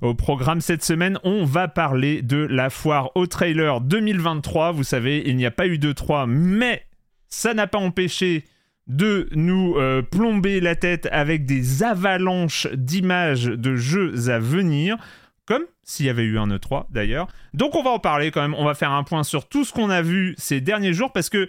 Au programme cette semaine, on va parler de la foire au trailer 2023. Vous savez, il n'y a pas eu de 3, mais ça n'a pas empêché de nous euh, plomber la tête avec des avalanches d'images de jeux à venir, comme s'il y avait eu un E3 d'ailleurs. Donc on va en parler quand même, on va faire un point sur tout ce qu'on a vu ces derniers jours, parce que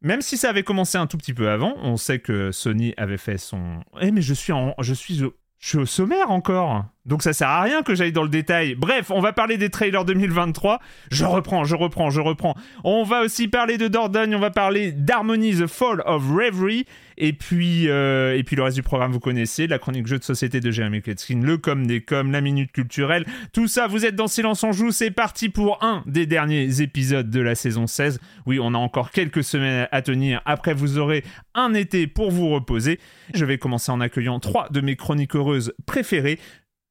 même si ça avait commencé un tout petit peu avant, on sait que Sony avait fait son... Eh mais je suis, en... je suis je suis au sommaire encore. Donc ça sert à rien que j'aille dans le détail. Bref, on va parler des trailers 2023. Je reprends, je reprends, je reprends. On va aussi parler de Dordogne, on va parler d'Harmony The Fall of Reverie. Et puis, euh, et puis le reste du programme, vous connaissez, la chronique jeu de société de Jérémy Kletskin, le com des com, la minute culturelle. Tout ça, vous êtes dans Silence en Joue. C'est parti pour un des derniers épisodes de la saison 16. Oui, on a encore quelques semaines à tenir. Après, vous aurez un été pour vous reposer. Je vais commencer en accueillant trois de mes chroniques heureuses préférées.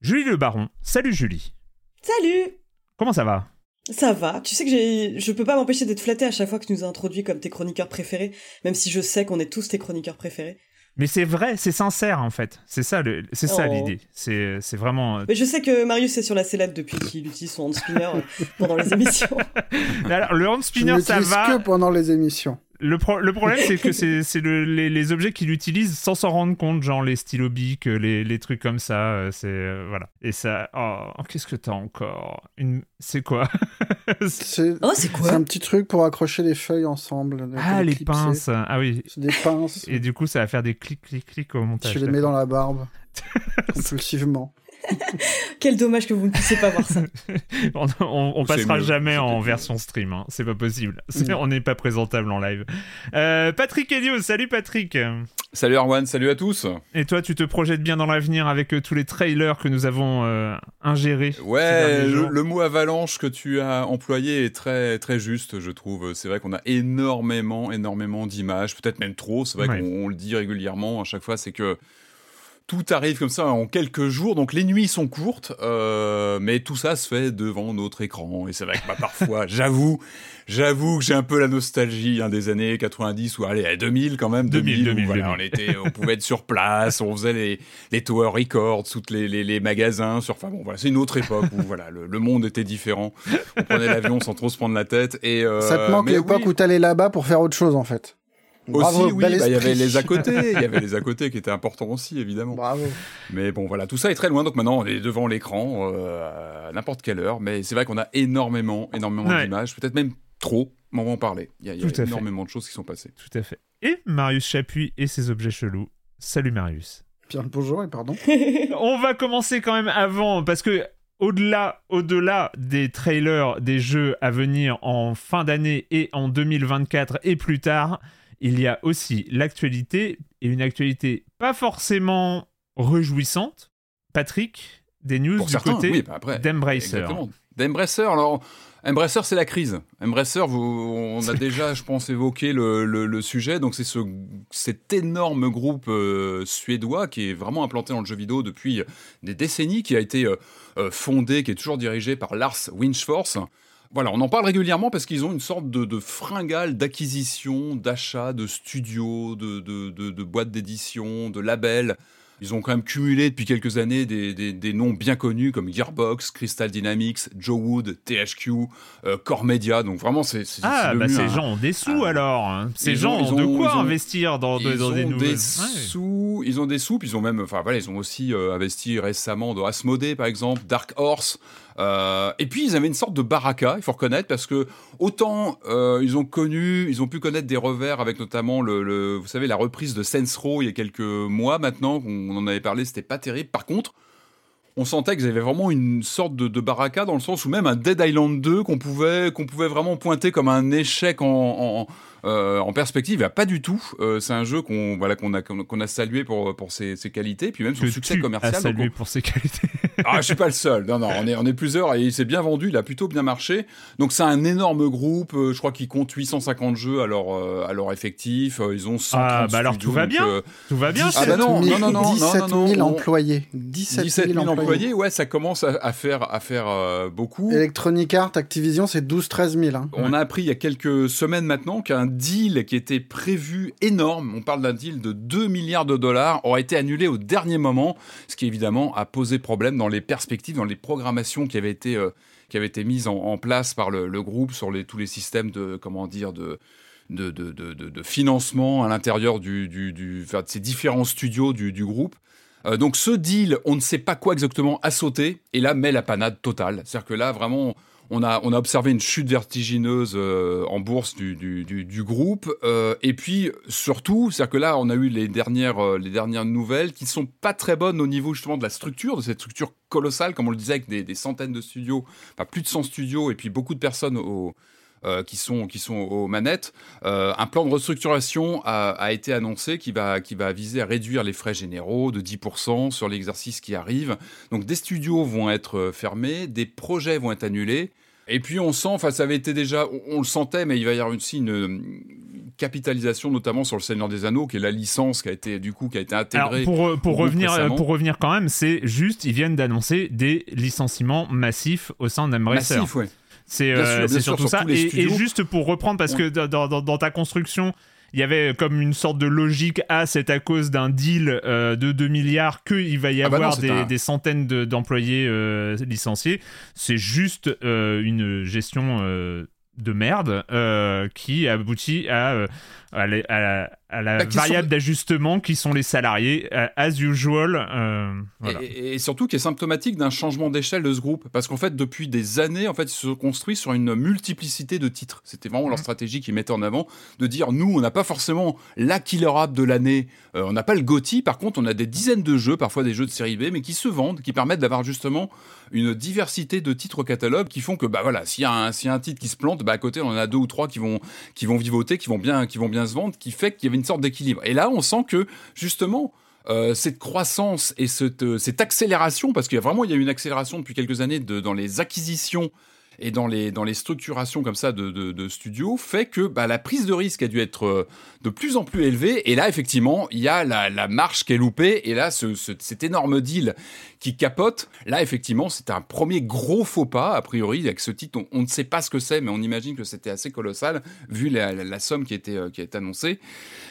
Julie Le Baron. Salut Julie. Salut Comment ça va? Ça va. Tu sais que j'ai, je peux pas m'empêcher d'être flatté à chaque fois que tu nous as introduit comme tes chroniqueurs préférés, même si je sais qu'on est tous tes chroniqueurs préférés. Mais c'est vrai, c'est sincère en fait. C'est ça, le, c'est ça Oh. l'idée. C'est, c'est vraiment. euh, Mais je sais que Marius est sur la sellette depuis qu'il utilise son hand spinner euh, pendant les émissions. Alors, le hand Je spinner, ça va. que pendant les émissions. Le, pro- le problème, c'est que c'est, c'est le- les, les objets qu'il utilise sans s'en rendre compte, genre les stylos bics, les, les trucs comme ça. euh, C'est euh, voilà. Et ça. Oh, qu'est-ce que t'as encore? Une. C'est quoi? C'est Oh, c'est c'est quoi un petit truc pour accrocher les feuilles ensemble. Ah, les clipser. pinces. Ah oui. C'est des pinces. Et du coup, ça va faire des clics, clics, clics au montage. Tu les mets dans la barbe. compulsivement. Quel dommage que vous ne puissiez pas voir ça. on, on- on C'est passera mieux. jamais en version stream, hein. c'est pas possible. Non. On n'est pas présentable en live. Euh, Patrick Elio, salut Patrick. Salut Arwan, salut à tous. Et toi, tu te projettes bien dans l'avenir avec euh, tous les trailers que nous avons euh, ingérés Ouais, le, mot avalanche que tu as employé est très très juste, je trouve. C'est vrai qu'on a énormément, énormément d'images, peut-être même trop. C'est vrai Ouais. qu'on on le dit régulièrement à chaque fois, c'est que tout arrive comme ça en quelques jours. Donc les nuits sont courtes, euh, mais tout ça se fait devant notre écran. Et c'est vrai que bah, parfois, j'avoue, j'avoue que j'ai un peu la nostalgie hein, des années 90 ou allez, à 2000 quand même. 2000, 2000, où, voilà, 2000. on était, on pouvait être sur place, on faisait les, les tower records, toutes les, les, les magasins. Sur, enfin bon, voilà, c'est une autre époque où voilà, le, le monde était différent. On prenait l'avion sans trop se prendre la tête. Et euh, Ça te manque l'époque oui, où t'allais là-bas pour faire autre chose, en fait? Aussi, Bravo, oui, bah, il y avait les à côté, il y avait les à côté qui étaient importants aussi, évidemment. Bravo. Mais bon, voilà, tout ça est très loin, donc maintenant on est devant l'écran euh, à n'importe quelle heure. Mais c'est vrai qu'on a énormément, énormément Ouais. d'images, peut-être même trop. Mais on va en parler. Il y a, il y a Tout à fait. énormément de choses qui sont passées. Tout à fait. Et Marius Chapuis et ses objets chelous. Salut Marius. Bien le bonjour et pardon. On va commencer quand même avant, parce que au-delà, au-delà des trailers des jeux à venir en fin d'année et en 2024 et plus tard, il y a aussi l'actualité et une actualité pas forcément réjouissante. Patrick, des news Pour du certains, côté oui, bah d'Embracer. Alors Embracer, c'est la crise. Embracer, vous, on a déjà, je pense, évoqué le, le- le sujet. Donc, c'est ce, cet énorme groupe euh, suédois qui est vraiment implanté dans le jeu vidéo depuis des décennies, qui a été euh, euh, fondé, qui est toujours dirigé par Lars Winchforce. Voilà, on en parle régulièrement parce qu'ils ont une sorte de, de fringale d'acquisition, d'achat, de studios, de, de, de- de boîtes d'édition, de labels. Ils ont quand même cumulé depuis quelques années des, des- des noms bien connus comme Gearbox, Crystal Dynamics, Joe Wood, THQ, euh, Core Media. Donc vraiment, c'est Ah, bah ces un- gens ont des sous Ah. alors. hein. Ces gens ont- de quoi ont- investir dans, de- ils dans des nouvelles. des Ouais. sous, ils ont des sous, puis ils ont même, enfin voilà, ils ont aussi euh, investi récemment dans Asmodee par exemple, Dark Horse. Euh, et puis ils avaient une sorte de baraka, il faut reconnaître, parce que autant euh, ils ont connu, ils ont pu connaître des revers avec notamment le, vous savez, la reprise de Saints Row il y a quelques mois maintenant, on en avait parlé, c'était pas terrible. Par contre, on sentait qu'ils avaient vraiment une sorte de, de baraka dans le sens où même un Dead Island 2 qu'on pouvait, qu'on pouvait vraiment pointer comme un échec en, euh, en perspective, bah, pas du tout. Euh, c'est un jeu qu'on voilà, qu'on a, qu'on a salué pour, pour ses, ses qualités, puis même son Que succès tu commercial. as Donc, salué pour ses qualités. Ah, je suis pas le seul. Non, non, on est, on est plusieurs et il s'est bien vendu, il a plutôt bien marché. Donc c'est un énorme groupe. euh, je crois qu'ils comptent 850 jeux à leur, euh, à leur effectif. Euh, Ils ont 130 Ah, bah alors, studios, tout va donc, bien. euh, Tout va bien. Ah bah non, 17 000, non, non, non, 17 000 non, non, on- employés. 17 000, 17 000 employés. employés, ouais, ça commence à, à faire, à faire euh, beaucoup. Electronic Arts, Activision, c'est 12-13 000. hein. On a appris il y a quelques semaines maintenant qu'un deal qui était prévu énorme, on parle d'un deal de 2 milliards de dollars, aurait été annulé au dernier moment, ce qui évidemment a posé problème dans les perspectives, dans les programmations qui avaient été, euh, qui été mises en, place par le, groupe sur tous les systèmes de, comment dire, de, de, de, de, de- financement à l'intérieur de ces différents studios du, du groupe. Euh, donc ce deal, on ne sait pas quoi exactement a sauté, et là met la panade totale. C'est-à-dire que là, vraiment, on a, on a observé une chute vertigineuse euh, en bourse du, du, groupe. euh, et puis, surtout, c'est-à-dire que là, on a eu les dernières, euh, les dernières nouvelles qui ne sont pas très bonnes au niveau justement de la structure, de cette structure colossale, comme on le disait, avec des, des centaines de studios, enfin plus de 100 studios, et puis beaucoup de personnes au, euh, qui, sont, qui sont aux manettes. Euh, un plan de restructuration a, a été annoncé qui va, qui va viser à réduire les frais généraux de 10% sur l'exercice qui arrive. Donc des studios vont être euh, fermés, des projets vont être annulés. Et puis on sent, enfin ça avait été déjà, on, on le sentait, mais il va y avoir aussi une, euh, capitalisation notamment sur le Seigneur des Anneaux, qui est la licence qui a été du coup qui a été Alors intégrée. pour, pour, revenir, pour revenir quand même, c'est juste, ils viennent d'annoncer des licenciements massifs au sein d'Embracer. Massif, ouais. C'est euh, surtout sur ça. Et, juste pour reprendre, parce que dans, dans- dans ta construction, il y avait comme une sorte de logique à c'est à cause d'un deal euh, de 2 milliards qu'il va y Ah bah avoir non, des, un- des centaines de- d'employés euh, licenciés. C'est juste euh, une gestion euh, de merde euh, qui aboutit à, euh, à, la- à la, à la Bah, variable sont- d'ajustement qui sont les salariés, euh, as usual. euh, voilà. Et, et surtout qui est symptomatique d'un changement d'échelle de ce groupe. Parce qu'en fait, depuis des années, en fait, ils se construits sur une multiplicité de titres. C'était vraiment leur Mhm. stratégie qu'ils mettaient en avant, de dire, nous, on n'a pas forcément la killer app de l'année, euh, on n'a pas le GOTY, par contre, on a des dizaines de jeux, parfois des jeux de série B, mais qui se vendent, qui permettent d'avoir justement une diversité de titres au catalogue qui font que, bah voilà, s'il y, a un- y a un titre qui se plante, bah à côté, on en a deux ou trois qui vont, qui vont vivoter, qui vont bien, qui vont bien se vendre, qui fait qu'il y avait une sorte d'équilibre. Et là, on sent que, justement, euh, cette croissance et cette, euh, cette accélération, parce qu'il y a vraiment il y a eu une accélération depuis quelques années de, dans les acquisitions et dans les, dans les structurations comme ça de, de, de studios, fait que bah, la prise de risque a dû être euh, de plus en plus élevée. Et là, effectivement, il y a la, la marche qui est loupée. Et là, ce, ce- cet énorme deal qui capote, là, effectivement, c'est un premier gros faux pas, a priori, avec ce titre. On, on ne sait pas ce que c'est, mais on imagine que c'était assez colossal, vu la, la- somme qui été, euh, qui a annoncée.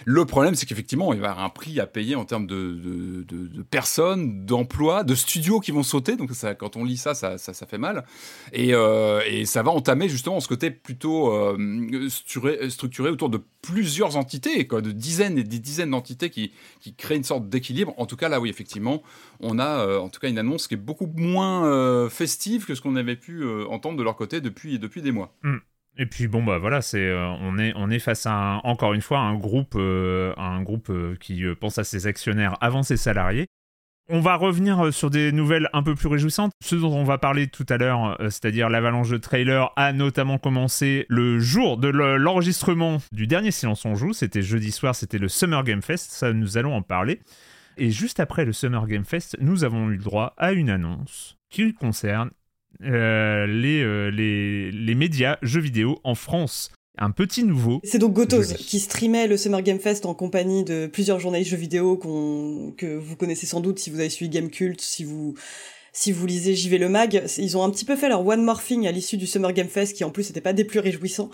Le problème, c'est qu'effectivement, il va y avoir un prix à payer en termes de, de, personnes, d'emplois, de studios qui vont sauter. Donc, quand on lit ça, ça, ça, fait mal. Et, euh, et ça va entamer justement ce côté plutôt euh, structuré autour de plusieurs entités, de dizaines et des dizaines d'entités qui, qui créent une sorte d'équilibre. En tout cas, là, oui, effectivement, on a euh, en tout cas une annonce qui est beaucoup moins euh, festive que ce qu'on avait pu euh, entendre de leur côté depuis, depuis des mois. Et puis bon bah voilà, c'est on est on est face à encore une fois un groupe un groupe qui pense à ses actionnaires avant ses salariés. On va revenir euh, sur des nouvelles un peu plus réjouissantes. Ce dont on va parler tout à l'heure, euh, c'est-à-dire l'avalanche de trailers, a notamment commencé le jour de l'enregistrement du dernier Silence on joue. C'était jeudi soir, c'était le Summer Game Fest. Ça, nous allons en parler. Et juste après le Summer Game Fest, nous avons eu le droit à une annonce qui concerne euh, les, médias jeux vidéo en France un petit nouveau. C'est donc Gotos qui streamait le Summer Game Fest en compagnie de plusieurs journalistes jeux vidéo que vous connaissez sans doute si vous avez suivi Game Cult, si vous si vous lisez JV le mag, ils ont un petit peu fait leur one morphing à l'issue du Summer Game Fest qui en plus n'était pas des plus réjouissants.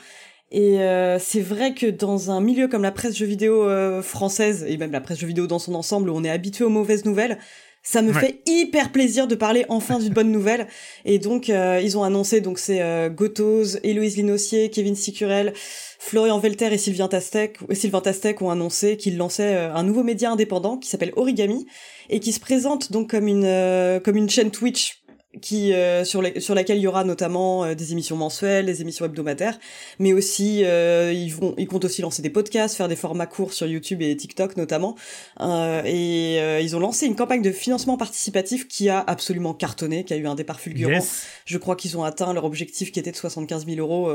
Et euh, c'est vrai que dans un milieu comme la presse jeux vidéo euh, française et même la presse jeux vidéo dans son ensemble où on est habitué aux mauvaises nouvelles, ça me fait hyper plaisir de parler enfin d'une bonne nouvelle. Et donc, euh, ils ont annoncé, donc c'est euh, Gotos, Héloïse Linossier, Kevin Sicurel, Florian Velter et Sylvain Tastek, Sylvain Tastek ont annoncé qu'ils lançaient euh, un nouveau média indépendant qui s'appelle Origami et qui se présente donc comme une, euh, comme une chaîne Twitch qui euh, sur, les, sur laquelle il y aura notamment euh, des émissions mensuelles, des émissions hebdomadaires, mais aussi euh, ils vont ils comptent aussi lancer des podcasts, faire des formats courts sur YouTube et TikTok notamment. et ils ont lancé une campagne de financement participatif qui a absolument cartonné, qui a eu un départ fulgurant. Je crois qu'ils ont atteint leur objectif qui était de 75 000 euros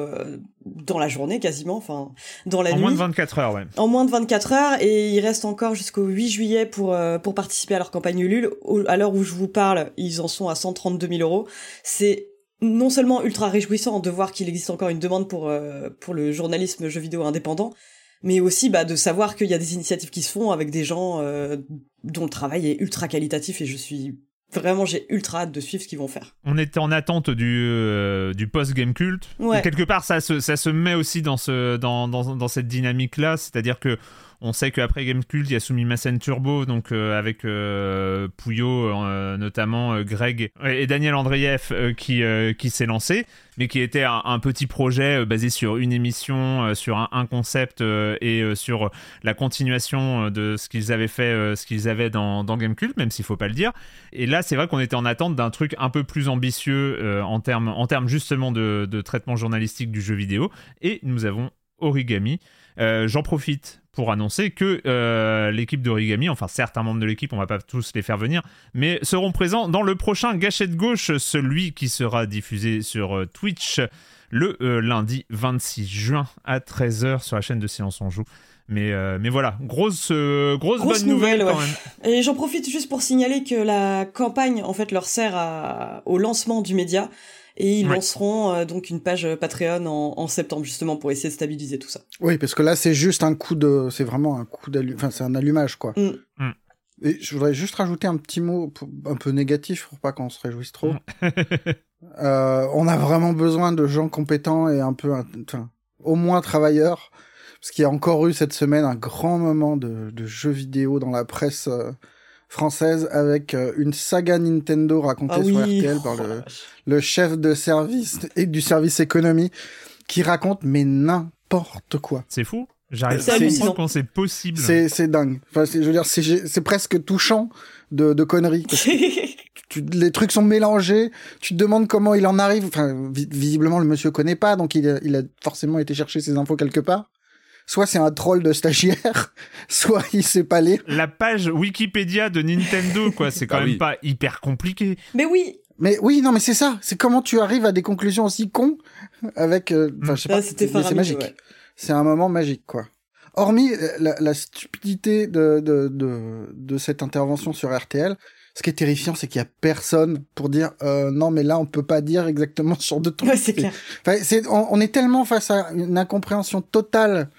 dans la journée quasiment, enfin dans la nuit. En moins de 24 heures, ouais. En moins de 24 heures et il reste encore jusqu'au 8 juillet pour pour participer à leur campagne Ulule. À l'heure où je vous parle, ils en sont à 132 000 euros. C'est non seulement ultra réjouissant de voir qu'il existe encore une demande pour, euh, pour le journalisme jeu vidéo indépendant, mais aussi bah, de savoir qu'il y a des initiatives qui se font avec des gens euh, dont le travail est ultra qualitatif et je suis vraiment j'ai ultra hâte de suivre ce qu'ils vont faire. On était en attente du, euh, du post-game culte. Quelque part, ça se, ça se met aussi dans, ce, dans, dans, dans cette dynamique-là, c'est-à-dire que on sait qu'après Gamecult, il y a Sumimasen Turbo, donc euh, avec euh, Pouillot euh, notamment, Greg et Daniel Andreev qui, qui s'est lancé, mais qui était un, petit projet basé sur une émission, sur un, concept et sur la continuation de ce qu'ils avaient fait, ce qu'ils avaient dans, dans Gamecult, même s'il faut pas le dire. Et là, c'est vrai qu'on était en attente d'un truc un peu plus ambitieux en termes en justement de traitement journalistique du jeu vidéo, et nous avons Origami. J'en profite pour annoncer que euh, l'équipe d'Origami, enfin certains membres de l'équipe, on va pas tous les faire venir, mais seront présents dans le prochain Gâchette Gauche, celui qui sera diffusé sur euh, Twitch le euh, lundi 26 juin à 13h sur la chaîne de Silence on Joue. Mais, mais voilà, grosse, grosse, bonne nouvelle, quand même. Et j'en profite juste pour signaler que la campagne, en fait, leur sert à, au lancement du média et ils lanceront euh, donc une page Patreon en, septembre justement pour essayer de stabiliser tout ça. Oui, parce que là c'est juste un coup de, c'est vraiment un coup d'allumage, enfin c'est un allumage quoi. Mm. Mm. Et je voudrais juste rajouter un petit mot un peu négatif pour pas qu'on se réjouisse trop. euh, on a vraiment besoin de gens compétents et un peu, enfin, au moins travailleurs, parce qu'il y a encore eu cette semaine un grand moment de, de jeux vidéo dans la presse. Euh, française avec euh, une saga Nintendo racontée ah sur RTL par le, le, chef de service et du service économie qui raconte mais n'importe quoi. C'est fou. J'arrive pas à comprendre quand c'est possible. C'est, c'est dingue. Enfin, je veux dire, c'est, c'est presque touchant de, de conneries. tu, les trucs sont mélangés. Tu te demandes comment il en arrive. Enfin, visiblement, le monsieur connaît pas, donc il a, il a forcément été chercher ses infos quelque part soit c'est un troll de stagiaire, soit il sait pas lire. La page Wikipédia de Nintendo, quoi, c'est quand ah même pas hyper compliqué. Mais oui. Mais oui, non, mais c'est ça. C'est comment tu arrives à des conclusions aussi cons avec. Euh, enfin, je sais pas. c'est magique. C'est un moment magique, quoi. Hormis euh, la, stupidité de, de, de, de, cette intervention sur RTL, ce qui est terrifiant, c'est qu'il y a personne pour dire euh, non, mais là, on peut pas dire exactement ce genre de truc. Ouais, c'est clair. Enfin, on, on, est tellement face à une incompréhension totale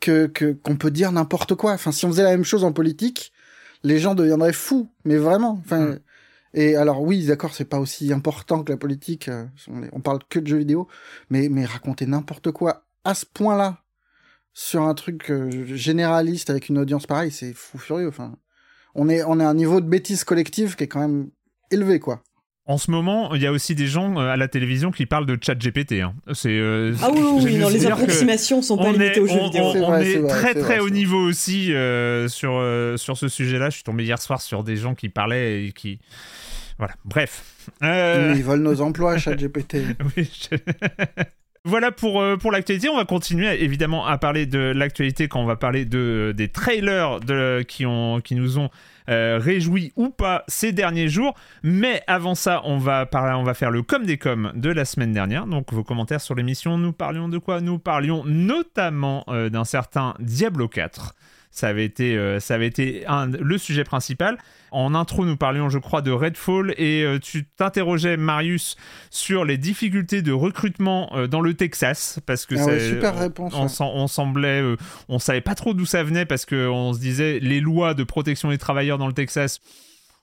que qu'on peut dire n'importe quoi. Enfin, si on faisait la même chose en politique, les gens deviendraient fous, mais vraiment. Enfin, mm. et alors oui, d'accord, c'est pas aussi important que la politique. Euh, on, parle que de jeux vidéo, mais mais raconter n'importe quoi à ce point-là sur un truc euh, généraliste avec une audience pareille, c'est fou furieux. Enfin, on est on est à un niveau de bêtise collective qui est quand même élevé, quoi. En ce moment, il y a aussi des gens euh, à la télévision qui parlent de chat GPT. Hein. C'est, euh, ah oui, oui, non, les approximations sont pas limitées aux jeux vidéo. On, est, très très haut niveau aussi euh, sur, sur ce sujet-là. Je suis tombé hier soir sur des gens qui parlaient et qui... Voilà, bref. Ils volent nos emplois, chat GPT. oui, Voilà pour, euh, pour l'actualité. On va continuer évidemment à parler de l'actualité quand on va parler de, des trailers qui, nous ont euh, réjouis ou pas ces derniers jours. Mais avant ça, on va, parler, on va faire le com des coms de la semaine dernière. Donc vos commentaires sur l'émission, nous parlions de quoi? Nous parlions notamment euh, d'un certain Diablo 4. Ça avait été, ça avait été le sujet principal. En intro, nous parlions, je crois, de Redfall et euh, tu t'interrogeais, Marius, sur les difficultés de recrutement euh, dans le Texas parce que ah super réponse. On, semblait, euh, on savait pas trop d'où ça venait parce que on se disait les lois de protection des travailleurs dans le Texas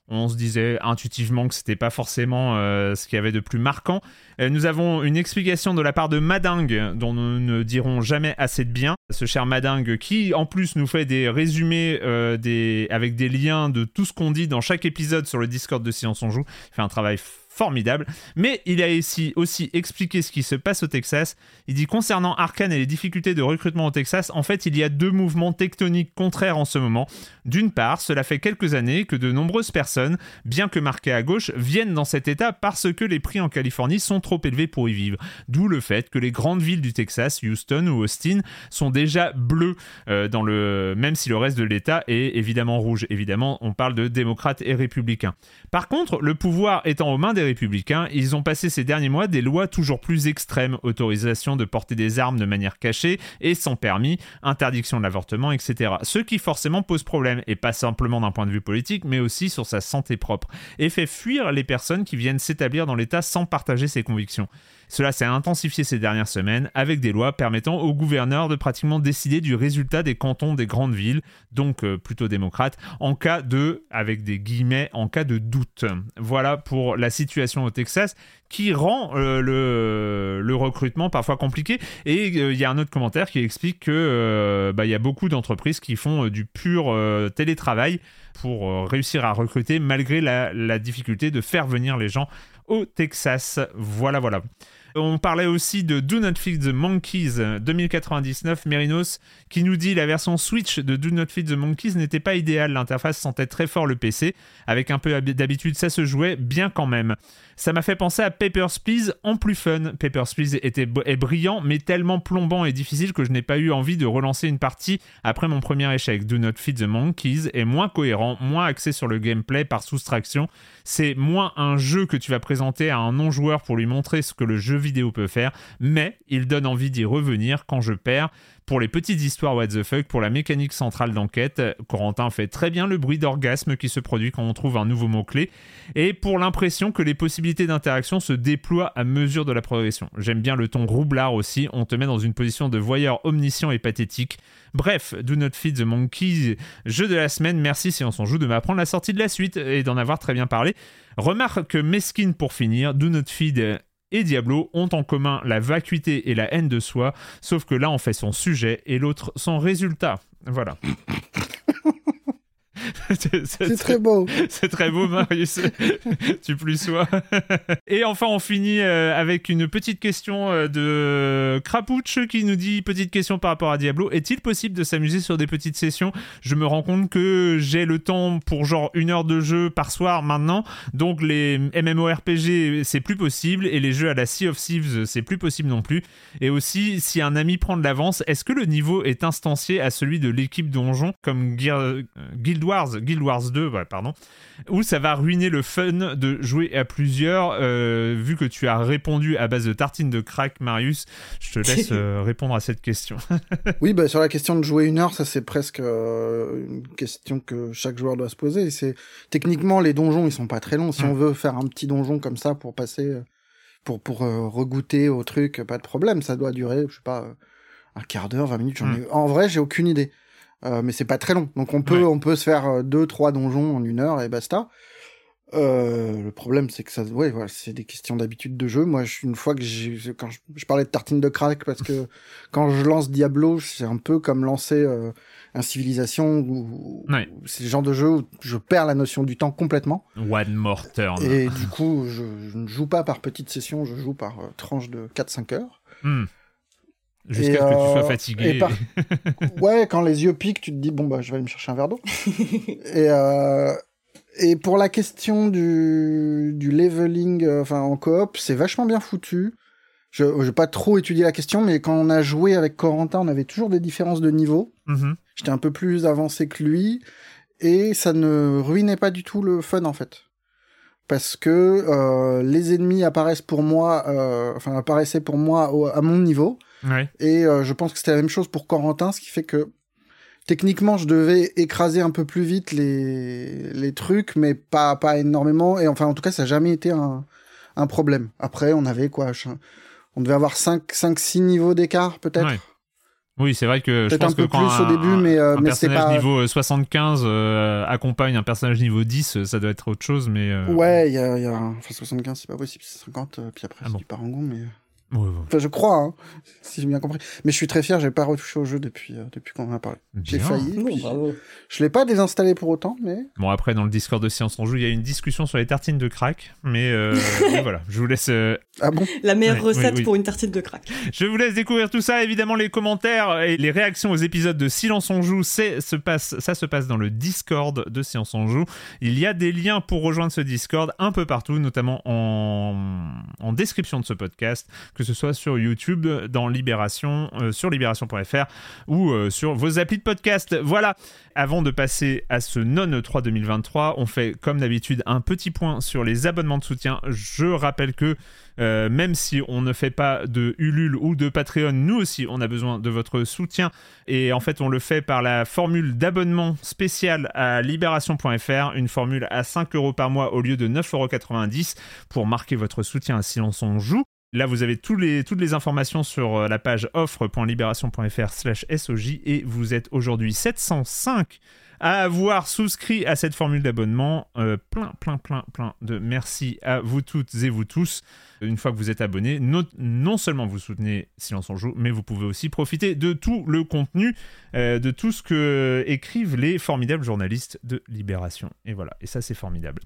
on se disait intuitivement que c'était pas forcément euh, ce qu'il y avait de plus marquant. Euh, nous avons une explication de la part de Madingue, dont nous ne dirons jamais assez de bien. Ce cher Madingue qui, en plus, nous fait des résumés euh, des... avec des liens de tout ce qu'on dit dans chaque épisode sur le Discord de Science on Joue. Il fait un travail formidable. Mais il a ici aussi expliqué ce qui se passe au Texas. Il dit concernant Arkane et les difficultés de recrutement au Texas, en fait, il y a deux mouvements tectoniques contraires en ce moment. D'une part, cela fait quelques années que de nombreuses personnes, bien que marquées à gauche, viennent dans cet état parce que les prix en Californie sont trop élevés pour y vivre. D'où le fait que les grandes villes du Texas, Houston ou Austin, sont déjà bleues euh, même si le reste de l'État est évidemment rouge. Évidemment, on parle de démocrates et républicains. Par contre, le pouvoir étant aux mains des républicains, ils ont passé ces derniers mois des lois toujours plus extrêmes, autorisation de porter des armes de manière cachée et sans permis, interdiction de l'avortement, etc. Ce qui forcément pose problème, et pas simplement d'un point de vue politique, mais aussi sur sa santé propre, et fait fuir les personnes qui viennent s'établir dans l'État sans partager ses convictions. Cela s'est intensifié ces dernières semaines avec des lois permettant aux gouverneurs de pratiquement décider du résultat des cantons des grandes villes, donc euh, plutôt démocrates, en cas de, avec des guillemets, en cas de doute. Voilà pour la situation au Texas qui rend euh, le, recrutement parfois compliqué. Et euh, il y a un autre commentaire qui explique que bah, y a beaucoup d'entreprises qui font du pur télétravail pour réussir à recruter malgré la difficulté de faire venir les gens au Texas. Voilà, voilà. On parlait aussi de Do Not Feed the Monkeys 2099 Merinos qui nous dit la version Switch de Do Not Feed the Monkeys n'était pas idéale, l'interface sentait très fort le PC, avec un peu d'habitude ça se jouait bien quand même. Ça m'a fait penser à Papers, Please en plus fun. Papers, Please était, est brillant, mais tellement plombant et difficile que je n'ai pas eu envie de relancer une partie après mon premier échec. Do Not Feed the Monkeys est moins cohérent, moins axé sur le gameplay par soustraction. C'est moins un jeu que tu vas présenter à un non-joueur pour lui montrer ce que le jeu vidéo peut faire, mais il donne envie d'y revenir quand je perds pour les petites histoires what the fuck, pour la mécanique centrale d'enquête, Corentin fait très bien le bruit d'orgasme qui se produit quand on trouve un nouveau mot-clé, et pour l'impression que les possibilités d'interaction se déploient à mesure de la progression. J'aime bien le ton roublard aussi, on te met dans une position de voyeur omniscient et pathétique. Bref, Do Not Feed the Monkey, jeu de la semaine, merci si on s'en joue de m'apprendre la sortie de la suite et d'en avoir très bien parlé. Remarque mesquine pour finir, Do Not Feed et Diablo ont en commun la vacuité et la haine de soi, sauf que là on fait son sujet et l'autre son résultat. Voilà. C'est très beau. C'est très beau, Marius. tu plus sois. Et enfin, on finit euh, avec une petite question euh, de Krapouch qui nous dit petite question par rapport à Diablo. Est-il possible de s'amuser sur des petites sessions? Je me rends compte que j'ai le temps pour genre une heure de jeu par soir maintenant. Donc les MMORPG, c'est plus possible. Et les jeux à la Sea of Thieves, c'est plus possible non plus. Et aussi, si un ami prend de l'avance, est-ce que le niveau est instancié à celui de l'équipe donjon comme Guild Wars? Guild Wars 2, pardon, où ça va ruiner le fun de jouer à plusieurs. Euh, vu que tu as répondu à base de tartines de crack, Marius, je te laisse euh, répondre à cette question. oui, bah, sur la question de jouer une heure, ça c'est presque euh, une question que chaque joueur doit se poser. C'est techniquement les donjons, ils sont pas très longs. Si mm. on veut faire un petit donjon comme ça pour passer, pour pour regoûter au truc, pas de problème. Ça doit durer, je sais pas, un quart d'heure, 20 minutes. Mm. En vrai, j'ai aucune idée. Euh, mais c'est pas très long. Donc on peut, on peut se faire euh, deux, trois donjons en une heure et basta. Euh, le problème, c'est que ça, ouais, voilà, c'est des questions d'habitude de jeu. Moi, une fois que j'ai, quand je, parlais de tartine de crack, parce que quand je lance Diablo, c'est un peu comme lancer euh, un Civilisation, ou c'est le genre de jeu où je perds la notion du temps complètement. One more turn. Et du coup, je, ne joue pas par petite session, je joue par tranche de 4-5 heures. Hmm. Jusqu'à ce que tu sois euh, fatigué. ouais, quand les yeux piquent, tu te dis bon bah je vais aller me chercher un verre d'eau. et euh... et pour la question du du leveling, euh, enfin en coop, c'est vachement bien foutu. Je n'ai pas trop étudié la question, mais quand on a joué avec Corentin, on avait toujours des différences de niveau. Mhm. J'étais un peu plus avancé que lui, et ça ne ruinait pas du tout le fun en fait. Parce que euh, les ennemis apparaissent pour moi, euh, enfin apparaissaient pour moi à mon niveau. Ouais. Et euh, je pense que c'était la même chose pour Corentin, ce qui fait que techniquement je devais écraser un peu plus vite les, les trucs, mais pas, pas énormément. Et enfin en tout cas ça n'a jamais été un, un problème. Après on avait quoi On devait avoir 5-6 niveaux d'écart peut-être. Ouais. Oui, c'est vrai que je pense un peu que quand plus un, au début, mais, euh, un mais personnage pas... niveau 75 euh, accompagne un personnage niveau 10, ça doit être autre chose, mais. Euh... Ouais, il y a, y a, enfin 75, c'est pas possible, c'est 50, euh, puis après Ah c'est bon. du parangon, mais. Ouais, ouais. Enfin, je crois, hein, si j'ai bien compris. Mais je suis très fier, j'ai pas retouché au jeu depuis, euh, depuis qu'on en a parlé. J'ai failli. Bon, bravo. Je l'ai pas désinstallé pour autant, mais. Bon, après, dans le Discord de Science on Joue, il y a une discussion sur les tartines de crack, mais, euh, mais voilà, je vous laisse euh, Ah bon La meilleure Oui, recette oui. pour une tartine de crack. Je vous laisse découvrir tout ça. Évidemment, les commentaires et les réactions aux épisodes de Silence on joue, c'est se passe, ça se passe dans le Discord de Silence on joue. Il y a des liens pour rejoindre ce Discord un peu partout, notamment en, en description de ce podcast, que ce soit sur YouTube, dans Libération, euh, sur libération.fr ou euh, sur vos applis de podcast. Voilà. Avant de passer à ce non E3 2023, on fait comme d'habitude un petit point sur les abonnements de soutien. Je rappelle que euh, même si on ne fait pas de Ulule ou de Patreon, nous aussi on a besoin de votre soutien et en fait on le fait par la formule d'abonnement spécial à libération.fr, une formule à 5 euros par mois au lieu de 9,90€ pour marquer votre soutien à Silence on joue. Là, vous avez tous les, toutes les informations sur euh, la page offre.libération.fr slash SOJ et vous êtes aujourd'hui 705 avoir souscrit à cette formule d'abonnement. Euh, plein, plein, plein, plein de merci à vous toutes et vous tous. Une fois que vous êtes abonnés, non, non seulement vous soutenez Silence on Joue, mais vous pouvez aussi profiter de tout le contenu, euh, de tout ce que écrivent les formidables journalistes de Libération. Et voilà, et ça c'est formidable.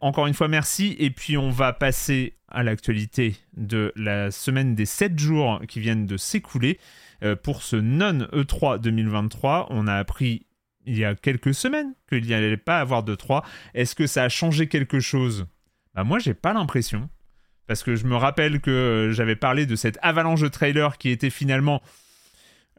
Encore une fois, merci. Et puis on va passer à l'actualité de la semaine des 7 jours qui viennent de s'écouler. Euh, pour ce non E3 2023, on a appris il y a quelques semaines qu'il n'y allait pas avoir de 3. Est-ce que ça a changé quelque chose? Bah Moi, j'ai pas l'impression. Parce que je me rappelle que j'avais parlé de cette avalanche de trailers qui était finalement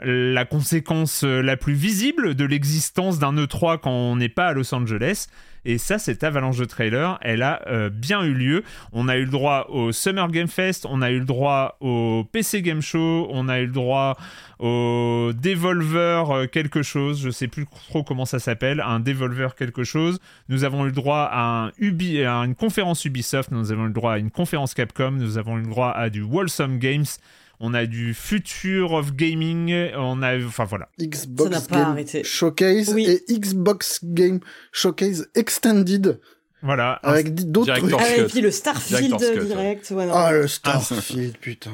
la conséquence euh, la plus visible de l'existence d'un E3 quand on n'est pas à Los Angeles. Et ça, cette avalanche de trailers, elle a euh, bien eu lieu. On a eu le droit au Summer Game Fest, on a eu le droit au PC Game Show, on a eu le droit au Devolver euh, quelque chose, je sais plus trop comment ça s'appelle, un Devolver quelque chose. Nous avons eu le droit à, à une conférence Ubisoft, nous avons eu le droit à une conférence Capcom, nous avons eu le droit à du Wholesome Games. On a du Future of Gaming, on a, enfin voilà. Xbox Ça n'a pas Game arrêté. Showcase Oui. et Xbox Game Showcase Extended Voilà, avec d'autres trucs. Ah, et Cut. puis le Starfield direct. Ouais, non. Ah, le Starfield, putain.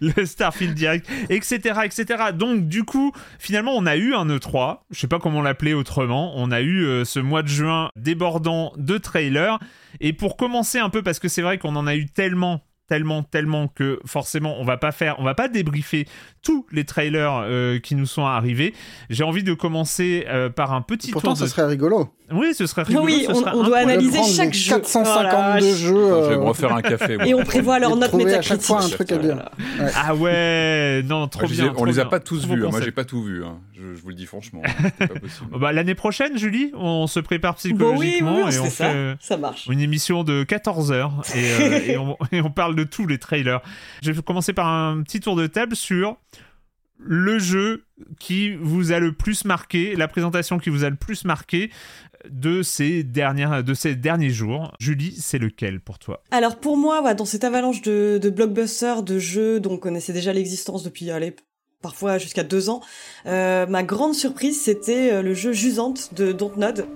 le Starfield Direct, etc., etc. Donc, du coup, finalement, on a eu un E3. Je sais pas comment l'appeler autrement. On a eu euh, ce mois de juin débordant de trailers. Et pour commencer un peu, parce que c'est vrai qu'on en a eu tellement tellement tellement que forcément on va pas faire on va pas débriefer tous les trailers euh, qui nous sont arrivés j'ai envie de commencer euh, par un petit Pourtant, tour ça de... serait rigolo. oui ce serait rigolo oui, ce on, serait on doit analyser chaque jeu. 452 Voilà. jeux. Je vais euh, me refaire un café. moi. Et on prévoit leur note trouver à chaque métacritique. fois un truc à dire. Ah ouais non trop Ah, bien on trop les a bien. pas tous vus. hein. Moi, j'ai pas tout vu. hein. Je, je vous le dis franchement. Oh bah, l'année prochaine, Julie, on se prépare Bon, oui, psychologiquement oui, on et on fait ça. euh, Ça marche. une émission de 14 heures et, euh, et, on, et on parle de tous les trailers. Je vais commencer par un petit tour de table sur le jeu qui vous a le plus marqué, la présentation qui vous a le plus marqué de ces, dernières, de ces derniers jours. Julie, c'est lequel pour toi? Alors pour moi, dans cette avalanche de, de blockbusters, de jeux dont on connaissait déjà l'existence depuis, allez, parfois jusqu'à deux ans, euh, ma grande surprise, c'était euh, le jeu Jusante de Dontnod.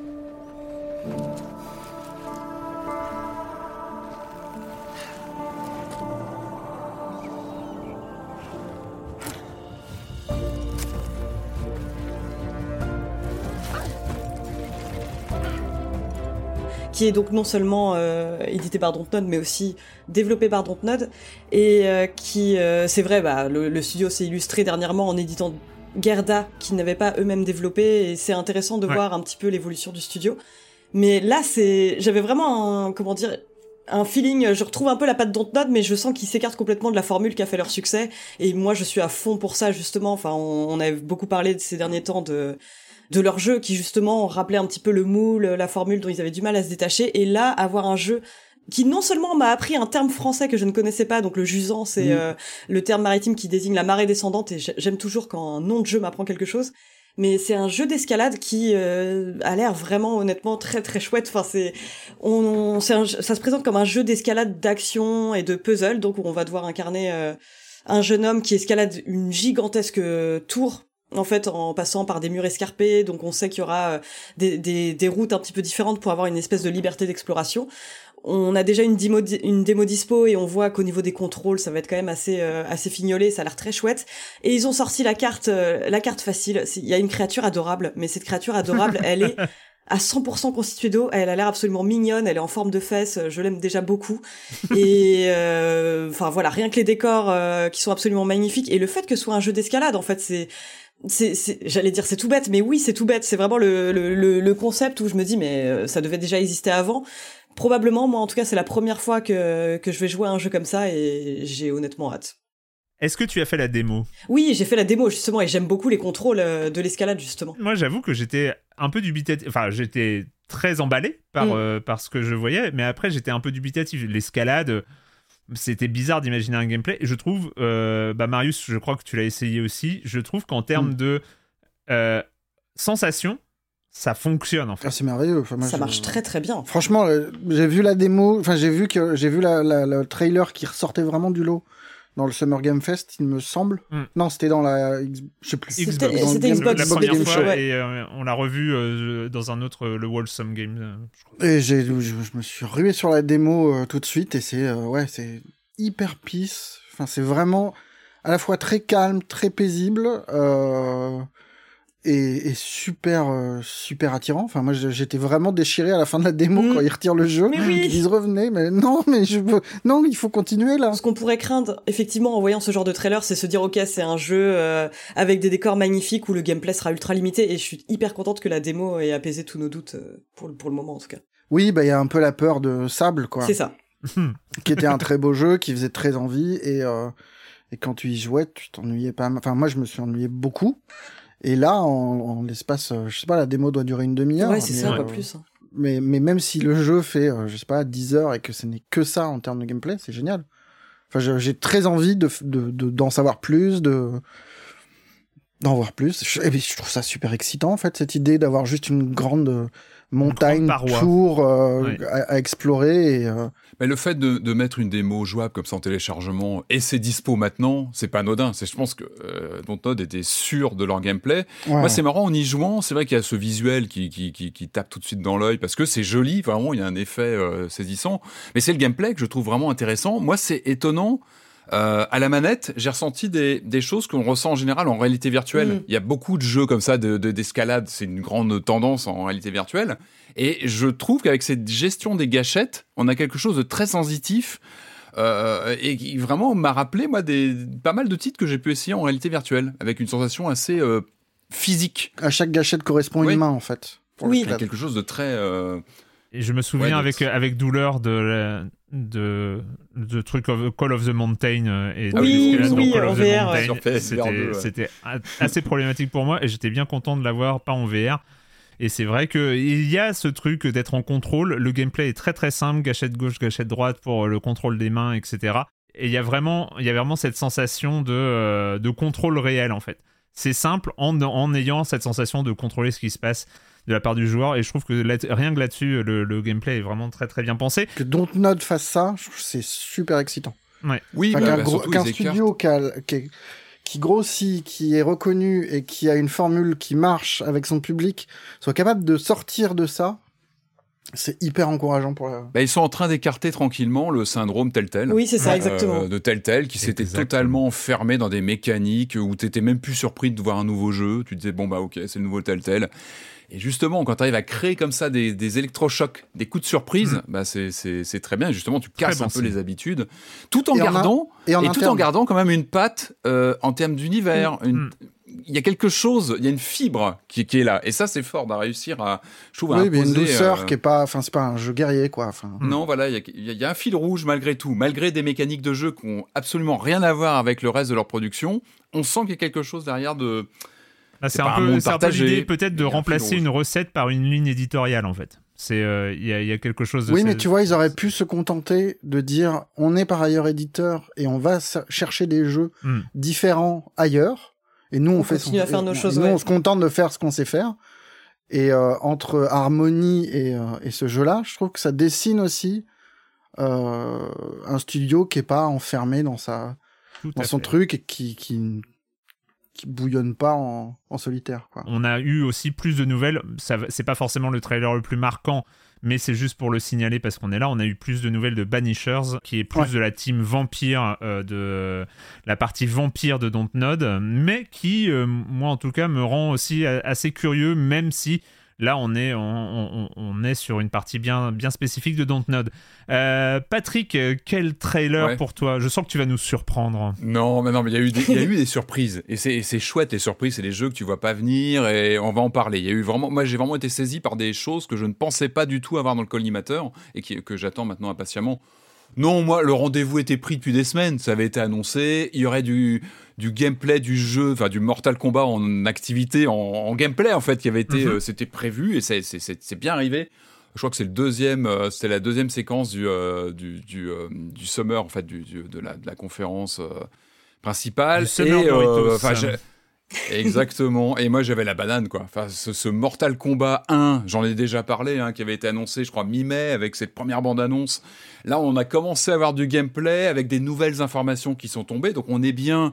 Qui est donc non seulement euh, édité par Dontnod, mais aussi développé par Dontnod, et euh, qui, euh, c'est vrai, bah, le, le studio s'est illustré dernièrement en éditant Gerda, qui n'avaient pas eux-mêmes développé, et c'est intéressant de Ouais. voir un petit peu l'évolution du studio. Mais là, c'est, j'avais vraiment, un, comment dire, un feeling, je retrouve un peu la patte Dontnod, mais je sens qu'ils s'écartent complètement de la formule qui a fait leur succès. Et moi, je suis à fond pour ça, justement. Enfin, on, on a beaucoup parlé de ces derniers temps de de leur jeu qui justement rappelait un petit peu le moule, la formule dont ils avaient du mal à se détacher. Et là, avoir un jeu qui non seulement m'a appris un terme français que je ne connaissais pas, donc le jusant, c'est euh, le terme maritime qui désigne la marée descendante, et j'aime toujours quand un nom de jeu m'apprend quelque chose. Mais c'est un jeu d'escalade qui euh, a l'air vraiment honnêtement très très chouette. Enfin c'est, on, ça se présente comme un jeu d'escalade d'action et de puzzle, donc on va devoir incarner euh, un jeune homme qui escalade une gigantesque tour en fait en passant par des murs escarpés donc on sait qu'il y aura des, des, des, routes un petit peu différentes pour avoir une espèce de liberté d'exploration on a déjà une démo, une démo dispo et on voit qu'au niveau des contrôles, ça va être quand même assez euh, assez fignolé, ça a l'air très chouette. Et ils ont sorti la carte euh, la carte facile. Il y a une créature adorable, mais cette créature adorable, elle est à 100% constituée d'eau. Elle a l'air absolument mignonne. Elle est en forme de fesses. Je l'aime déjà beaucoup. Et euh, enfin voilà, rien que les décors qui sont absolument magnifiques et le fait que ce soit un jeu d'escalade, en fait, c'est c'est, j'allais dire c'est tout bête, mais oui c'est tout bête. C'est vraiment le, le, le, concept où je me dis mais ça devait déjà exister avant probablement, moi en tout cas, c'est la première fois que, que je vais jouer à un jeu comme ça et j'ai honnêtement hâte. Est-ce que tu as fait la démo? Oui, j'ai fait la démo justement et j'aime beaucoup les contrôles euh, de l'escalade justement. Moi, j'avoue que j'étais un peu dubitatif. Enfin, j'étais très emballé par, mm. euh, par ce que je voyais, mais après, j'étais un peu dubitatif. L'escalade, c'était bizarre d'imaginer un gameplay. Je trouve, euh, bah Marius, je crois que tu l'as essayé aussi. Je trouve qu'en termes mm. de sensation, ça fonctionne en fait. Ah, c'est merveilleux. ça marche très très bien. Franchement, euh, j'ai vu la démo, enfin j'ai vu que j'ai vu la, le trailer qui ressortait vraiment du lot dans le Summer Game Fest, il me semble. Hmm. Non, c'était dans la, je sais plus. C'était Xbox. La première fois, et euh, on l'a revu euh, dans un autre, le Wholesome Game. et j'ai, je, me suis rué sur la démo tout de suite et c'est, ouais, c'est hyper peace. Enfin, c'est vraiment à la fois très calme, très paisible. Et, super euh, super attirant. Enfin moi j'étais vraiment déchiré à la fin de la démo mm. quand ils retirent le jeu. Ils disent revenez mais non mais je veux non il faut continuer là. Ce qu'on pourrait craindre effectivement en voyant ce genre de trailer c'est se dire ok c'est un jeu euh, avec des décors magnifiques où le gameplay sera ultra limité et je suis hyper contente que la démo ait apaisé tous nos doutes euh, pour, pour le moment en tout cas. Oui bah il y a un peu la peur de sable quoi. C'est ça. qui était un très beau jeu qui faisait très envie et et quand tu y jouais tu t'ennuyais pas. Enfin moi je me suis ennuyé beaucoup. Et là, en, l'espace, euh, je sais pas, la démo doit durer une demi-heure. Ouais, c'est ça, pas plus. Hein. Mais, mais même si le jeu fait, euh, je sais pas, 10 heures et que ce n'est que ça en termes de gameplay, c'est génial. Enfin, j'ai très envie de d'en savoir plus, de d'en voir plus. Je, et je trouve ça super excitant en fait cette idée d'avoir juste une grande montagne, tour euh, à, explorer. Et, euh, Mais le fait de, mettre une démo jouable comme ça en téléchargement et c'est dispo maintenant, c'est pas anodin. C'est, je pense que euh, Dontnod était sûr de leur gameplay. Moi, c'est marrant en y jouant. C'est vrai qu'il y a ce visuel qui, qui, qui, tape tout de suite dans l'œil parce que c'est joli. Vraiment, il y a un effet euh, saisissant. Mais c'est le gameplay que je trouve vraiment intéressant. Moi, c'est étonnant. Euh, à la manette, j'ai ressenti des, des choses qu'on ressent en général en réalité virtuelle. Mm. Il y a beaucoup de jeux comme ça de d'escalade, c'est une grande tendance en réalité virtuelle. Et je trouve qu'avec cette gestion des gâchettes, on a quelque chose de très sensitif. Euh, et qui vraiment m'a rappelé moi des pas mal de titres que j'ai pu essayer en réalité virtuelle avec une sensation assez euh, physique. À chaque gâchette correspond une main en fait. Oui, quelque chose de très euh, et je me souviens avec, avec douleur de, de, de truc of, Call of the Mountain euh, et oui, oui, Call of C'était assez problématique pour moi et j'étais bien content de l'avoir pas en VR. Et c'est vrai qu'il y a ce truc d'être en contrôle. Le gameplay est très très simple, gâchette gauche, gâchette droite pour le contrôle des mains, etc. Et il y a vraiment, il y a vraiment cette sensation de, euh, de contrôle réel en fait. C'est simple en, en ayant cette sensation de contrôler ce qui se passe de la part du joueur. Et je trouve que rien que là-dessus, le, gameplay est vraiment très très bien pensé. Que Dontnod fasse ça, c'est super excitant. Ouais. Oui, qu'un bah, studio qui, qui, grossit, qui est reconnu et qui a une formule qui marche avec son public soit capable de sortir de ça. C'est hyper encourageant pour la... bah, ils sont en train d'écarter tranquillement le syndrome tel tel. Oui, c'est ça, exactement. de tel tel qui s'était totalement fermé dans des mécaniques où tu étais même plus surpris de voir un nouveau jeu. Tu disais, bon, bah ok, c'est le nouveau tel tel. Et justement, quand tu arrives à créer comme ça des, des électrochocs, des coups de surprise, mm. bah c'est très bien. Justement, tu casses un peu les habitudes, tout en gardant et, tout en gardant quand même une patte euh, en termes d'univers, mm. une, il y a quelque chose, il y a une fibre qui, qui est là. Et ça, c'est fort de réussir à, je trouve, oui, à imposer, une douceur euh, qui est pas, enfin, c'est pas un jeu guerrier, quoi. Non, voilà, il y y a un fil rouge malgré tout. Malgré des mécaniques de jeu qui ont absolument rien à voir avec le reste de leur production, on sent qu'il y a quelque chose derrière de. C'est un un peu, l'idée peut-être de un remplacer une recette par une ligne éditoriale en fait. C'est euh, il y, a, il y a quelque chose de oui, mais tu vois, ils auraient pu se contenter de dire, on est par ailleurs éditeur et on va chercher des jeux Hmm. différents ailleurs. Et nous, on, On fait continue à faire nos et- choses, Nous, ouais. on se contente de faire ce qu'on sait faire. Et euh, entre Harmony et, euh, et ce jeu-là, je trouve que ça dessine aussi euh, un studio qui est pas enfermé dans sa dans son fait. truc et qui qui qui bouillonne pas en, en solitaire quoi. On a eu aussi plus de nouvelles. Ça, c'est pas forcément le trailer le plus marquant, mais c'est juste pour le signaler parce qu'on est là. On a eu plus de nouvelles de Banishers, qui est plus Ouais. de la team vampire, euh, de la partie vampire de Dontnod, mais qui, euh, moi en tout cas, me rend aussi assez curieux, même si. Là, on est, on, on- on est sur une partie bien, bien spécifique de Dontnod. Euh, Patrick, quel trailer Ouais. pour toi? Je sens que tu vas nous surprendre. Non, mais non, mais il y a eu des, il y a eu des surprises. Et c'est et c'est chouette, les surprises. C'est des jeux que tu vois pas venir et on va en parler. Il y a eu vraiment, moi, j'ai vraiment été saisi par des choses que je ne pensais pas du tout avoir dans le collimateur et qui, que j'attends maintenant impatiemment. Non, moi, le rendez-vous était pris depuis des semaines. Ça avait été annoncé. Il y aurait du, du gameplay du jeu, enfin, du Mortal Kombat en activité, en, en gameplay, en fait, qui avait été, Mhm. euh, c'était prévu et c'est- bien arrivé. Je crois que c'est le deuxième, euh, la deuxième séquence du, euh, du, du, du summer, en fait, du, de, la, de la conférence principale. Du Summer et, Doritos. Exactement. Et moi, j'avais la banane, quoi. Enfin, ce, ce Mortal Kombat 1, j'en ai déjà parlé, hein, qui avait été annoncé, je crois, mi-mai, avec cette première bande-annonce. Là, on a commencé à avoir du gameplay avec des nouvelles informations qui sont tombées. Donc, on est bien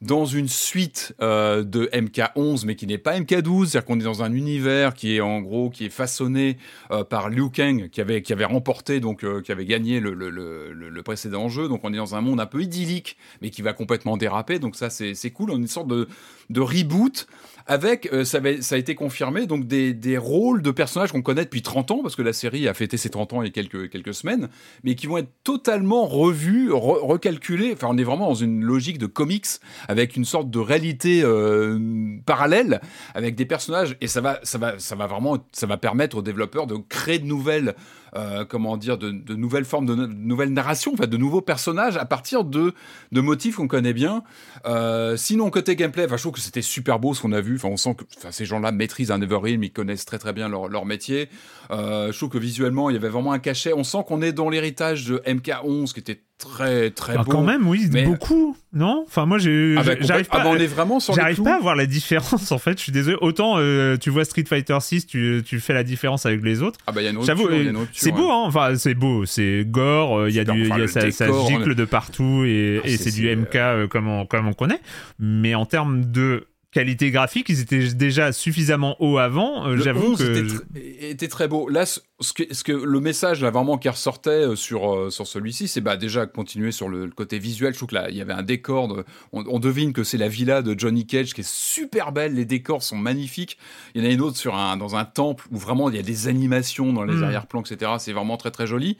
dans une suite euh, de MK11, mais qui n'est pas MK12, c'est-à-dire qu'on est dans un univers qui est en gros qui est façonné euh, par Liu Kang, qui avait remporté donc euh, qui avait gagné le, précédent jeu. Donc on est dans un monde un peu idyllique, mais qui va complètement déraper. Donc ça c'est cool, on est une sorte de reboot avec, euh, ça, a été confirmé, donc des, des rôles de personnages qu'on connaît depuis 30 ans, parce que la série a fêté ses 30 ans il y a quelques, quelques semaines, mais qui vont être totalement revus, re- recalculés. Enfin, on est vraiment dans une logique de comics, avec une sorte de réalité euh, parallèle, avec des personnages, et ça va, ça, va, ça va vraiment, ça va permettre aux développeurs de créer de nouvelles, euh, comment dire, de, de nouvelles formes, de, no- de nouvelles narrations, en fait, de nouveaux personnages à partir de, de motifs qu'on connaît bien. Euh, sinon, côté gameplay, je trouve que c'était super beau ce qu'on a vu. Enfin, on sent que ces gens-là maîtrisent un Neverrealm, ils connaissent très très bien leur, leur métier. Euh, je trouve que visuellement, il y avait vraiment un cachet. On sent qu'on est dans l'héritage de MK11 qui était très très Ah, beau. Quand même, oui, mais- beaucoup, non? Enfin, moi, j'ai, Ah bah, j'arrive ah pas. bah, on est vraiment sur les J'arrive pas à voir la différence en fait, je suis désolé. Autant euh, tu vois Street Fighter 6, tu, tu fais la différence avec les autres. Ah bah il y a une J'avoue, euh, c'est beau, hein. Enfin, c'est beau, c'est gore. euh, Il y a du, enfin, il y a- le ça, décor, gicle de partout et, Ah, et c'est- du MK euh, comme on, comme on connaît. Mais en termes de qualité graphique, ils étaient déjà suffisamment hauts avant. euh, J'avoue 11 que était, tr- était très beau. Là, ce que, ce que le message là vraiment qui ressortait euh, sur euh, sur celui-ci, c'est bah déjà continuer sur le, le côté visuel. Je trouve que là, il y avait un décor. de- on, on devine que c'est la villa de Johnny Cage qui est super belle. Les décors sont magnifiques. Il y en a une autre sur un dans un temple où vraiment il y a des animations dans les Mm. arrière-plans, etc. C'est vraiment très très joli.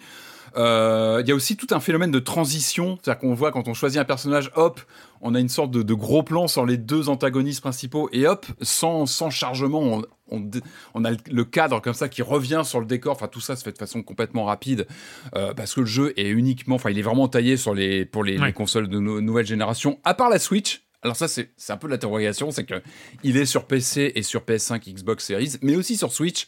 Euh, Il y a aussi tout un phénomène de transition, c'est-à-dire qu'on voit quand on choisit un personnage, hop, on a une sorte de, de gros plan sur les deux antagonistes principaux, et hop, sans, sans chargement, on, on, a le- cadre comme ça qui revient sur le décor. Enfin, tout ça se fait de façon complètement rapide, euh, parce que le jeu est uniquement, enfin, il est vraiment taillé sur les, pour les, Ouais. les consoles de no- nouvelle génération, à part la Switch. Alors ça, c'est c'est un peu l'interrogation, c'est que il est sur PC et sur PS5, Xbox Series, mais aussi sur Switch.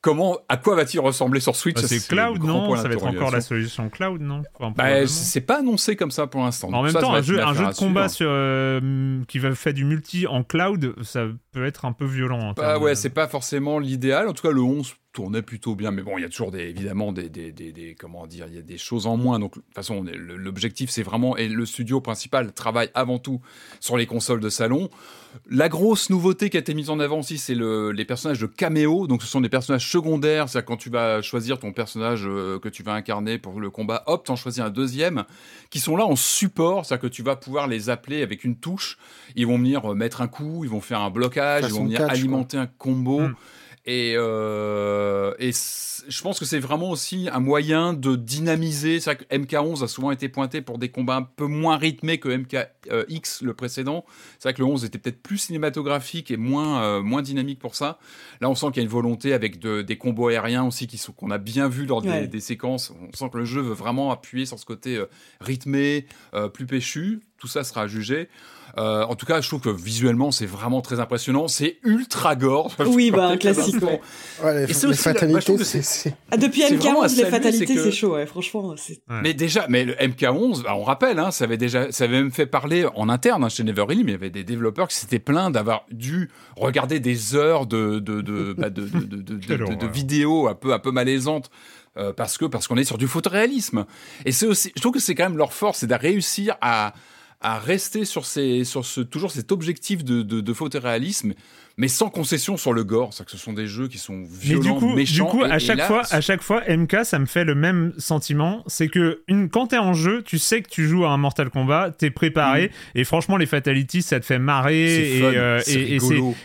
Comment, à quoi va-t-il ressembler sur Switch? Bah, Ça, c'est cloud, non? Ça va être encore la solution cloud, non? Enfin, Bah, c'est pas annoncé comme ça pour l'instant. En même ça, temps, un jeu, un de combat sur, euh, qui va faire du multi en cloud, ça peut être un peu violent. en Bah ouais, de- c'est pas forcément l'idéal. En tout cas, le 11 tournait plutôt bien. Mais bon, il y a toujours des, évidemment des, des, des, des- comment dire, il y a des choses en moins. Donc, de toute façon, l'objectif, c'est vraiment, et le studio principal travaille avant tout sur les consoles de salon. La grosse nouveauté qui a été mise en avant aussi, c'est le, les personnages de caméo. Donc, ce sont des personnages secondaires. C'est-à-dire, quand tu vas choisir ton personnage euh, que tu vas incarner pour le combat, hop, t'en choisis un deuxième, qui sont là en support. C'est-à-dire que tu vas pouvoir les appeler avec une touche. Ils vont venir euh, mettre un coup, ils vont faire un blocage, ils vont venir catch, quoi. alimenter un combo. Mm. Et, euh, et je pense que c'est vraiment aussi un moyen de dynamiser. C'est vrai que MK11 a souvent été pointé pour des combats un peu moins rythmés que MKX, le précédent. C'est vrai que le 11 était peut-être plus cinématographique et moins, euh, moins dynamique pour ça. Là, on sent qu'il y a une volonté avec des combos aériens aussi qu'on a bien vu lors des, séquences. On sent que le jeu veut vraiment appuyer sur ce côté euh, rythmé, plus péchu. Tout ça sera jugé. Euh, en tout cas, je trouve que visuellement, c'est vraiment très impressionnant. C'est ultra gore. Oui, bah, un classique. Ouais. les, fatalités, c'est. Ah, depuis MK11, les fatalités, c'est chaud, ouais, franchement. Mais déjà, mais le MK11, bah, on rappelle, hein, ça avait déjà, ça avait même fait parler en interne hein, chez NeverIll, mais il y avait des développeurs qui s'étaient plaints d'avoir dû regarder des heures de, de, de, bah, de, de, vidéos un peu, un peu malaisantes. Euh, parce que parce qu'on est sur du photoréalisme et c'est aussi je trouve que c'est quand même leur force c'est de réussir à à rester sur, ces, sur ce, toujours cet objectif de, de, de photoréalisme, mais sans concession sur le gore. C'est que ce sont des jeux qui sont violents, mais du coup, méchants. Du coup, à chaque fois, à chaque fois, MK, ça me fait le même sentiment. C'est que une, quand t'es en jeu, tu sais que tu joues à un Mortal Kombat, t'es préparé, mm. et franchement, les fatalities, ça te fait marrer, et euh, et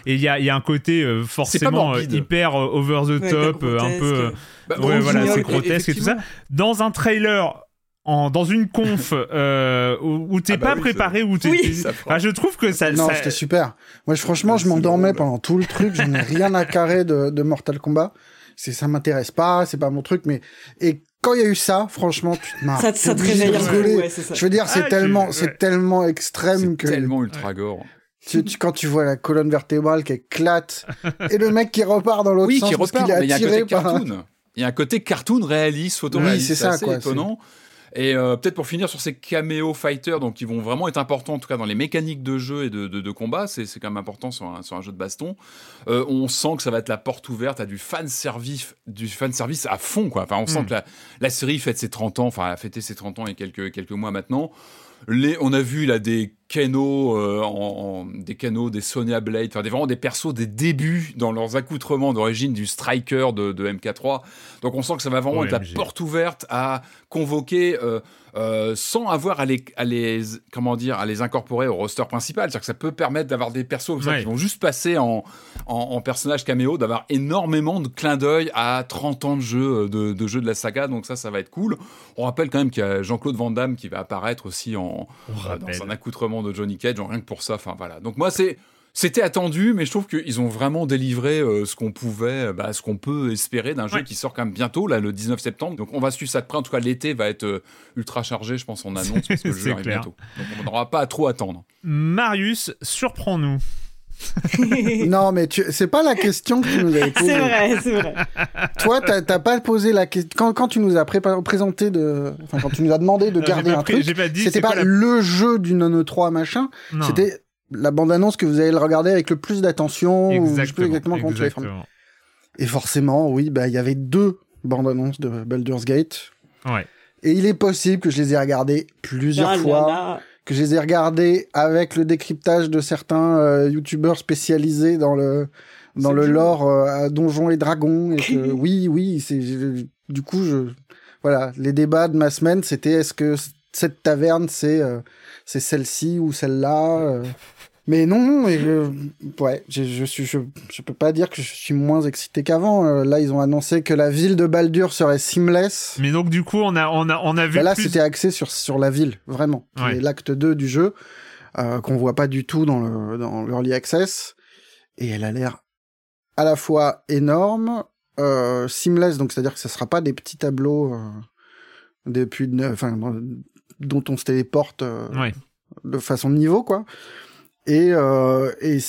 il y a, y a un côté euh, forcément euh, hyper over the top, un peu. Bah, ouais, voilà, c'est grotesque et tout ça. Dans un trailer en, dans une conf euh, où, t'es ah bah pas préparé, où t'es. Oui. Ah, je trouve que ça. Non, c'était super. Moi, franchement, je m'endormais pendant tout le truc. J'en ai rien à carrer de, de Mortal Kombat. C'est, ça m'intéresse pas, c'est pas mon truc, mais et quand il y a eu ça, franchement, tu te marres. Ça, ça te réveille ouais. Je veux dire, c'est ah, tellement, c'est tellement extrême que. Tellement ultra gore. Tu, tu, quand tu vois la colonne vertébrale qui éclate et le mec qui repart dans l'autre oui, sens qui repart, parce qu'il est attiré par. Il y a un côté cartoon réaliste, photoréaliste. Oui, c'est ça, quoi. Étonnant. Et euh, peut-être pour finir sur ces caméo fighters, donc qui vont vraiment être importants en tout cas dans les mécaniques de jeu et de, de, de combat, c'est quand même important sur un, sur un jeu de baston. Euh, on sent que ça va être la porte ouverte à du fan service, du fan service à fond quoi. Enfin, on sent hmm. que la, la, série fête ses 30 ans, enfin a fêté ses 30 ans il y a quelques quelques mois maintenant. Les, on a vu là des canaux, euh, en, des canaux, des Sonya Blade, enfin des, vraiment des persos des débuts dans leurs accoutrements d'origine du Striker de, de, MK3. Donc on sent que ça va vraiment être la porte ouverte à convoquer euh, euh, sans avoir à les, à les, comment dire, à les incorporer au roster principal. C'est-à-dire que ça peut permettre d'avoir des persos qui vont juste passer en, en, en personnage caméo, d'avoir énormément de clins d'œil à 30 ans de jeu, de, de jeu de la saga. Donc ça, ça va être cool. On rappelle quand même qu'il y a Jean-Claude Van Damme qui va apparaître aussi en, dans un accoutrement de Johnny Cage, rien que pour ça. Enfin voilà. Donc moi c'est c'était attendu, mais je trouve qu'ils ont vraiment délivré euh, ce qu'on pouvait, euh, bah, ce qu'on peut espérer d'un jeu qui sort quand même bientôt, là, le 19 septembre. Donc on va suivre ça de près. En tout cas, l'été va être euh, ultra chargé, je pense, en annonce, parce que le jeu arrive bientôt. Donc on n'aura pas à trop attendre. Marius, surprends-nous. non, mais tu... c'est pas la question que tu nous avais posée. C'est vrai, c'est vrai. Toi, t'as pas posé la question. Quand, quand, tu nous as présenté de. Enfin, quand tu nous as demandé de garder un truc, c'était pas, le jeu du Nono 3 machin, c'était la bande-annonce que vous allez le regarder avec le plus d'attention. Ou je sais plus exactement l'as Et forcément, oui, bah, il y avait deux bandes-annonces de Baldur's Gate. Ouais. Et il est possible que je les ai regardées plusieurs ah fois que je les ai regardés avec le décryptage de certains euh, youtubeurs spécialisés dans le dans le lore euh, à Donjons et Dragons et que oui oui c'est du coup je voilà les débats de ma semaine c'était est-ce que cette taverne c'est euh, c'est celle-ci ou celle-là mais non, non, et je, ouais, je, je, suis, je, je, peux pas dire que je suis moins excité qu'avant. Euh, là, ils ont annoncé que la ville de Baldur serait seamless. Mais donc, du coup, on a, on a, on a vu. là, c'était axé sur, sur la ville, vraiment. Ouais. l'acte 2 du jeu, euh, qu'on voit pas du tout dans le, dans l'early access. Et elle a l'air à la fois énorme, euh, seamless, donc c'est-à-dire que ça sera pas des petits tableaux, euh, depuis, enfin, dont on se téléporte, euh, de façon niveau, quoi. Et, euh, et,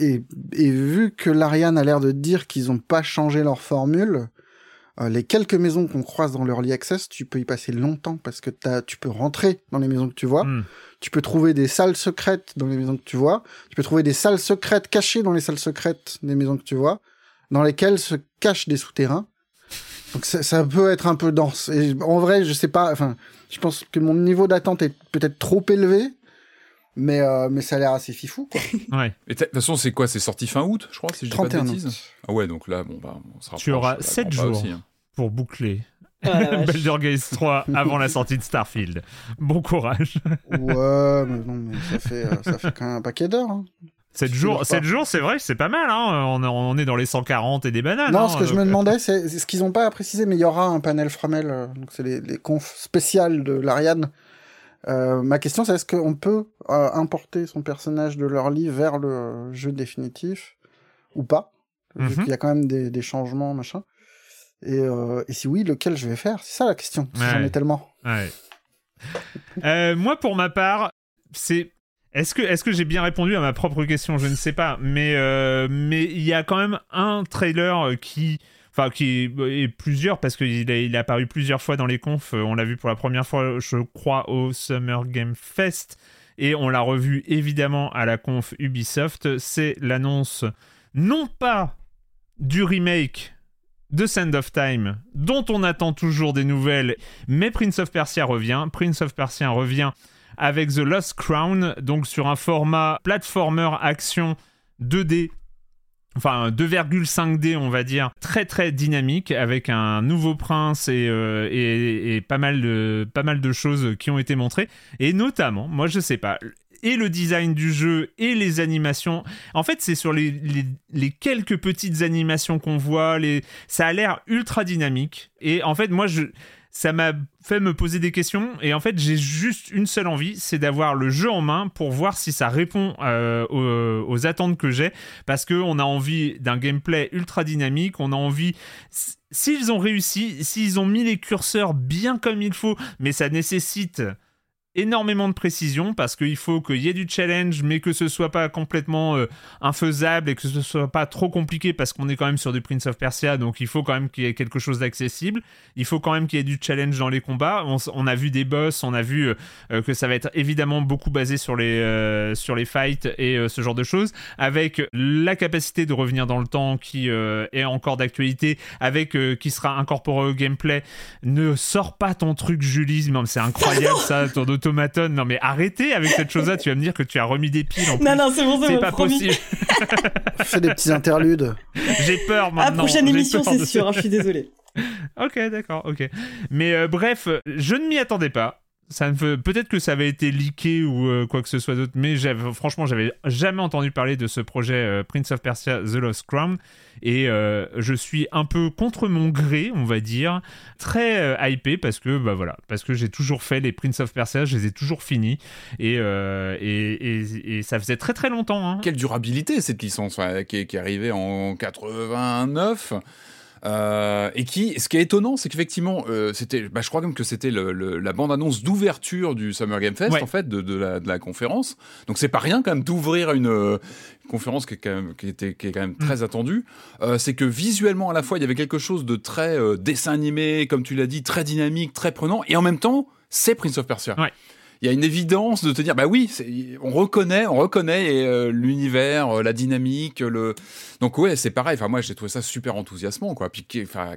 et, vu que l'Ariane a l'air de dire qu'ils n'ont pas changé leur formule, euh, les quelques maisons qu'on croise dans l'Early Access, tu peux y passer longtemps parce que as, tu peux rentrer dans les maisons que tu vois, hmm. tu peux trouver des salles secrètes dans les maisons que tu vois, tu peux trouver des salles secrètes cachées dans les salles secrètes des maisons que tu vois, dans lesquelles se cachent des souterrains. Donc ça, ça peut être un peu dense. Et en vrai, je sais pas, enfin, je pense que mon niveau d'attente est peut-être trop élevé mais, euh, mais ça a l'air assez fifou, quoi. ouais. Et de toute façon, c'est quoi? C'est sorti fin août, je crois, si je dis pas de bêtises? Ah ouais, donc là, bon, bah, on sera Tu auras 7 jours aussi, hein. pour boucler. Ah, Baldur's 3 avant la sortie de Starfield. Bon courage. ouais, mais non, mais ça fait, euh, ça fait quand même un paquet d'heures. Hein. 7 jours, 7 jours, c'est vrai, c'est pas mal. Hein on, on, est dans les 140 et des bananes. Non, hein, ce que je me demandais, c'est ce qu'ils n'ont pas précisé, mais il y aura un panel Framel, donc c'est les, les confs spéciales de l'Ariane. Euh, ma question, c'est est-ce qu'on peut euh, importer son personnage de leur livre vers le jeu définitif ou pas Vu mhm. qu'il y a quand même des, des changements, machin. Et, euh, et, si oui, lequel je vais faire? C'est ça la question. J'en ai tellement. Ouais. Euh, moi, pour ma part, c'est est-ce que, est que j'ai bien répondu à ma propre question? Je ne sais pas. Mais euh, mais il y a quand même un trailer qui. Enfin, qui est plusieurs, parce qu'il a, il a apparu plusieurs fois dans les confs. On l'a vu pour la première fois, je crois, au Summer Game Fest. Et on l'a revu évidemment à la conf Ubisoft. C'est l'annonce, non pas du remake de Sand of Time, dont on attend toujours des nouvelles, mais Prince of Persia revient. Prince of Persia revient avec The Lost Crown, donc sur un format platformer action 2D enfin 2,5D on va dire, très très dynamique avec un nouveau prince et, euh, et, pas, mal de, pas mal de choses qui ont été montrées. Et notamment, moi je sais pas, et le design du jeu et les animations. En fait, c'est sur les, les, quelques petites animations qu'on voit, ça a l'air ultra dynamique. Et en fait, moi, je ça m'a fait me poser des questions et en fait j'ai juste une seule envie, c'est d'avoir le jeu en main pour voir si ça répond euh, aux, attentes que j'ai. Parce que on a envie d'un gameplay ultra dynamique, on a envie s'ils ont réussi, s'ils ont mis les curseurs bien comme il faut, mais ça nécessite énormément de précision parce qu'il faut qu'il y ait du challenge mais que ce soit pas complètement euh, infaisable et que ce soit pas trop compliqué parce qu'on est quand même sur du Prince of Persia donc il faut quand même qu'il y ait quelque chose d'accessible. Il faut quand même qu'il y ait du challenge dans les combats. On, a vu des boss on a vu euh, euh, que ça va être évidemment beaucoup basé sur les sur les fights et ce genre de choses. Avec la capacité de revenir dans le temps qui est encore d'actualité avec qui sera incorporé au gameplay. Ne sors pas ton truc Julie c'est incroyable ça ton automaton. Non, mais arrêtez avec cette chose-là. Tu vas me dire que tu as remis des piles en plus. Non, non, c'est bon, c'est pas possible. Fais des petits interludes. J'ai peur maintenant. À prochaine émission, c'est sûr. Hein, je suis désolé. ok, d'accord, ok. Mais euh, bref, je ne m'y attendais pas. Peut-être que ça avait été leaké ou euh, quoi que ce soit d'autre, mais franchement, j'avais jamais entendu parler de ce projet euh, Prince of Persia: The Lost Crown et euh, je suis un peu contre mon gré, on va dire, très hypé parce que bah voilà, parce que j'ai toujours fait les Prince of Persia, je les ai toujours finis et, ça faisait très très longtemps. Hein. Quelle durabilité cette licence qui, qui est arrivée en 89 euh, et qui, ce qui est étonnant, c'est qu'effectivement, euh, c'était, bah, je crois même que c'était la bande-annonce d'ouverture du Summer Game Fest, en fait, de, la, conférence. Donc c'est pas rien quand même d'ouvrir une, euh, conférence qui est quand même, qui était, qui est quand même très mm. attendue. c'est que visuellement, à la fois, il y avait quelque chose de très dessin animé, comme tu l'as dit, très dynamique, très prenant, et en même temps, c'est Prince of Persia. Ouais il y a une évidence de te dire bah oui on reconnaît on reconnaît euh, l'univers euh, la dynamique le donc ouais c'est pareil. Enfin moi j'ai trouvé ça super enthousiasmant quoi. Puis enfin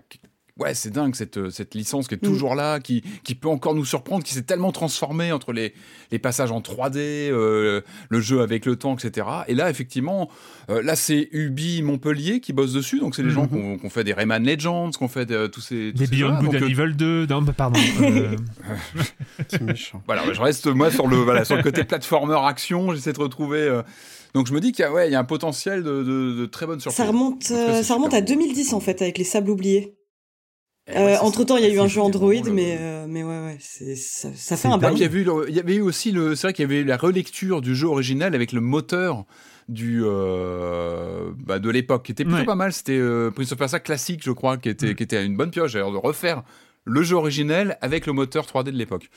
ouais, c'est dingue cette, cette licence qui est mm. toujours là, qui, qui peut encore nous surprendre, qui s'est tellement transformée entre les, les passages en 3D, euh, le jeu avec le temps, etc. Et là, effectivement, euh, là, c'est Ubi Montpellier qui bosse dessus, donc c'est les gens mm-hmm. qui ont fait des Rayman Legends, qui ont fait de, tous ces. Des Beyond Good and Evil 2, non, pardon. Euh, c'est méchant. Voilà, je reste moi sur le, voilà, sur le côté platformer action, j'essaie de retrouver. Donc je me dis qu'il y a, ouais, il y a un potentiel de, de, très bonne surprise. Ça remonte, ça remonte à 2010 en fait avec les sables oubliés. Eh euh, entre temps, il y a eu un jeu Android, mais euh, mais ouais, ouais, c'est ça, ça fait un bail. Il y, avait eu il y avait eu aussi le, c'est vrai qu'il y avait eu la relecture du jeu original avec le moteur du euh, bah, de l'époque, qui était plutôt pas mal. C'était euh, Prince of Persia classique, je crois, qui était mm. qui était une bonne pioche. Alors de refaire le jeu originel avec le moteur 3D de l'époque.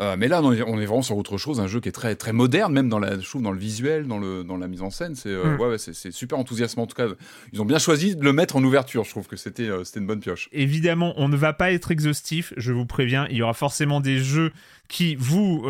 Euh, mais là, on est, vraiment sur autre chose, un jeu qui est très, très moderne, même dans, la, je dans le visuel, dans, le, dans la mise en scène. C'est euh, ouais, c'est super enthousiasmant. En tout cas, ils ont bien choisi de le mettre en ouverture. Je trouve que c'était euh, c'était une bonne pioche. Évidemment, on ne va pas être exhaustif, je vous préviens. Il y aura forcément des jeux qui, vous,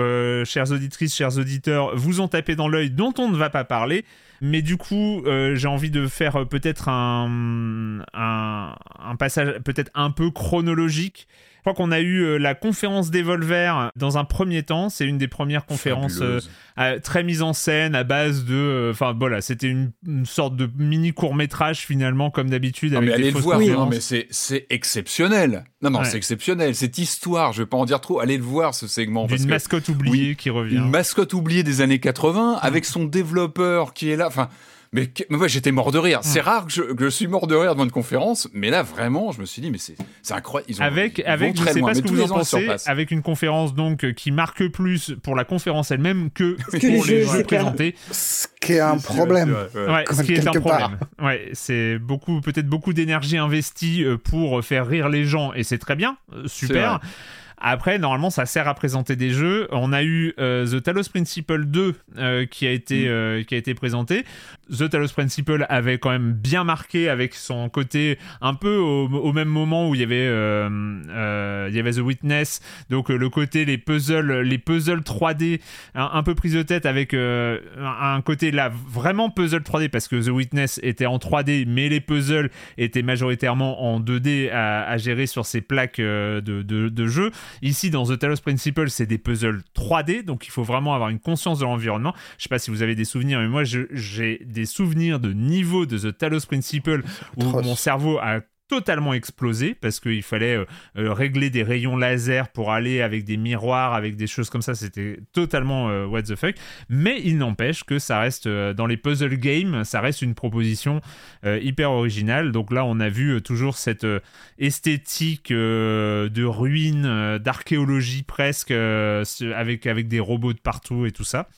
chères auditrices, chers auditeurs, vous ont tapé dans l'œil dont on ne va pas parler. Mais du coup, j'ai envie de faire peut-être un, un, un, passage peut-être un peu chronologique crois qu'on a eu euh, la conférence d'Evolver dans un premier temps. C'est une des premières conférences euh, très mise en scène à base de. Euh, enfin voilà, c'était une, sorte de mini court métrage finalement comme d'habitude. mais allez le voir. Non, mais c'est exceptionnel. Non non, c'est exceptionnel. Cette histoire, je vais pas en dire trop. Allez le voir ce segment. Une mascotte oubliée qui revient. Une mascotte oubliée des années 80 avec son développeur qui est là. Enfin. Mais, moi, j'étais mort de rire. C'est hmm. rare que je, suis mort de rire devant une conférence, mais là, vraiment, je me suis dit, mais c'est incroyable. Ils ont, avec, avec, je sais pas ce que vous en pensez, avec une conférence donc qui marque plus pour la conférence elle-même que, pour les jeux présentés. Ce qui est un problème. Ouais, ce qui est un problème. Ouais, c'est beaucoup, peut-être beaucoup d'énergie investie euh, pour faire rire les gens, et c'est très bien, euh, super. Après, normalement, ça sert à présenter des jeux. On a eu euh, The Talos Principle 2 euh, qui, a été, mm. euh, qui a été présenté. The Talos Principle avait quand même bien marqué avec son côté un peu au, même moment où il y avait, il y avait The Witness. Donc le côté les puzzles, les puzzles 3D un, peu pris de tête avec un côté là vraiment puzzle 3D parce que The Witness était en 3D, mais les puzzles étaient majoritairement en 2D à, gérer sur ces plaques de, de, de jeu. Ici, dans The Talos Principle, c'est des puzzles 3D, donc il faut vraiment avoir une conscience de l'environnement. Je sais pas si vous avez des souvenirs, mais moi, j'ai des souvenirs de niveau de The Talos Principle où mon cerveau a totalement explosé parce qu'il fallait euh, euh, régler des rayons laser pour aller avec des miroirs, avec des choses comme ça. C'était totalement euh, what the fuck. Mais il n'empêche que ça reste dans les puzzle games, ça reste une proposition hyper originale. Donc là, on a vu toujours cette esthétique de ruines, d'archéologie presque, avec, avec des robots de partout et tout ça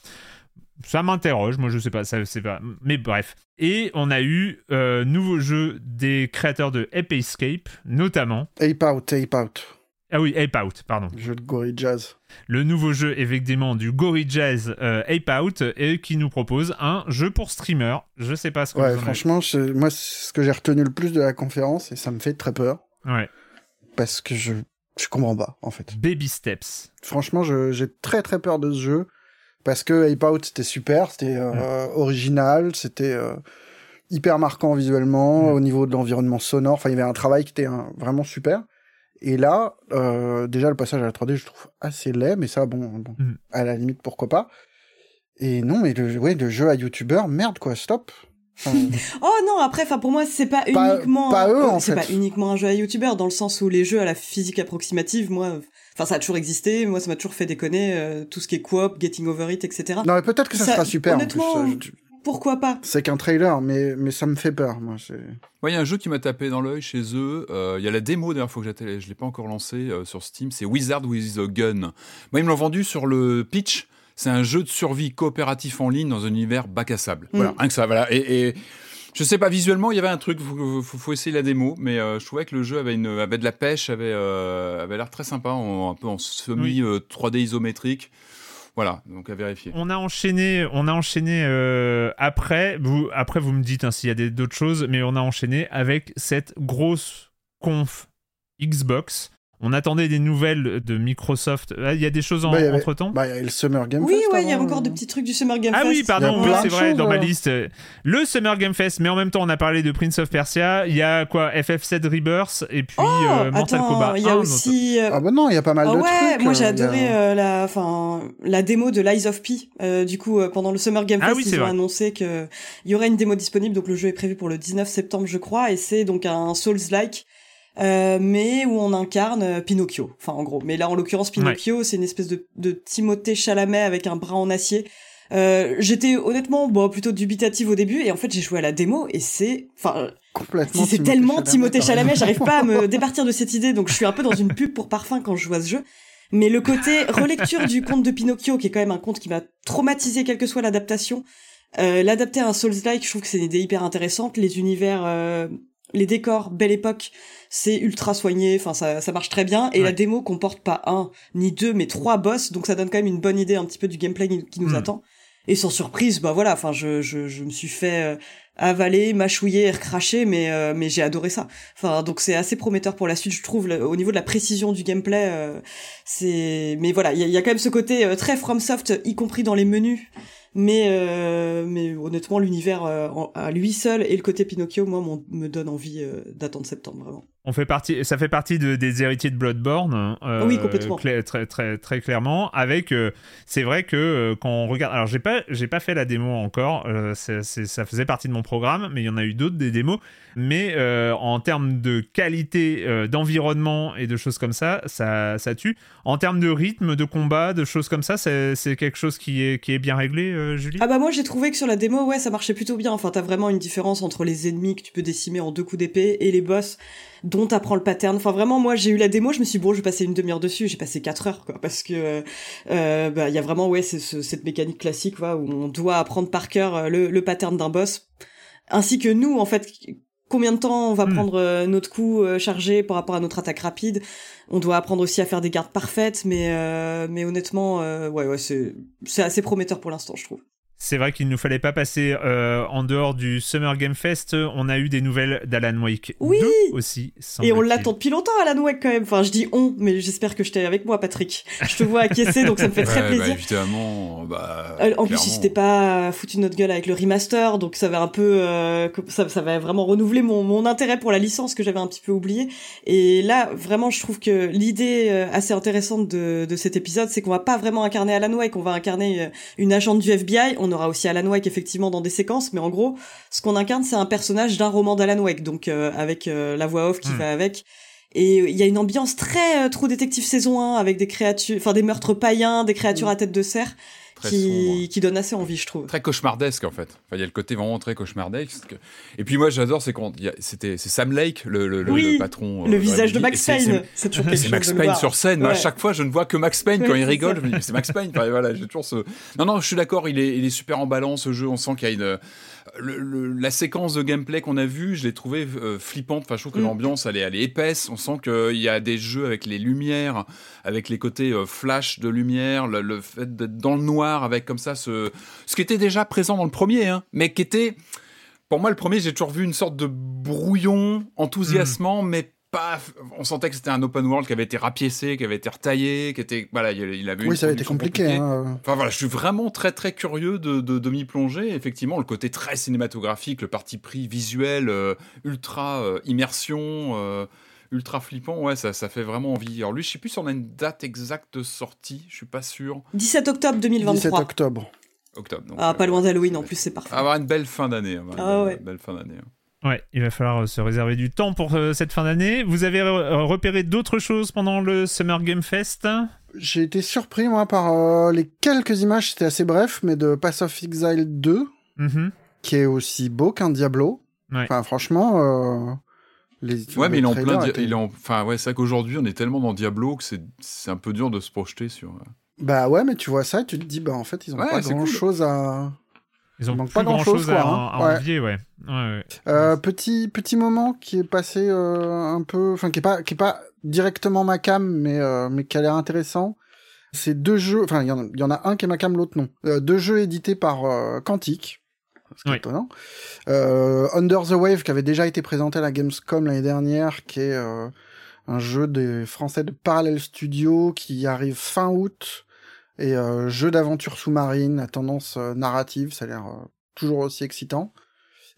ça m'interroge, moi je sais pas, ça, c'est pas. Mais bref. Et on a eu euh, nouveau jeu des créateurs de Ape Escape, notamment. Ape Out, Ape Out. Ah oui, Ape Out, pardon. Le jeu de Gorillaz. Le nouveau jeu, effectivement, du Gorillaz euh, Ape Out, et qui nous propose un jeu pour streamer. Je sais pas ce que Ouais, franchement, moi, c'est ce que j'ai retenu le plus de la conférence, et ça me fait très peur. Ouais. Parce que je, je comprends pas, en fait. Baby Steps. Franchement, j'ai très très peur de ce jeu parce que Ape Out c'était super, c'était euh, original, c'était euh, hyper marquant visuellement au niveau de l'environnement sonore. Enfin, il y avait un travail qui était vraiment super. Et là, euh, déjà le passage à la 3D, je trouve assez laid, mais ça, bon, mm. à la limite, pourquoi pas. Et non, mais le, ouais, le jeu à YouTuber, merde quoi, stop. oh non, après, enfin pour moi, c'est pas, uniquement, pas uniquement un jeu à YouTuber dans le sens où les jeux à la physique approximative, moi, Enfin, ça a toujours existé. Moi, ça m'a toujours fait déconner. Euh, tout ce qui est coop, getting over it, etc. Non, mais peut-être que ça, sera super. Honnêtement, pourquoi pas? C'est qu'un trailer, mais mais ça me fait peur. Moi, il y a un jeu qui m'a tapé dans l'œil chez eux. Euh, il y a la démo d'ailleurs, faut que je l'ai pas encore lancé euh, sur Steam. C'est Wizard with a Gun. Moi, ils me l'ont vendu sur le pitch. C'est un jeu de survie coopératif en ligne dans un univers bac à sable. Voilà, mm. rien que ça. Voilà. et, et je sais pas, visuellement, il y avait un truc, faut, faut, essayer la démo, mais euh, je trouvais que le jeu avait, une, avait de la pêche, avait, euh, avait l'air très sympa, un peu en semi 3D euh, isométrique. Voilà, donc à vérifier. On a enchaîné, on a enchaîné après. Vous, après, vous me dites hein, s'il y a d'autres choses, mais on a enchaîné avec cette grosse conf Xbox on attendait des nouvelles de Microsoft. Ah, il y a des choses en, bah, entre temps bah, Il y a le Summer Game oui, Fest. Oui, il y a encore des petits trucs du Summer Game Fest. Ah oui, pardon, c'est vrai, dans ma liste. Le Summer Game Fest, mais en même temps, on a parlé de Prince of Persia. Il y a quoi FF7 Rebirth et puis oh, euh, Mortal Kombat. Il y a aussi. Euh, ah bah non, il y a pas mal de ouais, trucs. Moi, j'ai euh, adoré la, enfin, la démo de Lies of P. du coup, pendant le Summer Game ah Fest, ils ont annoncé qu'il y aurait une démo disponible. Donc, le jeu est prévu pour le 19 septembre, je crois. Et c'est donc un Souls-like euh, mais où on incarne euh, Pinocchio. Enfin, en gros. Mais là, en l'occurrence, Pinocchio, c'est une espèce de, de Timothée Chalamet avec un bras en acier. Euh, j'étais honnêtement bon, plutôt dubitative au début et en fait j'ai joué à la démo et c'est enfin c'est tellement Timothée Chalamet, j'arrive pas à me départir de cette idée donc je suis un peu dans une pub pour parfum quand je joue à ce jeu. Mais le côté relecture du conte de Pinocchio qui est quand même un conte qui m'a traumatisé quelle que soit l'adaptation, euh, l'adapter à un Souls-like, je trouve que c'est une idée hyper intéressante, les univers euh, les décors, belle époque, c'est ultra soigné, enfin ça, ça marche très bien. Et la démo comporte pas un ni deux, mais trois boss, donc ça donne quand même une bonne idée un petit peu du gameplay qui nous hmm. attend. Et sans surprise, bah voilà, enfin je, je, je me suis fait euh, avaler, mâchouiller, recracher, mais euh, mais j'ai adoré ça. Enfin donc c'est assez prometteur pour la suite, je trouve, au niveau de la précision du gameplay. Euh, c'est mais voilà, il y a, y a, quand même ce côté très FromSoft, y compris dans les menus Mais, mais honnêtement, l'univers à lui seul et le côté Pinocchio, moi, me donne envie d'attendre septembre, vraiment. On fait partie, ça fait partie de, des héritiers de Bloodborne. Euh, oui, complètement. très, très, très clairement. Avec, euh, c'est vrai que euh, quand on regarde, alors j'ai pas, j'ai pas fait la démo encore. ça faisait partie de mon programme, mais il y en a eu d'autres des démos. Mais en termes de qualité d'environnement et de choses comme ça, ça, ça tue. En termes de rythme, de combat, de choses comme ça, c'est, quelque chose qui est, qui est bien réglé, Julie? Ah bah moi j'ai trouvé que sur la démo, ouais, ça marchait plutôt bien. Enfin, t'as vraiment une différence entre les ennemis que tu peux décimer en deux coups d'épée et les boss dont t'apprends le pattern. Enfin vraiment, moi j'ai eu la démo, je me suis dit, bon, je vais passer une demi-heure dessus, j'ai passé quatre heures quoi, parce que euh, bah il y a vraiment ouais c'est cette mécanique classique quoi, où on doit apprendre par cœur euh, le, le pattern d'un boss, ainsi que nous en fait. Combien de temps on va hmm. prendre euh, notre coup chargé par rapport à notre attaque rapide On doit apprendre aussi à faire des gardes parfaites, mais mais honnêtement, ouais ouais c'est c'est assez prometteur pour l'instant, je trouve. C'est vrai qu'il ne nous fallait pas passer euh, en dehors du Summer Game Fest. On a eu des nouvelles d'Alan Wake oui 2 aussi. Et on l'attend depuis longtemps, Alan Wake quand même. Enfin, je dis on, mais j'espère que je t'ai avec moi, Patrick. Je te vois acquiescer, donc ça me fait très bah, plaisir. évidemment. Bah, euh, en plus, il s'était pas foutu de notre gueule avec le remaster, donc ça va un peu, euh, ça, ça va vraiment renouveler mon, mon intérêt pour la licence que j'avais un petit peu oublié. Et là, vraiment, je trouve que l'idée assez intéressante de, de cet épisode, c'est qu'on va pas vraiment incarner Alan Wake, on va incarner une agente du FBI. On aura aussi Alan Wake effectivement dans des séquences, mais en gros, ce qu'on incarne, c'est un personnage d'un roman d'Alan Wake, donc euh, avec euh, la voix off qui hmm. va avec. Et il y a une ambiance très euh, Trou Détective saison 1 avec des créatures, enfin des meurtres païens, des créatures hmm. à tête de cerf qui, qui, donne assez envie, je trouve. Très cauchemardesque en fait. il y a le côté vraiment très cauchemardesque. Et puis moi j'adore, c'est quand c'était c'est Sam Lake, le, le, le patron. Le visage de Max Payne. C'est toujours Max Payne sur scène. À chaque fois, je ne vois que Max Payne quand il rigole. Je me dis c'est Max Payne. voilà, j'ai toujours ce. Non non, je suis d'accord. Il est il est super emballant ce jeu. On sent qu'il y a une le, la séquence de gameplay qu'on a vue, je l'ai trouvée euh, flippante. Enfin, je trouve que mm. l'ambiance, elle est, elle est épaisse. On sent qu'il y a des jeux avec les lumières, avec les côtés euh, flash de lumière, le, fait d'être dans le noir, avec comme ça ce, ce qui était déjà présent dans le premier, hein, mais qui était, pour moi, le premier, j'ai toujours vu une sorte de brouillon enthousiasmant, mm. mais on sentait que c'était un open world qui avait été rapiécé, qui avait été retaillé, qui était, voilà, il, avait. Oui, ça avait été compliqué. Hein. Enfin voilà, je suis vraiment très très curieux de, de, m'y plonger. Effectivement, le côté très cinématographique, le parti pris visuel, euh, ultra euh, immersion. Euh, ultra flippant, ouais, ça, ça fait vraiment envie. Alors lui, je sais plus si on a une date exacte de sortie, je suis pas sûr. 17 octobre 2023. 17 octobre. Octobre. ah, pas loin d'Halloween en plus, c'est parfait. Avoir une belle fin d'année. Ah, ouais. belle fin d'année. Hein. Ouais, il va falloir euh, se réserver du temps pour euh, cette fin d'année. Vous avez euh, repéré d'autres choses pendant le Summer Game Fest? J'ai été surpris, moi, par les quelques images, c'était assez bref, mais de Pass of Exile 2, mm-hmm. qui est aussi beau qu'un Diablo. Enfin, franchement, les, ouais, mais il est en plein. Il est Enfin, ouais, c'est vrai qu'aujourd'hui, on est tellement dans Diablo que c'est un peu dur de se projeter sur. Bah ouais, mais tu vois ça et tu te dis, bah en fait, ils ont pas grand chose à. Ils ont pas grand chose, à, hein. envier, ouais. Euh, petit petit moment qui est passé euh, un peu, enfin qui est pas qui est pas directement ma cam, mais euh, mais qui a l'air intéressant. C'est deux jeux, enfin il y, en a un qui est ma cam, l'autre non. deux jeux édités par Quantic. C'est étonnant. Under the Wave qui avait déjà été présenté à la Gamescom l'année dernière, qui est un jeu des Français de Parallel Studio qui arrive fin août et euh, jeu d'aventure sous-marine à tendance euh, narrative, ça a l'air euh, toujours aussi excitant.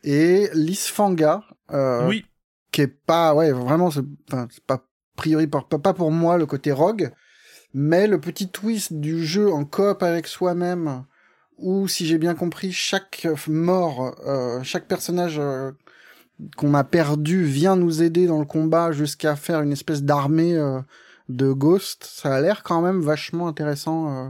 Et Lisfanga, euh, oui. qui est pas, ouais, vraiment, c'est pas priori pas, pas pour moi le côté rogue, mais le petit twist du jeu en coop avec soi-même, où si j'ai bien compris, chaque mort, euh, chaque personnage qu'on a perdu vient nous aider dans le combat jusqu'à faire une espèce d'armée de Ghost, ça a l'air quand même vachement intéressant euh,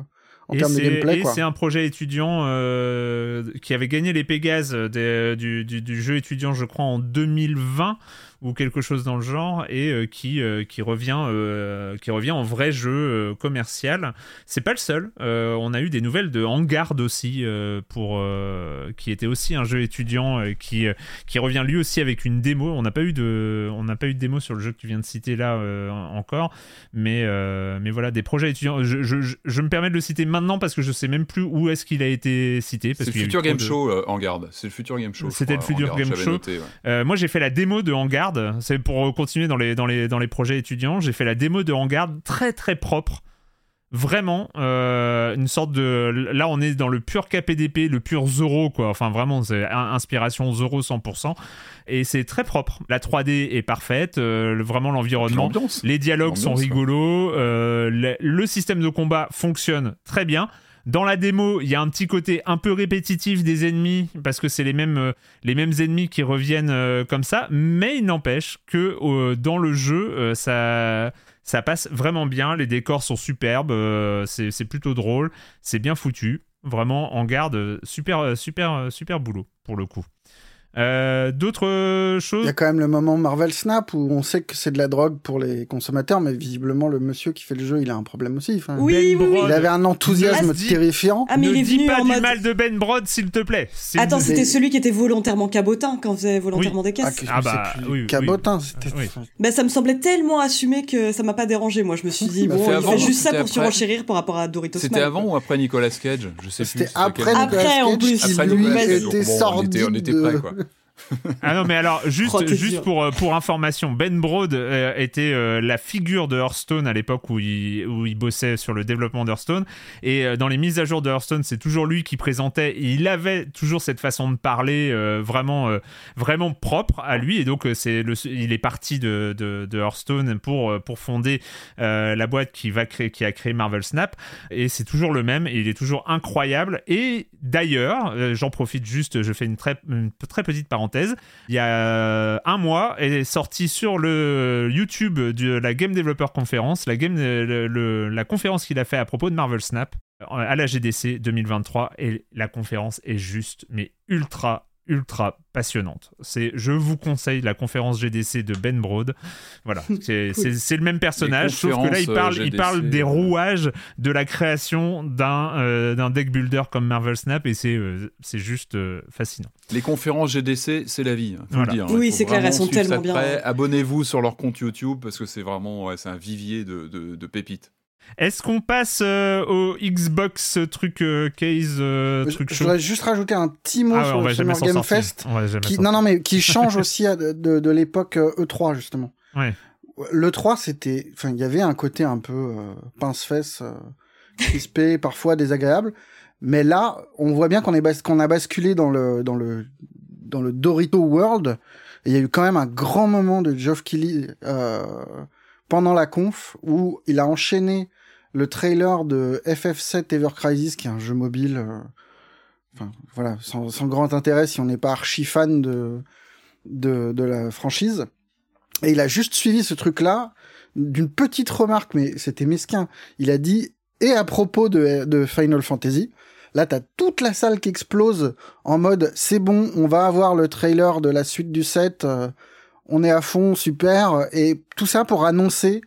en termes de gameplay. Et c'est un projet étudiant euh, qui avait gagné les Pégases du, du, jeu étudiant, je crois, en 2020 ou quelque chose dans le genre et euh, qui, euh, qui, revient, euh, qui revient en vrai jeu commercial. C'est pas le seul. on a eu des nouvelles de Hangard aussi, pour, qui était aussi un jeu étudiant qui, qui revient lui aussi avec une démo. On n'a pas, eu de, on pas eu de démo sur le jeu que tu viens de citer là encore, mais, mais voilà, des projets étudiants. Je, je, je, me permets de le citer maintenant parce que je sais même plus où est-ce qu'il a été cité. C'est le Future Game Show, Hangard. C'est le Future Game Show. C'était le Future Game Show. moi, j'ai fait la démo de Hangard c'est pour continuer dans les, dans, les, dans les projets étudiants. J'ai fait la démo de Hangar très très propre. vraiment euh, une sorte de là on est dans le pur KPDP le pur Zoro quoi. Enfin vraiment c'est inspiration Zoro 100% et c'est très propre. La 3D est parfaite euh, vraiment l'environnement. Les dialogues sont rigolos euh, le, le, système de combat fonctionne très bien dans la démo, il y a un petit côté un peu répétitif des ennemis parce que c'est les mêmes, les mêmes ennemis qui reviennent comme ça, mais il n'empêche que dans le jeu, ça, passe vraiment bien, les décors sont superbes, euh, c'est plutôt drôle, c'est bien foutu. Vraiment, en garde, super, super, super boulot pour le coup. Euh, d'autres choses? Il y a quand même le moment Marvel Snap où on sait que c'est de la drogue pour les consommateurs, mais visiblement le monsieur qui fait le jeu, il a un problème aussi. Enfin, oui, ben oui, Il avait un enthousiasme terrifiant. Ah, mais ne il est dis pas du mal de Ben Brod, s'il te plaît. Attends, c'était celui qui était volontairement cabotin quand avez volontairement des caisses. Ah, ah bah oui, cabotin, c'était. Bah, ça me semblait tellement assumé que ça m'a pas dérangé. Moi, je me suis dit bon, il fait juste ça pour surenchérir par rapport à Doritos. C'était avant ou après Nicolas Cage? Je sais plus. C'était après Nicolas Cage. en plus. Après était sorti. On était prêts quoi. Ah non, mais alors, juste, juste pour, euh, pour information, Ben Brode euh, était euh, la figure de Hearthstone à l'époque où il, où il bossait sur le développement d'Hearthstone. Et dans les mises à jour de Hearthstone, c'est toujours lui qui présentait. il avait toujours cette façon de parler vraiment, vraiment propre à lui. Et donc, c'est le, il est parti de, de, de Hearthstone pour, pour fonder la boîte qui, va créer, qui a créé Marvel Snap. Et c'est toujours le même. Et il est toujours incroyable. Et d'ailleurs, j'en profite juste, je fais une très, une très petite parenthèse il y a euh, un mois, est sorti sur le YouTube de la Game Developer Conference, la, game, la conférence qu'il a fait à propos de Marvel Snap euh, à la GDC 2023 et la conférence est juste mais ultra ultra passionnante. C'est, je vous conseille la conférence GDC de Ben Broad. Voilà, c'est, le même personnage, sauf que là il parle, il parle des rouages de la création d'un, euh, d'un deck builder comme Marvel Snap et c'est, euh, c'est juste euh, fascinant. Les conférences GDC, c'est la vie. Faut le dire, hein. Oui, c'est clair, elles sont tellement bien. Abonnez-vous sur leur compte YouTube parce que c'est vraiment, c'est un vivier de, de, de pépites. Est-ce qu'on passe euh, au Xbox truc euh, case euh, truc Je voudrais juste rajouter un petit mot ah sur le Summer Game Fest. Qui, non, non, mais qui change aussi de, de, l'époque E3 justement. Ouais. Le 3, c'était, enfin, il y avait un côté un peu pince-fesse, crispé, parfois désagréable. Mais là, on voit bien qu'on est qu'on a basculé dans le dans le dans le Dorito World. il y a eu quand même un grand moment de Geoff Keighley pendant la conf où il a enchaîné le trailer de FF7 Ever Crisis, qui est un jeu mobile, euh, enfin voilà, sans, grand intérêt si on n'est pas archi fan de, de, de la franchise. Et il a juste suivi ce truc-là d'une petite remarque, mais c'était mesquin. Il a dit et à propos de, de Final Fantasy. Là, t'as toute la salle qui explose en mode c'est bon, on va avoir le trailer de la suite du set. Euh, on est à fond, super, et tout ça pour annoncer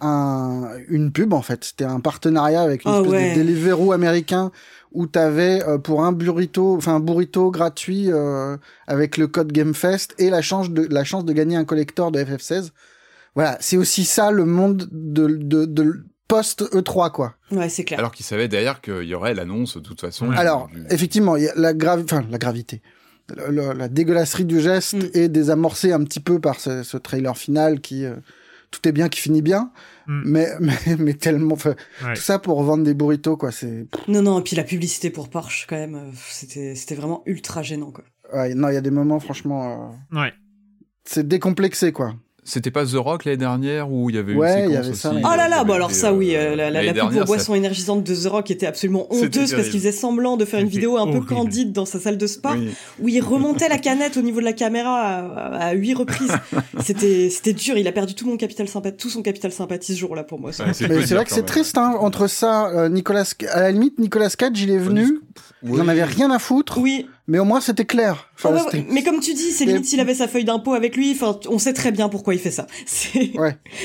un, une pub en fait. C'était un partenariat avec une oh, espèce de Deliveroo américain où t'avais euh, pour un burrito, enfin un burrito gratuit euh, avec le code GameFest et la chance de la chance de gagner un collector de FF16. Voilà, c'est aussi ça le monde de, de, de post E3 quoi. Ouais, c'est clair. Alors qu'il savait derrière qu'il y aurait l'annonce de toute façon. Alors, effectivement, il y a la grave enfin la gravité la, dégueulasserie du geste mm. est désamorcée un petit peu par ce, trailer final qui euh, tout est bien qui finit bien mm. mais, mais, tellement tout ça pour vendre des burritos quoi c'est non non et puis la publicité pour Porsche quand même euh, c'était c'était vraiment ultra gênant quoi. Ouais, non il y a des moments franchement euh, ouais. c'est décomplexé quoi c'était pas The Rock l'année dernière où il y avait ouais, une séquence y avait ça, aussi. Oh là là, bon alors ça oui, euh, la, la, pub pour boisson énergisante de The Rock était absolument honteuse parce qu'il faisait semblant de faire une vidéo un peu candide dans sa salle de spa où il remontait la canette au niveau de la caméra à, huit reprises. c'était c'était dur, il a perdu tout mon capital sympathie, tout son capital sympathie ce jour-là pour moi. c'est vrai que c'est triste hein, entre ça, euh, Nicolas, à la limite Nicolas Cage il est venu, il en avait rien à foutre. Oui mais au moins c'était clair. Enfin, mais comme tu dis, c'est limite s'il avait sa feuille d'impôt avec lui. Enfin, on sait très bien pourquoi il fait ça. C'est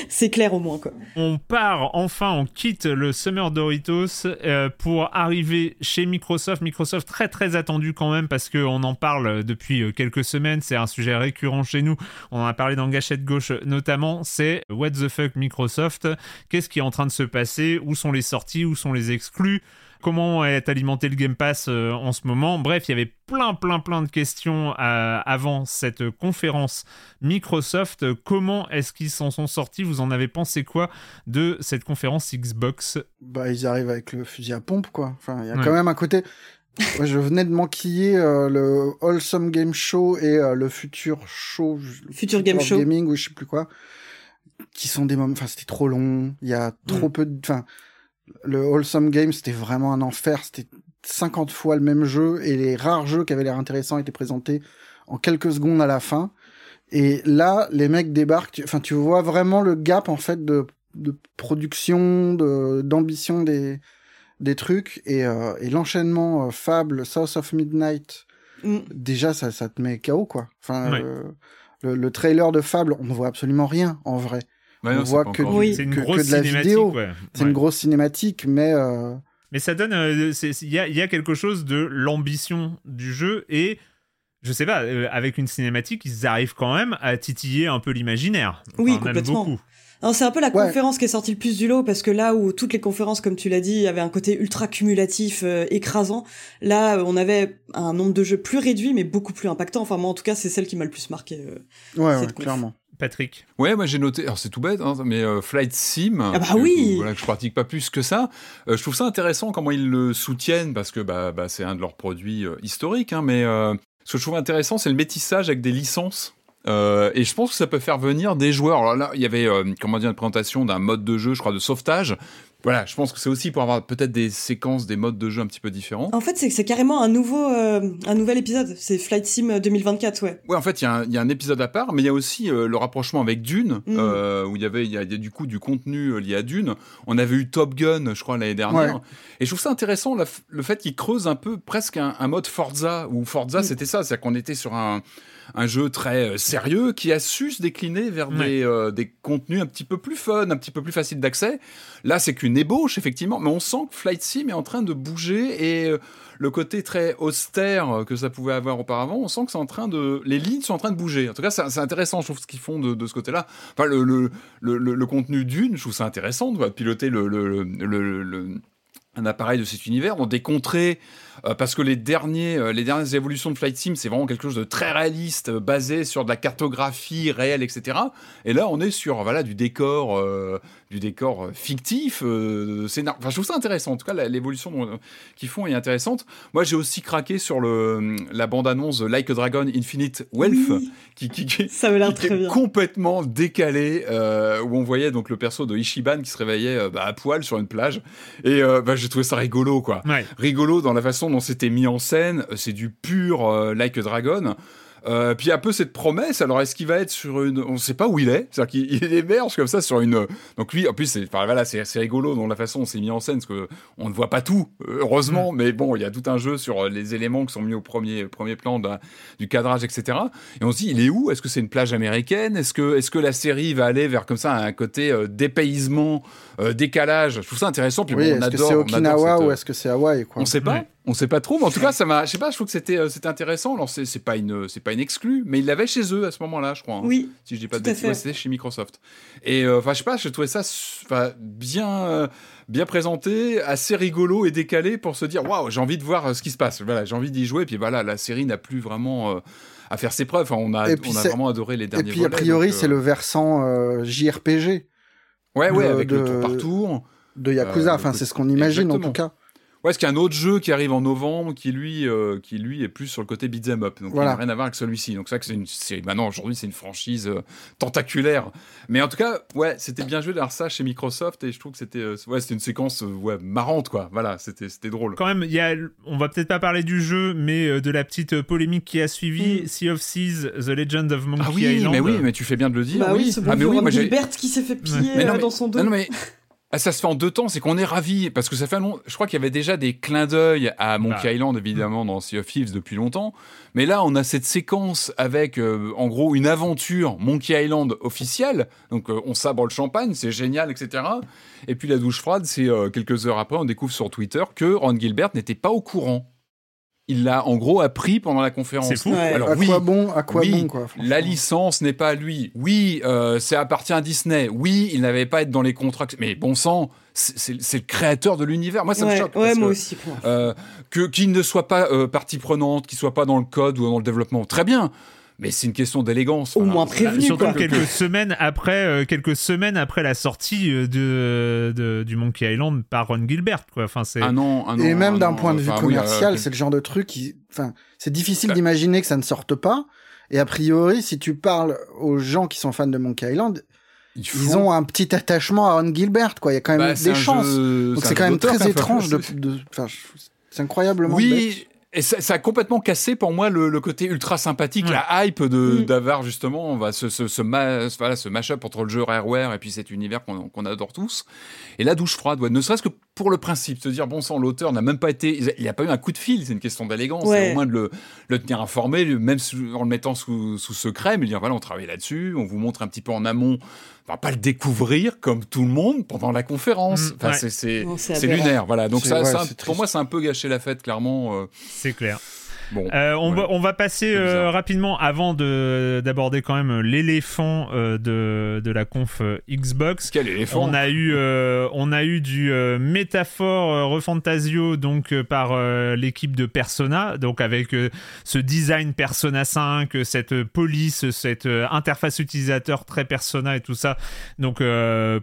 c'est clair au moins quoi. On part enfin, on quitte le Summer Doritos euh, pour arriver chez Microsoft. Microsoft très très attendu quand même parce que on en parle depuis euh, quelques semaines. C'est un sujet récurrent chez nous. On en a parlé dans Gâchette gauche notamment. C'est What the fuck Microsoft? Qu'est-ce qui est en train de se passer? Où sont les sorties? Où sont les exclus? Comment est alimenté le Game Pass euh, en ce moment. Bref, il y avait plein, plein, plein de questions euh, avant cette conférence Microsoft. Comment est-ce qu'ils s'en sont sortis? Vous en avez pensé quoi de cette conférence Xbox? Bah, ils arrivent avec le fusil à pompe, quoi. Enfin, il y a quand même un côté. je venais de manquiller euh, le Wholesome Game Show et le Future Show, Future Game Show Gaming ou je sais plus quoi, qui sont des moments. Enfin, c'était trop long. Il y a trop mm. peu de. Enfin, le Wholesome Game, c'était vraiment un enfer. C'était 50 fois le même jeu et les rares jeux qui avaient l'air intéressants étaient présentés en quelques secondes à la fin. Et là, les mecs débarquent. Enfin, tu vois vraiment le gap en fait de, de production, de d'ambition des des trucs et, euh, et l'enchaînement euh, Fable, South of Midnight. Mm. Déjà, ça, ça te met KO quoi. Enfin, euh, le, le, trailer de Fable, on ne voit absolument rien en vrai on voit que, c'est une grosse de la vidéo. C'est une grosse cinématique, mais. Euh, mais ça donne. Euh, il y, a, y, a, quelque chose de l'ambition du jeu et. Je sais pas, euh, avec une cinématique, ils arrivent quand même à titiller un peu l'imaginaire. oui, complètement. C'est un peu la conférence qui est sortie le plus du lot parce que là où toutes les conférences, comme tu l'as dit, avaient un côté ultra cumulatif, écrasant, là on avait un nombre de jeux plus réduit mais beaucoup plus impactant. Enfin moi en tout cas c'est celle qui m'a le plus marqué. ouais, clairement. Patrick Ouais, moi j'ai noté, alors c'est tout bête, hein, mais euh, Flight Sim, ah bah oui. voilà, que je pratique pas plus que ça, euh, je trouve ça intéressant comment ils le soutiennent, parce que bah, bah c'est un de leurs produits euh, historiques, hein, mais ce que je trouve intéressant, c'est le métissage avec des licences. et je pense que ça peut faire venir des joueurs. Alors là, il y avait, comment dire, une présentation d'un mode de jeu, je crois, de sauvetage, voilà, je pense que c'est aussi pour avoir peut-être des séquences, des modes de jeu un petit peu différents. En fait, c'est c'est carrément un nouveau, euh, un nouvel épisode. C'est Flight Sim 2024, ouais. Ouais, en fait, il y, y, a un épisode à part, mais il y a aussi euh, le rapprochement avec Dune, mm. euh, où il y avait, il y, a du coup du contenu lié à Dune. On avait eu Top Gun, je crois, l'année dernière. Et je trouve ça intéressant le fait qu'il creuse un peu presque un, mode Forza, où Forza, mm. c'était ça, c'est-à-dire qu'on était sur un un jeu très euh, sérieux qui a su se décliner vers des, euh, des, contenus un petit peu plus fun, un petit peu plus facile d'accès. Là, c'est qu'une ébauche, effectivement, mais on sent que Flight Sim est en train de bouger et euh, le côté très austère que ça pouvait avoir auparavant, on sent que c'est en train de. Les lignes sont en train de bouger. En tout cas, c'est intéressant, je trouve, ce qu'ils font de, de ce côté-là. Enfin, le, le, le, le, contenu d'une, je trouve ça intéressant de piloter le, le un appareil de cet univers dans des contrées euh, parce que les derniers euh, les dernières évolutions de Flight Sim c'est vraiment quelque chose de très réaliste euh, basé sur de la cartographie réelle etc et là on est sur voilà du décor du décor fictif scénar enfin je trouve ça intéressant. En tout cas l'évolution qu'ils font est intéressante. Moi j'ai aussi craqué sur le la bande annonce Like a Dragon Infinite Wealth qui, qui, qui, ça très complètement décalé où on voyait donc le perso de Ishiban qui se réveillait bah, à poil sur une plage. Et bah, j'ai trouvé ça rigolo, quoi. Rigolo dans la façon dont c'était mis en scène. C'est du pur euh, Like a Dragon. Euh, puis un peu cette promesse. Alors est-ce qu'il va être sur une On ne sait pas où il est. C'est-à-dire qu'il émerge comme ça sur une. Donc lui, en plus, c'est enfin, voilà, c'est rigolo dans la façon dont c'est mis en scène, parce que on ne voit pas tout, heureusement. Mm. Mais bon, il y a tout un jeu sur les éléments qui sont mis au premier premier plan du cadrage, etc. Et on se dit, il est où? Est-ce que c'est une plage américaine? Est-ce que est-ce que la série va aller vers comme ça un côté euh, dépaysement, euh, décalage Je trouve ça intéressant. Puis oui, est-ce que c'est Okinawa ou est-ce que c'est Hawaï quoi On sait pas. On sait pas trop, mais en tout cas, ça m'a, je sais pas, je trouve que c'était, euh, c'était intéressant. Alors, c'est, c'est pas une, c'est pas une exclue, mais ils l'avaient chez eux à ce moment-là, je crois. Hein. oui. Si je dis pas de bêtises, c'était chez Microsoft. Et euh, enfin, je sais pas, je trouvais ça, bien, euh, bien présenté, assez rigolo et décalé pour se dire, waouh, j'ai envie de voir ce qui se passe. Voilà, j'ai envie d'y jouer. Et puis voilà, la série n'a plus vraiment à faire ses preuves. Enfin, on a, on a vraiment adoré les derniers. Et puis a priori, c'est le versant JRPG. Ouais, ouais, avec le tour par tour. De Yakuza. enfin, c'est ce qu'on imagine en tout cas. Ouais, parce qu'il y a un autre jeu qui arrive en novembre qui lui, euh, qui lui est plus sur le côté beat'em up. Donc il n'a rien à voir avec celui-ci. Donc c'est vrai que c'est une série. Maintenant aujourd'hui c'est une franchise euh, tentaculaire. Mais en tout cas, ouais, c'était bien joué d'avoir ça chez Microsoft et je trouve que c'était, euh, ouais, c'était une séquence ouais marrante quoi. Voilà, c'était, c'était drôle. Quand même, il y a, on va peut-être pas parler du jeu, mais de la petite polémique qui a suivi mm. Sea of Thieves, The Legend of Monkey ah oui, Island. mais oui, mais tu fais bien de le dire. Bah oui, ah mais oui, moi j'ai qui s'est fait piller dans son dos. Non, mais ah, ça se fait en deux temps, c'est qu'on est ravis, parce que ça fait long... Je crois qu'il y avait déjà des clins d'œil à Monkey bah. Island, évidemment, dans Sea of Thieves depuis longtemps. Mais là, on a cette séquence avec, euh, en gros, une aventure Monkey Island officielle. Donc, euh, on sabre le champagne, c'est génial, etc. Et puis, la douche froide, c'est euh, quelques heures après, on découvre sur Twitter que Ron Gilbert n'était pas au courant il l'a en gros appris pendant la conférence. C'est fou. Alors, à quoi bon, à quoi bon quoi. La licence n'est pas à lui. Oui, euh, ça appartient à Disney. Oui, il n'avait pas à être dans les contrats. Mais bon sang, c'est le créateur de l'univers. Moi, ça me choque. Ouais, moi aussi. Euh, que qu'il ne soit pas euh, partie prenante, qu'il soit pas dans le code ou dans le développement, très bien mais c'est une question d'élégance. Au moins prévenu. Surtout quelques semaines après, euh, quelques semaines après la sortie euh, de, de, du Monkey Island par Ron Gilbert, quoi. Enfin, c'est. Un an, un Et même d'un an, point de vue enfin, oui, commercial, euh, c'est le genre de truc qui, enfin, c'est difficile Bah. d'imaginer que ça ne sorte pas. Et a priori, si tu parles aux gens qui sont fans de Monkey Island, il ils ont un petit attachement à Ron Gilbert, quoi. Il y a quand même Bah, des chances. jeu- Donc c'est quand même très enfin, étrange de, c'est- de, enfin, je- c'est incroyablement bête. Et ça, ça a complètement cassé pour moi le, le côté ultra sympathique, la hype de Mm. d'avoir justement on va ce ce ce, ma- voilà, ce mash-up entre le jeu Rareware et puis cet univers qu'on qu'on adore tous. Et la douche froide, ouais, ne serait-ce que pour le principe, se dire bon sang, l'auteur n'a même pas été, il n'y a pas eu un coup de fil, c'est une question d'élégance, Ouais. c'est au moins de le, le tenir informé, même en le mettant sous, sous secret, mais dire voilà, on travaille là-dessus, on vous montre un petit peu en amont. On va pas le découvrir comme tout le monde pendant la conférence. Mm, enfin, ouais. c'est lunaire, voilà. Donc C'est- ça, ouais, ça, pour moi, c'est un peu gâché la fête, clairement. euh, C'est clair. Bon. Euh, on, va, on va passer euh, rapidement avant de d'aborder quand même l'éléphant euh, de, de la conf Xbox. Quel éléphant On a eu, euh, on a eu du métaphore Refantasio donc par l'équipe de Persona, donc avec ce design Persona 5, euh, cette police, cette interface utilisateur très Persona et tout ça. Donc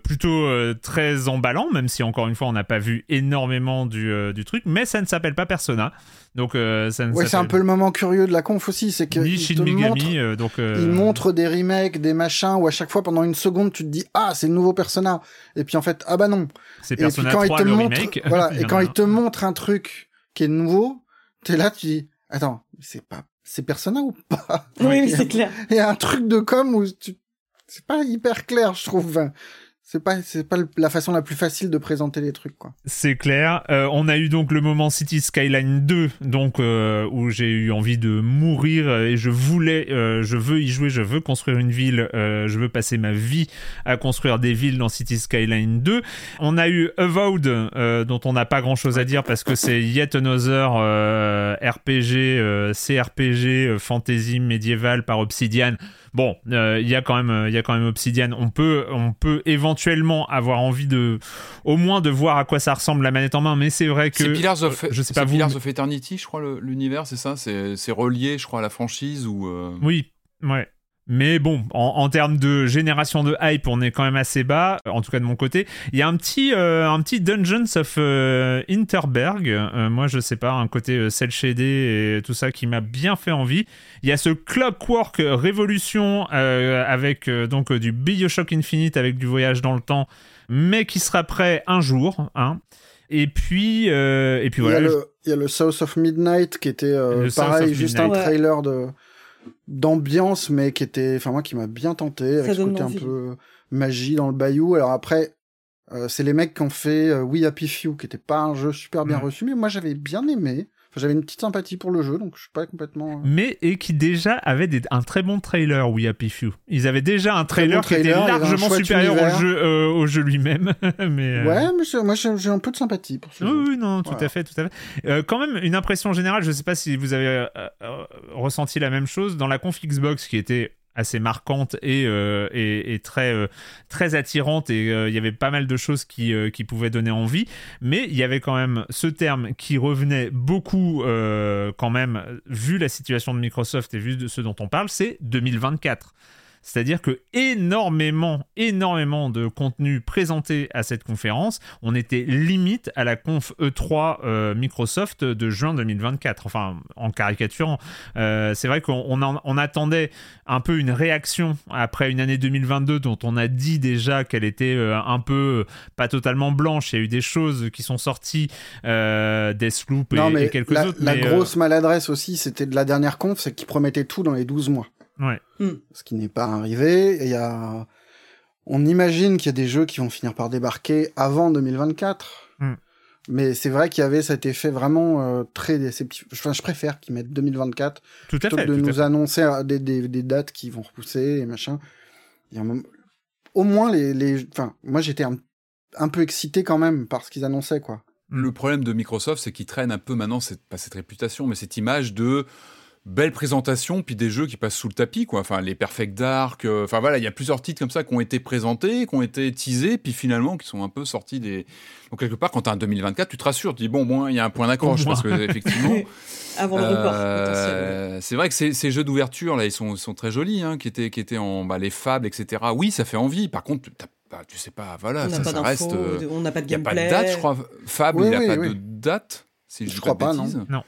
plutôt très emballant, même si encore une fois on n'a pas vu énormément du, du truc, mais ça ne s'appelle pas Persona. Donc euh, ça Ouais, c'est un peu le moment curieux de la conf aussi, c'est que ni il Shin te Megami, montre, euh, donc euh, il montre des remakes, des machins où à chaque fois pendant une seconde tu te dis ah c'est le nouveau Persona et puis en fait ah bah non. c'est Et puis Persona quand 3 il te le montre, remake. voilà, et quand a il un. te montre un truc qui est nouveau, t'es là tu dis attends c'est pas c'est Persona ou pas? Oui, oui, c'est clair. Il y a un truc de com où tu... c'est pas hyper clair je trouve. C'est pas c'est pas la façon la plus facile de présenter les trucs quoi. C'est clair. Euh, on a eu donc le moment City Skyline 2, donc euh, où j'ai eu envie de mourir et je voulais, euh, je veux y jouer, je veux construire une ville, je veux passer ma vie à construire des villes dans City Skyline 2. On a eu Avowed, dont on n'a pas grand chose à dire parce que c'est yet another RPG, CRPG, fantasy médiéval par Obsidian. Bon, euh, il y a quand même, euh, il y a quand même Obsidian. On peut, on peut éventuellement avoir envie de, au moins de voir à quoi ça ressemble la manette en main, mais c'est vrai que C'est Pillars of, euh, je sais c'est pas vous. Pillars of Eternity, je crois, l'univers, c'est ça? C'est c'est relié, je crois, à la franchise ou. Oui, ouais. Mais bon, en, en termes de génération de hype, on est quand même assez bas, en tout cas de mon côté. Il y a un petit, euh, un petit Dungeons of euh, Interberg, euh, moi je sais pas, un côté euh, cel shadé et tout ça qui m'a bien fait envie. Il y a ce Clockwork Révolution euh, avec euh, donc euh, du Bioshock Infinite avec du voyage dans le temps, mais qui sera prêt un jour. Hein. Et puis, euh, et puis Il y, voilà. a le, il y a le South of Midnight qui était euh, pareil, of juste Midnight. un trailer de d'ambiance, mais qui était, enfin moi qui m'a bien tenté avec Ça ce côté un peu magie dans le bayou. Alors après, euh, c'est les mecs qui ont fait euh, We Happy Few, qui était pas un jeu super bien reçu, mais moi j'avais bien aimé. Enfin, j'avais une petite sympathie pour le jeu, donc je suis pas complètement. euh, mais et qui déjà avait des- un très bon trailer, We Happy Few. Ils avaient déjà un trailer, bon trailer, qui était largement supérieur univers. au jeu, euh, au jeu lui-même. mais euh, Ouais, mais moi j'ai un peu de sympathie pour ce Oui, jeu. oui, non, tout Voilà. à fait, tout à fait. Euh, quand même, une impression générale, je sais pas si vous avez euh, euh, ressenti la même chose dans la conf Xbox qui était assez marquante et, euh, et, et très, euh, très attirante et euh, il y avait pas mal de choses qui, euh, qui pouvaient donner envie. Mais il y avait quand même ce terme qui revenait beaucoup euh, quand même vu la situation de Microsoft et vu de ce dont on parle c'est 2024 c'est-à-dire que énormément, énormément de contenu présenté à cette conférence, on était limite à la conf E3 euh, Microsoft de juin 2024. Enfin, en caricaturant, Euh, c'est vrai qu'on on en- on attendait un peu une réaction après une année 2022 dont on a dit déjà qu'elle était euh, un peu pas totalement blanche. Il y a eu des choses qui sont sorties, euh, Deathloop et, quelques la, autres. la mais, grosse maladresse aussi, c'était de la dernière conf, c'est qu'ils promettaient tout dans les 12 mois. Ouais. ce qui n'est pas arrivé. Il y a, on imagine qu'il y a des jeux qui vont finir par débarquer avant 2024. Hmm. Mais c'est vrai qu'il y avait cet effet vraiment euh, très déceptif. Enfin, je préfère qu'ils mettent 2024 tout à plutôt fait. que de tout nous fait. annoncer euh, des, des, des dates qui vont repousser et machin. Il y a un moment- Au moins, les, les... Enfin, moi, j'étais un, un peu excité quand même par ce qu'ils annonçaient, quoi. le problème de Microsoft, c'est qu'ils traînent un peu maintenant, pas cette réputation, mais cette image de belle présentation, puis des jeux qui passent sous le tapis, quoi. Enfin, les Perfect Dark, euh, enfin voilà, il y a plusieurs titres comme ça qui ont été présentés, qui ont été teasés, puis finalement qui sont un peu sortis des. Donc quelque part, quand tu as un 2024, tu te rassures, tu dis bon, moins il y a un point d'accroche parce que effectivement. Avant le euh, C'est vrai que ces, ces jeux d'ouverture là, ils sont, sont très jolis, hein, qui étaient qui étaient en bah, les fables, etc. Oui, ça fait envie. Par contre, tu sais pas, voilà, ça, ça reste. Euh, on n'a pas de gameplay. Il n'y a pas de date, je crois. Fable, il n'y a pas de date. Si je, je crois pas, non. non.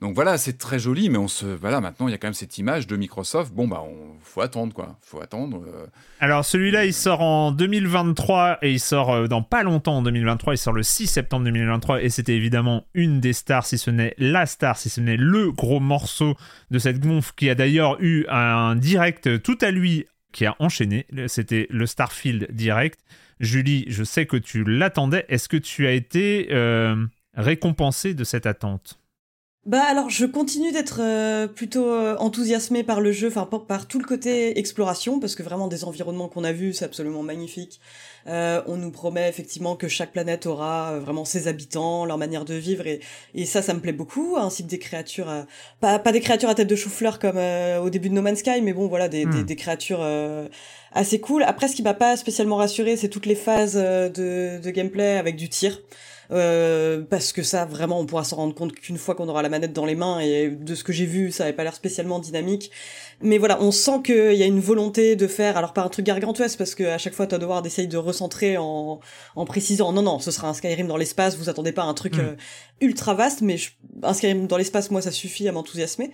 Donc voilà, c'est très joli, mais on se, voilà, maintenant il y a quand même cette image de Microsoft. Bon bah, on, faut attendre quoi, faut attendre. Euh. Alors celui-là, il sort en 2023 et il sort euh, dans pas longtemps en 2023. Il sort le 6 septembre 2023 et c'était évidemment une des stars, si ce n'est la star, si ce n'est le gros morceau de cette gonf qui a d'ailleurs eu un direct tout à lui qui a enchaîné. C'était le Starfield direct. Julie, je sais que tu l'attendais. Est-ce que tu as été euh, récompensé de cette attente? Bah alors je continue d'être euh, plutôt euh, enthousiasmée par le jeu, enfin par, tout le côté exploration, parce que vraiment des environnements qu'on a vus, c'est absolument magnifique. Euh, on nous promet effectivement que chaque planète aura vraiment ses habitants, leur manière de vivre, et, et ça, ça me plaît beaucoup, ainsi que des créatures, pas, pas des créatures à tête de chou-fleur comme au début de No Man's Sky, mais bon voilà, des, des, hmm. des, créatures assez cool. Après, ce qui m'a pas spécialement rassuré, c'est toutes les phases de, de gameplay avec du tir. Euh, parce que ça vraiment on pourra s'en rendre compte qu'une fois qu'on aura la manette dans les mains et de ce que j'ai vu ça avait pas l'air spécialement dynamique mais voilà on sent qu'il y a une volonté de faire alors pas un truc gargantuesque parce que à chaque fois devoir d'essayer de recentrer en, en précisant non non ce sera un Skyrim dans l'espace vous attendez pas un truc mm. euh, ultra vaste mais un Skyrim dans l'espace moi ça suffit à m'enthousiasmer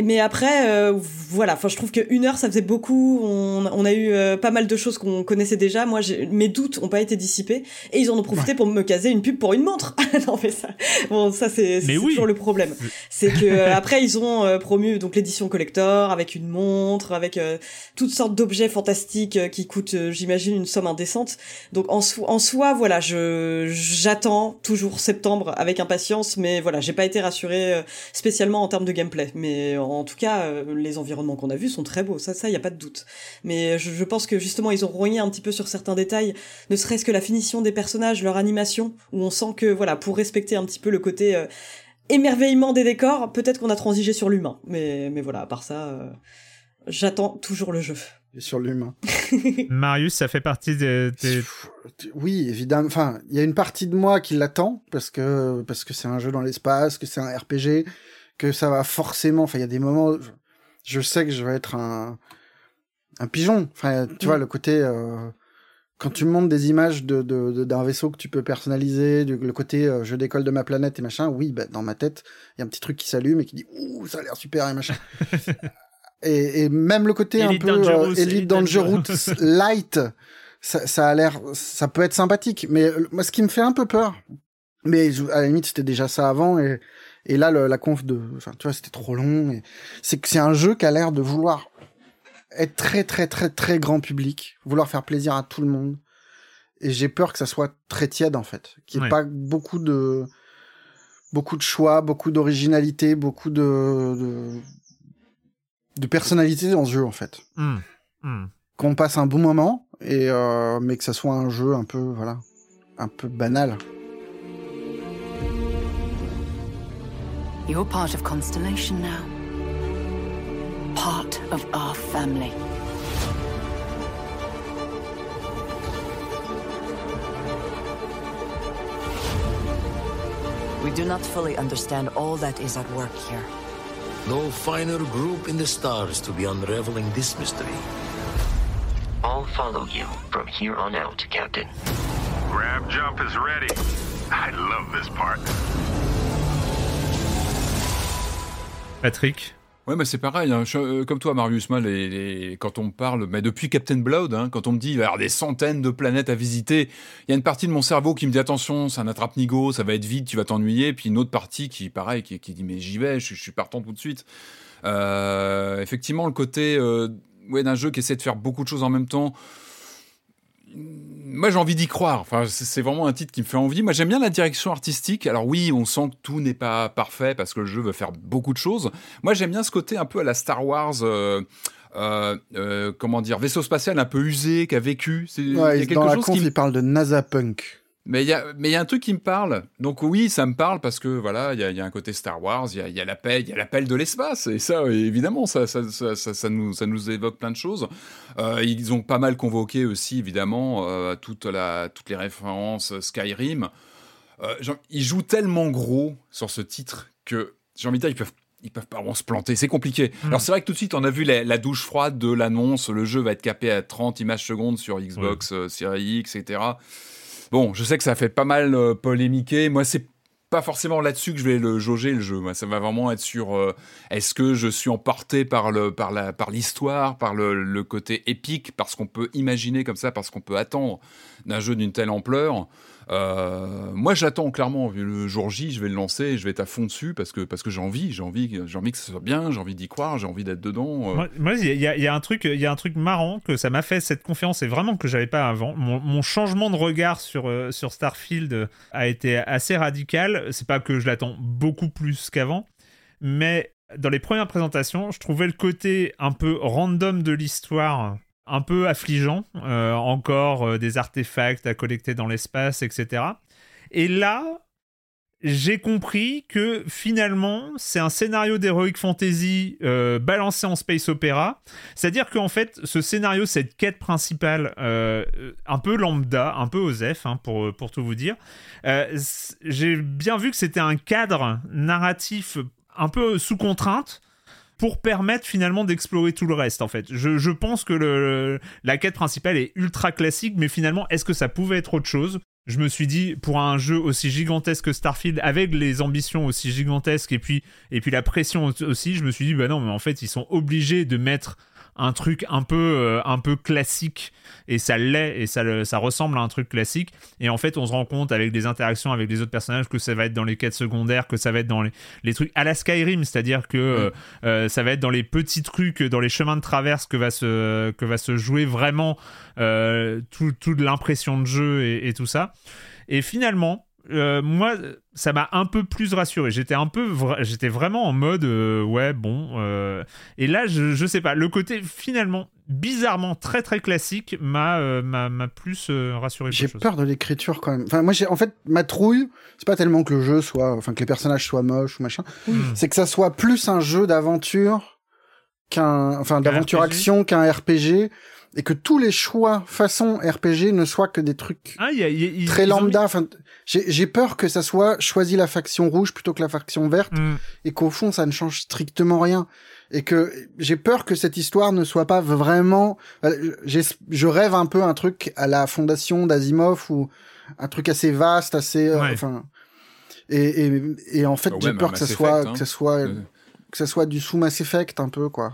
mais après, euh, voilà. Enfin, je trouve que une heure, ça faisait beaucoup. On, on a eu euh, pas mal de choses qu'on connaissait déjà. Moi, mes doutes ont pas été dissipés et ils en ont profité pour me caser une pub pour une montre. non, mais ça, bon, ça c'est toujours le problème. C'est que euh, après, ils ont promu donc l'édition collector avec une montre, avec toutes sortes d'objets fantastiques qui coûtent, j'imagine, une somme indécente. Donc en, en soi, voilà, je j'attends toujours septembre avec impatience, mais voilà, j'ai pas été rassuré spécialement en termes de gameplay, mais en tout cas, euh, les environnements qu'on a vus sont très beaux, ça, ça, y a pas de doute. Mais je, pense que justement, ils ont rogné un petit peu sur certains détails, ne serait-ce que la finition des personnages, leur animation, où on sent que, voilà, pour respecter un petit peu le côté euh, émerveillement des décors, peut-être qu'on a transigé sur l'humain. Mais, mais voilà, à part ça, euh, j'attends toujours le jeu. sur l'humain. Marius, ça fait partie des... Oui, évidemment. Enfin, il y a une partie de moi qui l'attend parce que parce que c'est un jeu dans l'espace, que c'est un RPG, que ça va forcément. Enfin, il y a des moments. Je sais que je vais être un un pigeon. Enfin, tu vois mm. le côté. Euh, quand tu montes des images de, d'un vaisseau que tu peux personnaliser, le côté euh, je décolle de ma planète et machin, oui, bah, dans ma tête, il y a un petit truc qui s'allume et qui dit ouh, ça a l'air super et machin. et, et, même le côté un peu euh, Elite Dangerous light, ça, ça a l'air, ça peut être sympathique. Mais moi, ce qui me fait un peu peur, mais à la limite, c'était déjà ça avant et et là, la conf de, enfin, tu vois, c'était trop long. C'est que c'est un jeu qui a l'air de vouloir être très, très, très, très grand public, vouloir faire plaisir à tout le monde. Et j'ai peur que ça soit très tiède, en fait. Qu'il n'y ait pas beaucoup de, beaucoup de choix, beaucoup d'originalité, beaucoup de, de, de, personnalité dans ce jeu, en fait. Mmh. Mmh. Qu'on passe un bon moment, et, euh, mais que ça soit un jeu un peu, voilà, un peu banal. You're part of Constellation now. Part of our family. We do not fully understand all that is at work here. No finer group in the stars to be unraveling this mystery. I'll follow you from here on out, Captain. Grab jump is ready. I love this part. Patrick Ouais, mais c'est pareil. Hein. Euh, comme toi, Marius, quand on parle, mais depuis Captain Blood, hein, quand on me dit il y avoir des centaines de planètes à visiter, il y a une partie de mon cerveau qui me dit attention, ça n'attrape nigo, ça va être vide, tu vas t'ennuyer. Puis une autre partie qui, pareil, qui, dit mais j'y vais, je, suis partant tout de suite. Euh, effectivement, le côté euh, ouais, d'un jeu qui essaie de faire beaucoup de choses en même temps moi j'ai envie d'y croire. Enfin, c'est vraiment un titre qui me fait envie. Moi j'aime bien la direction artistique. Alors oui, on sent que tout n'est pas parfait parce que le jeu veut faire beaucoup de choses. Moi j'aime bien ce côté un peu à la Star Wars. Euh, euh, euh, comment dire, vaisseau spatial un peu usé, qui a vécu. Ouais, il y a quelque dans chose la conf, qui... il parle de NASA Punk. Mais il y a, mais il y a un truc qui me parle. Donc oui, ça me parle parce que voilà, il y a, y a, un côté Star Wars, il y a, y a l'appel, il y a l'appel de l'espace, et ça, évidemment, ça, ça, ça, ça, nous, ça nous évoque plein de choses. Euh, ils ont pas mal convoqué aussi, évidemment, euh, toute la, toutes les références Skyrim. Euh, genre, ils jouent tellement gros sur ce titre que j'ai envie de dire, ils peuvent ils peuvent pas vraiment se planter, c'est compliqué. Hmm. Alors c'est vrai que tout de suite on a vu la, douche froide de l'annonce, le jeu va être capé à 30 images secondes sur Xbox euh, Series X, etc. Bon, je sais que ça fait pas mal euh, polémiquer. Moi, c'est pas forcément là-dessus que je vais le jauger le jeu. Moi, ça va vraiment être sur euh, est-ce que je suis emporté par l'histoire, par le, le, côté épique, parce qu'on peut imaginer comme ça, parce qu'on peut attendre d'un jeu d'une telle ampleur. Euh, moi, j'attends clairement le jour J, je vais le lancer, je vais être à fond dessus parce que parce que j'ai envie, j'ai envie, que ce soit bien, j'ai envie d'y croire, j'ai envie d'être dedans. Euh. Moi, il y, a un truc, y a un truc marrant que ça m'a fait cette confiance et vraiment que j'avais pas avant. Mon, changement de regard sur euh, sur Starfield a été assez radical. C'est pas que je l'attends beaucoup plus qu'avant, mais dans les premières présentations, je trouvais le côté un peu random de l'histoire un peu affligeant, euh, encore euh, des artefacts à collecter dans l'espace, etc. Et là, j'ai compris que finalement, c'est un scénario d'Heroic Fantasy euh, balancé en space opéra. C'est-à-dire qu'en fait, ce scénario, cette quête principale, un peu lambda, un peu osef, hein, pour, pour tout vous dire, j'ai bien vu que c'était un cadre narratif un peu sous contrainte pour permettre finalement d'explorer tout le reste en fait. Je, pense que la quête principale est ultra classique, mais finalement, est-ce que ça pouvait être autre chose? Je me suis dit pour un jeu aussi gigantesque que Starfield avec les ambitions aussi gigantesques et puis et puis la pression aussi je me suis dit bah non mais en fait ils sont obligés de mettre un truc un peu, euh, un peu classique. Et ça l'est et ça, ça ressemble à un truc classique. Et en fait on se rend compte avec des interactions avec les autres personnages que ça va être dans les quêtes secondaires que ça va être dans les, les trucs à la Skyrim. C'est à dire que euh, euh, ça va être dans les petits trucs dans les chemins de traverse que va se, que va se jouer vraiment toute l'impression de jeu et, tout ça. Et finalement moi, ça m'a un peu plus rassuré. J'étais un peu, j'étais vraiment en mode, euh, ouais, bon. Euh, et là, je, je sais pas, le côté finalement bizarrement très très classique m'a euh, m'a plus rassuré. J'ai peur de l'écriture quand même. Enfin, moi, j'ai en fait ma trouille, c'est pas tellement que le jeu soit, enfin que les personnages soient moches ou machin, hmm. c'est que ça soit plus un jeu d'aventure qu'un, enfin d'aventure action qu'un RPG et que tous les choix façon RPG ne soient que des trucs ah, très lambda. Enfin, j'ai peur que ça soit choisi la faction rouge plutôt que la faction verte mm. et qu'au fond ça ne change strictement rien et que j'ai peur que cette histoire ne soit pas vraiment. Euh, je rêve un peu un truc à la fondation d'Asimov ou un truc assez vaste, assez. Euh, enfin. et, et, et, en fait, j'ai peur que ça soit que ça soit que ça soit du sous Mass Effect un peu quoi.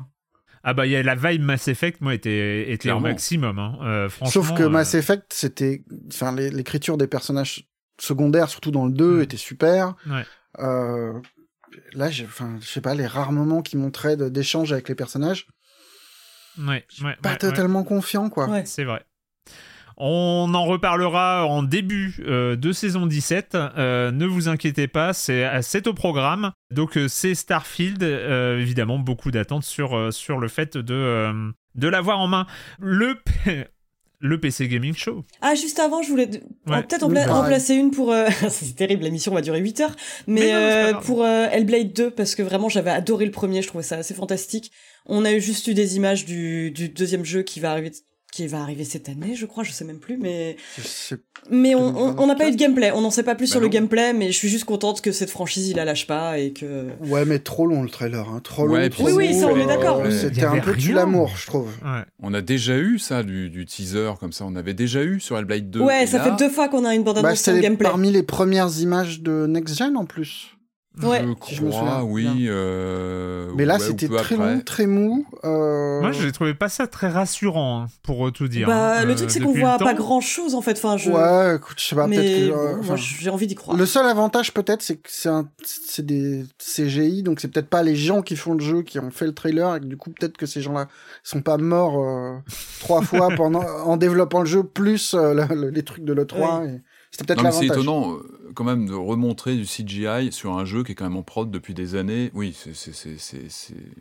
Ah bah, y a la vibe Mass Effect, moi, était, était au maximum. Hein. Euh, Sauf que Mass euh, Effect, c'était... Enfin, l'écriture des personnages secondaires, surtout dans le 2, mm. était super. Ouais. Euh, là, enfin, je sais pas, les rares moments qui montraient d'échanges avec les personnages. Ouais, ouais pas totalement confiant, quoi. Ouais, c'est vrai. On en reparlera en début euh, de saison 17. Euh, ne vous inquiétez pas, c'est au programme. Donc euh, c'est Starfield, évidemment beaucoup d'attentes sur, sur le fait de, de l'avoir en main. Le le PC Gaming Show. Ah, juste avant, je voulais peut-être en remplacer une pour... c'est terrible, la mission va durer 8 heures. Mais, pour Hellblade 2, parce que vraiment, j'avais adoré le premier, je trouvais ça assez fantastique. On a eu juste eu des images du, du deuxième jeu qui va arriver qui va arriver cette année, je crois, je sais même plus, mais mais on n'a pas eu de gameplay, on n'en sait pas plus bah sur le gameplay, mais je suis juste contente que cette franchise il la lâche pas et que. Ouais, mais trop long le trailer, hein. trop long. oui, oui, ça on est d'accord. C'était un peu de l'amour, je trouve. On a déjà eu ça du, teaser comme ça, on avait déjà eu sur Hellblade 2. Ouais, ça fait deux fois qu'on a une bande bah, annonce bah, gameplay. Parmi les premières images de Next Gen en plus. Ouais. Je crois, oui. Euh, mais là, c'était très long, très mou. Euh... Moi, je n'ai trouvé pas ça très rassurant, hein, pour tout dire. Bah, le euh, truc, c'est qu'on voit pas grand chose, en fait. Enfin, je... Ouais, écoute, je sais pas, peut-être que. Euh, moi, j'ai envie d'y croire. Le seul avantage, peut-être, c'est que c'est un... des CGI, donc c'est peut-être pas les gens qui font le jeu qui ont fait le trailer, et que du coup, peut-être que ces gens-là sont pas morts trois fois pendant en développant le jeu, plus les trucs de l'E3. Et... C'était peut-être l'avantage. C'est étonnant quand même de remontrer du CGI sur un jeu qui est quand même en prod depuis des années. Oui, c'est.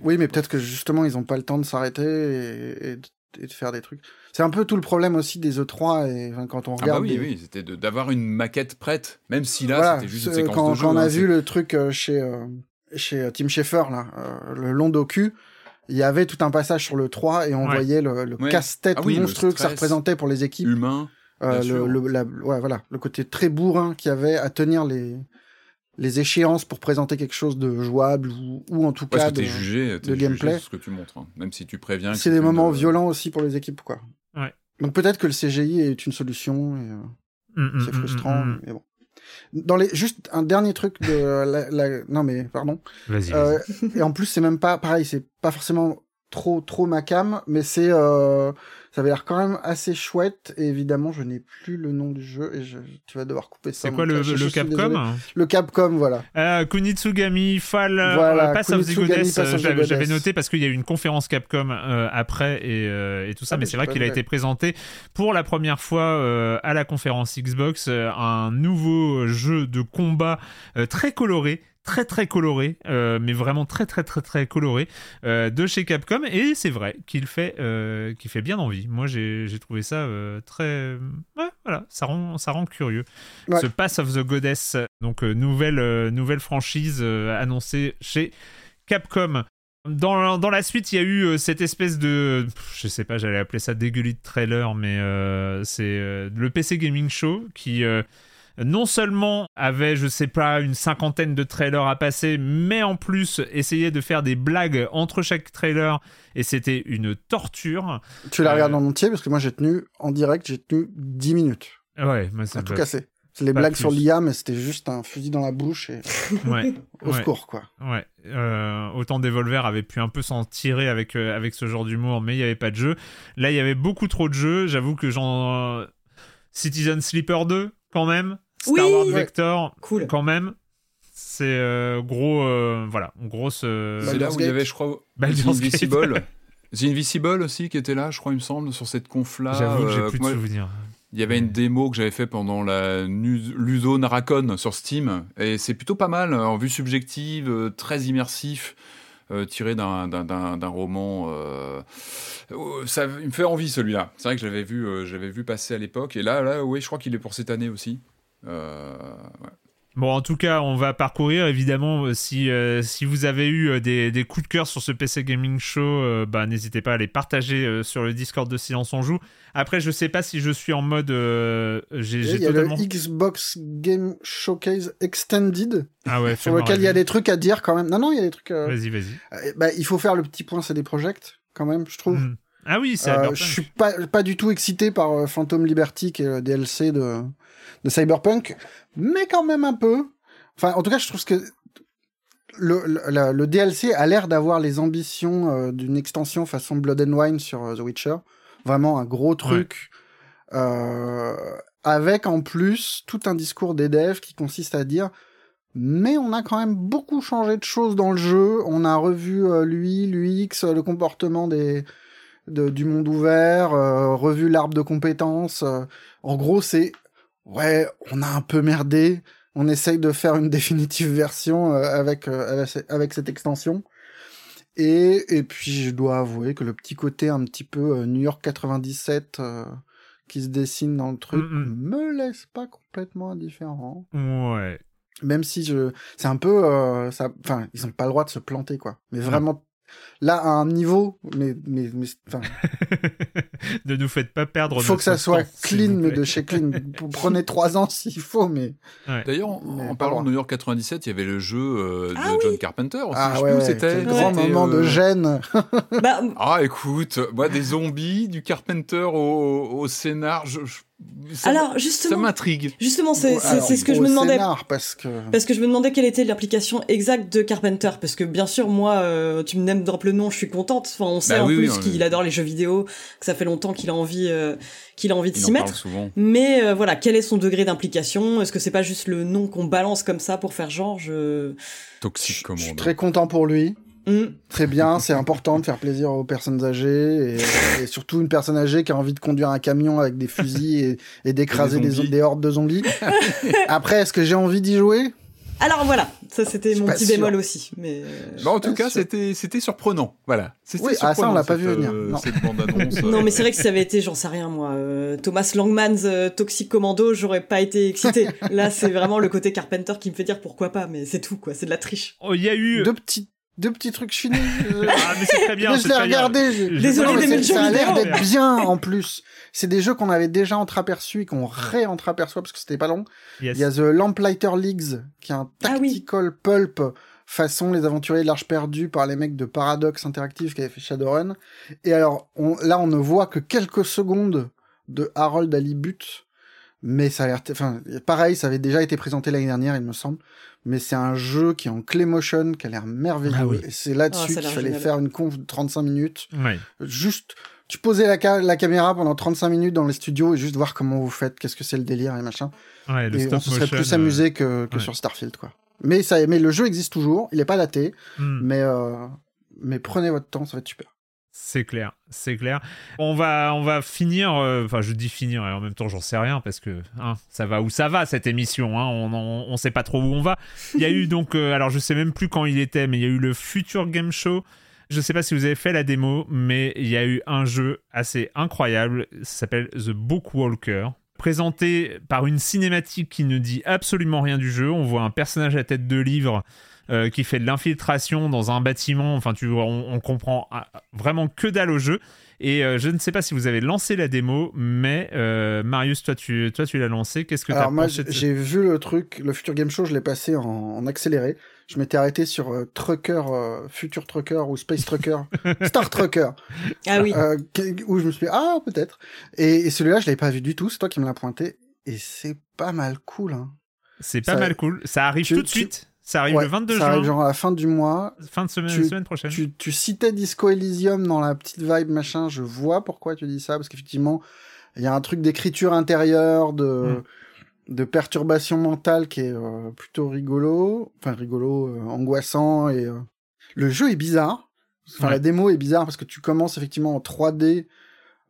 Oui, mais peut-être que justement, ils n'ont pas le temps de s'arrêter et, de faire des trucs. C'est un peu tout le problème aussi des E3 et quand on regarde. Ah bah oui, oui, c'était d'avoir une maquette prête, même si là c'était juste une séquence quand, de jeu. Quand on a hein, vu le truc chez chez Tim Schafer là, le long docu, il y avait tout un passage sur le 3 et on voyait le, le casse-tête ah monstrueux que ça représentait pour les équipes. Humain. Euh, le, le, la, ouais, voilà, le côté très bourrin qu'il y avait à tenir les, les échéances pour présenter quelque chose de jouable ou, ou en tout Parce cas que de, jugé, de gameplay. Ce que tu montres, hein. même si tu préviens. C'est des moments de... violents aussi pour les équipes, quoi. Ouais. Donc peut-être que le CGI est une solution. Et, euh, mm, c'est mm, frustrant, mm, mais bon. Dans les, juste un dernier truc de la, la... non mais pardon. Vas-y. Euh, et en plus c'est même pas pareil, c'est pas forcément trop trop ma cam, mais c'est euh, ça avait l'air quand même assez chouette. Et évidemment, je n'ai plus le nom du jeu et je, tu vas devoir couper ça. C'est quoi le, Capcom Le Capcom, voilà. euh, Kunitsugami Fall Voilà, euh, Pass of the Goddess. The J'avais noté parce qu'il y a eu une conférence Capcom euh, après et, euh, et tout ça, Ah, mais mais c'est vrai qu'il a été présenté pour la première fois euh, à la conférence Xbox, euh, un nouveau jeu de combat euh, très coloré très très coloré, euh, mais vraiment très très très très coloré euh, de chez Capcom et c'est vrai qu'il fait euh, qu'il fait bien envie. Moi j'ai trouvé ça très ouais voilà ça rend ça rend curieux. Ouais. Ce Pass of the Goddess donc nouvelle nouvelle franchise annoncée chez Capcom. Dans, dans la suite, il y a eu euh, cette espèce de, pff, je sais pas, j'allais appeler ça dégueulis de trailer, mais euh, c'est euh, le PC Gaming Show qui non seulement avait, je sais pas, une cinquantaine de trailers à passer, mais en plus essayait de faire des blagues entre chaque trailer, et c'était une torture. Tu la Euh, regardes en entier parce que moi j'ai tenu en direct, j'ai tenu 10 minutes Ouais, moi ça me tout. C'est les blagues plus. sur l'IA, mais c'était juste un fusil dans la bouche et Ouais, au ouais. secours quoi. Ouais, euh, autant Devolver avait pu un peu s'en tirer avec, euh, avec ce genre d'humour, mais il n'y avait pas de jeu. Là, il y avait beaucoup trop de jeux. J'avoue que j'en. Citizen Sleeper 2, quand même. Star Oui Wars Ouais. Vector, Cool. quand même. C'est euh, gros. euh, voilà, grosse. euh, C'est là où il y avait, je crois. Invisible. The Invisible aussi qui était là, je crois, il me semble, sur cette conf-là. J'avoue que j'ai euh, plus de moi, souvenirs. Il y avait une démo que j'avais fait pendant la Ludo Naracon sur Steam, et c'est plutôt pas mal, en vue subjective, très immersif, euh, tiré d'un- d'un d'un- d'un roman. euh, euh, ça il me fait envie celui-là. C'est vrai que je l'avais vu, euh, j'avais vu passer à l'époque, et là, là, oui, je crois qu'il est pour cette année aussi. Euh, ouais. Bon, en tout cas, on va parcourir. Évidemment, euh, si, euh, si vous avez eu des, des coups de cœur sur ce PC Gaming Show, euh, bah, n'hésitez pas à les partager euh, sur le Discord de Silence on Joue. Après, je sais pas si je suis en mode. euh, j'ai Et j'ai Il y a totalement. le Xbox Game Showcase Extended Ah ouais, sur lequel il y a des trucs à dire quand même. Non non, il y a des trucs. euh, Vas-y, vas-y. euh, bah, il faut faire le petit point CD Projekt quand même, je trouve. Hmm. Ah oui, c'est Euh, je suis pas, pas du tout excité par euh, Phantom Liberty qui est le DLC de, de Cyberpunk, mais quand même un peu. Enfin, en tout cas, je trouve que le, le, DLC a l'air d'avoir les ambitions euh, d'une extension façon Blood and Wine sur euh, The Witcher. Vraiment un gros truc. euh, avec en plus tout un discours des devs qui consiste à dire mais on a quand même beaucoup changé de choses dans le jeu. On a revu l'UI, l'UX, le comportement des, de- du monde ouvert, euh, revu l'arbre de compétences. euh. en gros, c'est ouais, on a un peu merdé. On essaye de faire une définitive version euh, avec, euh, avec ce- avec cette extension. Et, et puis, je dois avouer que le petit côté un petit peu euh, New York 97 euh, qui se dessine dans le truc Mm, me laisse pas complètement indifférent. Ouais. Même si je, c'est un peu, euh, ça, enfin, ils ont pas le droit de se planter quoi. Mais vraiment, là à un niveau, mais mais mais, enfin, ne nous faites pas perdre. il faut que ça soit temps, clean, mais de chez clean. Vous Prenez trois ans s'il faut, mais D'ailleurs, en, Mais en parlant de New York 97, il y avait le jeu euh, de Ah John Carpenter aussi. ah je sais ouais, c'était. grand moment de euh, gêne. Bah, Ah, écoute, moi, des zombies, du Carpenter au, au scénar, je, je- ça, alors ça justement, m'intrigue. justement, c'est ce que je me demandais. scénar, parce que Parce que je me demandais quelle était l'application exacte de Carpenter, parce que bien sûr, moi, euh, tu me name drop le nom, je suis contente. Enfin, on sait Bah en oui, plus oui, qu'il adore les jeux vidéo, que ça fait longtemps qu'il a envie, euh, qu'il a envie de s'y en parle mettre. souvent. Mais euh, voilà, quel est son degré d'implication? Est-ce que c'est pas juste le nom qu'on balance comme ça pour faire genre je... Toxique je commande. suis très content pour lui. Hmm. Très bien, c'est important de faire plaisir aux personnes âgées et, et surtout une personne âgée qui a envie de conduire un camion avec des fusils et, et d'écraser des des hordes de zombies. Après, est-ce que j'ai envie d'y jouer? Alors voilà, ça c'était mon petit bémol aussi. Mais bah, en tout cas, c'était c'était surprenant. Voilà. Oui, ah, ça on l'a pas vu venir. Euh, non. Cette bande annonce. non, mais c'est vrai que si ça avait été, j'en sais rien moi, euh, Thomas Langman's euh, Toxic Commando, j'aurais pas été excité. Là, c'est vraiment le côté Carpenter qui me fait dire pourquoi pas, mais c'est tout quoi, c'est de la triche. Oh, il y a eu deux petits deux petits trucs finis. ah, mais c'est très bien. je l'ai regardé. Désolé, Ça a l'air d'être bien en plus. C'est des jeux qu'on avait déjà entreaperçus et qu'on ré-entreaperçoit parce que c'était pas long. Il y a The Lamplighter Leagues, qui est un ah tactical pulp façon Les Aventuriers de l'Arche perdue par les mecs de Paradox Interactive qui avaient fait Shadowrun. Et alors, là, on ne voit que quelques secondes de Harold Alibut mais ça a l'air, enfin, pareil, ça avait déjà été présenté l'année dernière, il me semble. Mais c'est un jeu qui est en clay motion, qui a l'air merveilleux. Ah et c'est là-dessus oh, qu'il fallait faire une conf de 35 minutes. Juste, tu posais la, la, caméra pendant 35 minutes dans les studios et juste voir comment vous faites, qu'est-ce que c'est le délire et machin. Ouais, le et on se serait plus amusé que, que sur Starfield, quoi. Mais ça, mais le jeu existe toujours, il est pas daté, hmm. mais, euh, mais prenez votre temps, ça va être super. C'est clair, c'est clair. On va, on va finir. Euh, enfin, je dis finir et en même temps, j'en sais rien parce que hein, ça va où ça va cette émission. Hein, on, ne sait pas trop où on va. Il y a eu donc, euh, alors je sais même plus quand il était, mais il y a eu le Future Game Show. Je sais pas si vous avez fait la démo, mais il y a eu un jeu assez incroyable. Ça s'appelle The Bookwalker présenté par une cinématique qui ne dit absolument rien du jeu. On voit un personnage à tête de livre euh, qui fait de l'infiltration dans un bâtiment. Enfin, tu, on, on comprend ah, vraiment que dalle au jeu. Et euh, je ne sais pas si vous avez lancé la démo, mais euh, Marius, toi tu, toi, tu l'as lancé. Qu'est-ce que tu as moi, j'ai vu le truc, le Future Game Show, je l'ai passé en, accéléré. Je m'étais arrêté sur Trucker, Future Trucker ou Space Trucker, Star Trucker. Ah oui. où je me suis dit, ah, peut-être. Et, celui-là, je l'avais pas vu du tout. C'est toi qui me l'as pointé. Et c'est pas mal cool. Hein. C'est pas mal cool. Ça arrive tout de suite. Ça arrive le 22 juin. Ça arrive genre à la fin du mois. Fin de semaine, semaine prochaine. Tu, tu, citais Disco Elysium dans la petite vibe machin. Je vois pourquoi tu dis ça parce qu'effectivement, il y a un truc d'écriture intérieure, de hmm. de perturbation mentale qui est euh, plutôt rigolo, enfin rigolo, euh, angoissant et euh, le jeu est bizarre. Enfin, la démo est bizarre parce que tu commences effectivement en 3D.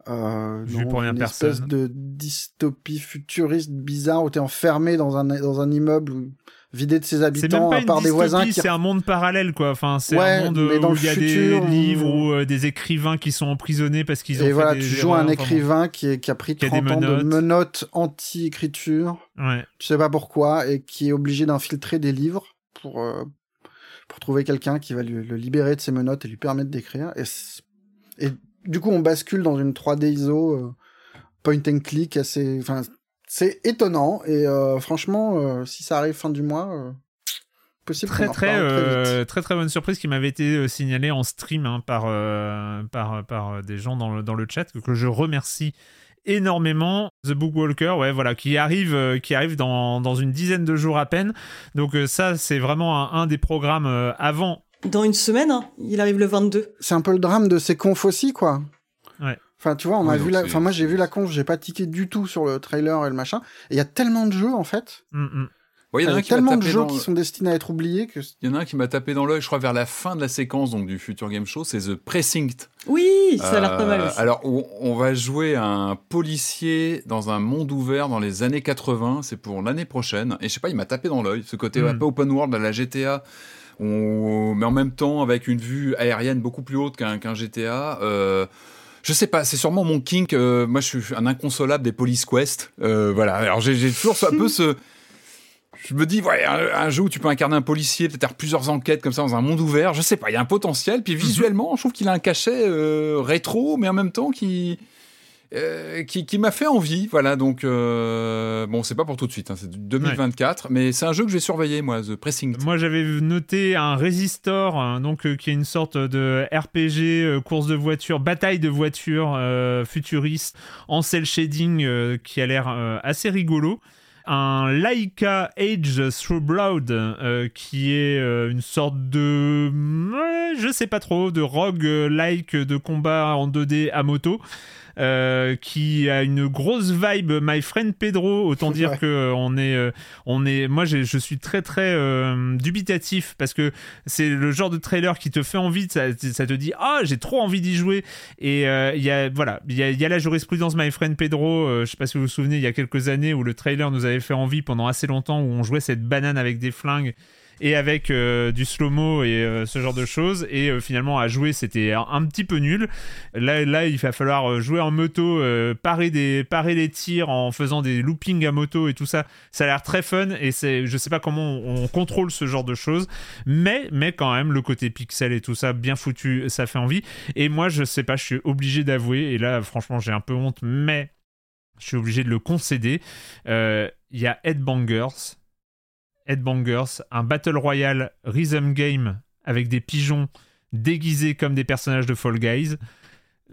Euh, Vu pour une espèce de dystopie futuriste bizarre où t'es enfermé dans un dans un immeuble où vidé de ses habitants, à part des voisins. Qui... C'est un monde parallèle, quoi. Enfin, c'est un monde où il y a des livres ou euh, des écrivains qui sont emprisonnés parce qu'ils ont. Et voilà, tu joues un écrivain qui, est, qui a pris 30 ans de menottes anti-écriture. Ouais. Tu sais pas pourquoi et qui est obligé d'infiltrer des livres pour euh, pour trouver quelqu'un qui va lui, le libérer de ses menottes et lui permettre d'écrire. Et, et du coup, on bascule dans une 3D ISO. Euh, point and click assez enfin c'est étonnant et euh, franchement, euh, si ça arrive fin du mois, euh, possible. Très très très, très bonne surprise qui m'avait été signalée en stream hein, par, par par des gens dans le, dans le chat que je remercie énormément. The Bookwalker, ouais, voilà, qui arrive, qui arrive dans, dans, une dizaine de jours à peine. Donc ça, c'est vraiment un, des programmes avant. Dans une semaine, hein. il arrive le 22. C'est un peu le drame de ces confs aussi, quoi. Ouais. Enfin, tu vois, on a vu la. Enfin, moi, j'ai vu la conf, j'ai pas tiqué du tout sur le trailer et le machin. Et il y a tellement de jeux, en fait. Mm, mm. il y, a tellement de jeux qui sont destinés à être oubliés que. Il y en a un qui m'a tapé dans l'œil, je crois, vers la fin de la séquence donc du Future Game Show, c'est The Precinct. Oui, ça a l'air pas mal aussi. Euh, alors, on va jouer un policier dans un monde ouvert dans les années 80, c'est pour l'année prochaine. Et je sais pas, il m'a tapé dans l'œil, ce côté un mm. peu open world à la GTA. mais en même temps avec une vue aérienne beaucoup plus haute qu'un GTA. Euh, je sais pas, c'est sûrement mon kink. Euh, moi, je suis un inconsolable des Police Quest. Euh, voilà. Alors, j'ai toujours un peu ce. Je me dis, ouais, un, jeu où tu peux incarner un policier, peut-être faire plusieurs enquêtes comme ça dans un monde ouvert. Je sais pas, il y a un potentiel. Puis visuellement, je trouve qu'il a un cachet euh, rétro, mais en même temps qui euh, qui, qui m'a fait envie. Voilà, donc euh, bon, c'est pas pour tout de suite, hein, c'est 2024, mais c'est un jeu que j'ai surveillé, moi, The Pressing. Moi, j'avais noté un Resistor, hein, donc euh, qui est une sorte de RPG, course de voiture, bataille de voiture futuriste en cel shading qui a l'air assez rigolo un Laika Age Through Blood qui est une sorte de je sais pas trop de rogue like de combat en 2D à moto qui a une grosse vibe My Friend Pedro. Autant dire que on est, on est. Moi, je suis très très dubitatif parce que c'est le genre de trailer qui te fait envie. Ça, te dit ah j'ai trop envie d'y jouer. Et il y a voilà il y a, la jurisprudence My Friend Pedro. je sais pas si vous vous souvenez il y a quelques années où le trailer nous avait fait envie pendant assez longtemps où on jouait cette banane avec des flingues et avec euh, du slow-mo et euh, ce genre de choses. Et euh, finalement, à jouer, c'était un, petit peu nul. Là, là, il va falloir jouer en moto, parer, des, parer les tirs en faisant des loopings à moto et tout ça. Ça a l'air très fun et c'est, je sais pas comment on, contrôle ce genre de choses, mais, mais quand même, le côté pixel et tout ça, bien foutu, ça fait envie. Et moi, je sais pas, je suis obligé d'avouer, et là, franchement, j'ai un peu honte, mais je suis obligé de le concéder. Il y a Headbangers Headbangers, un Battle Royale Rhythm Game avec des pigeons déguisés comme des personnages de Fall Guys.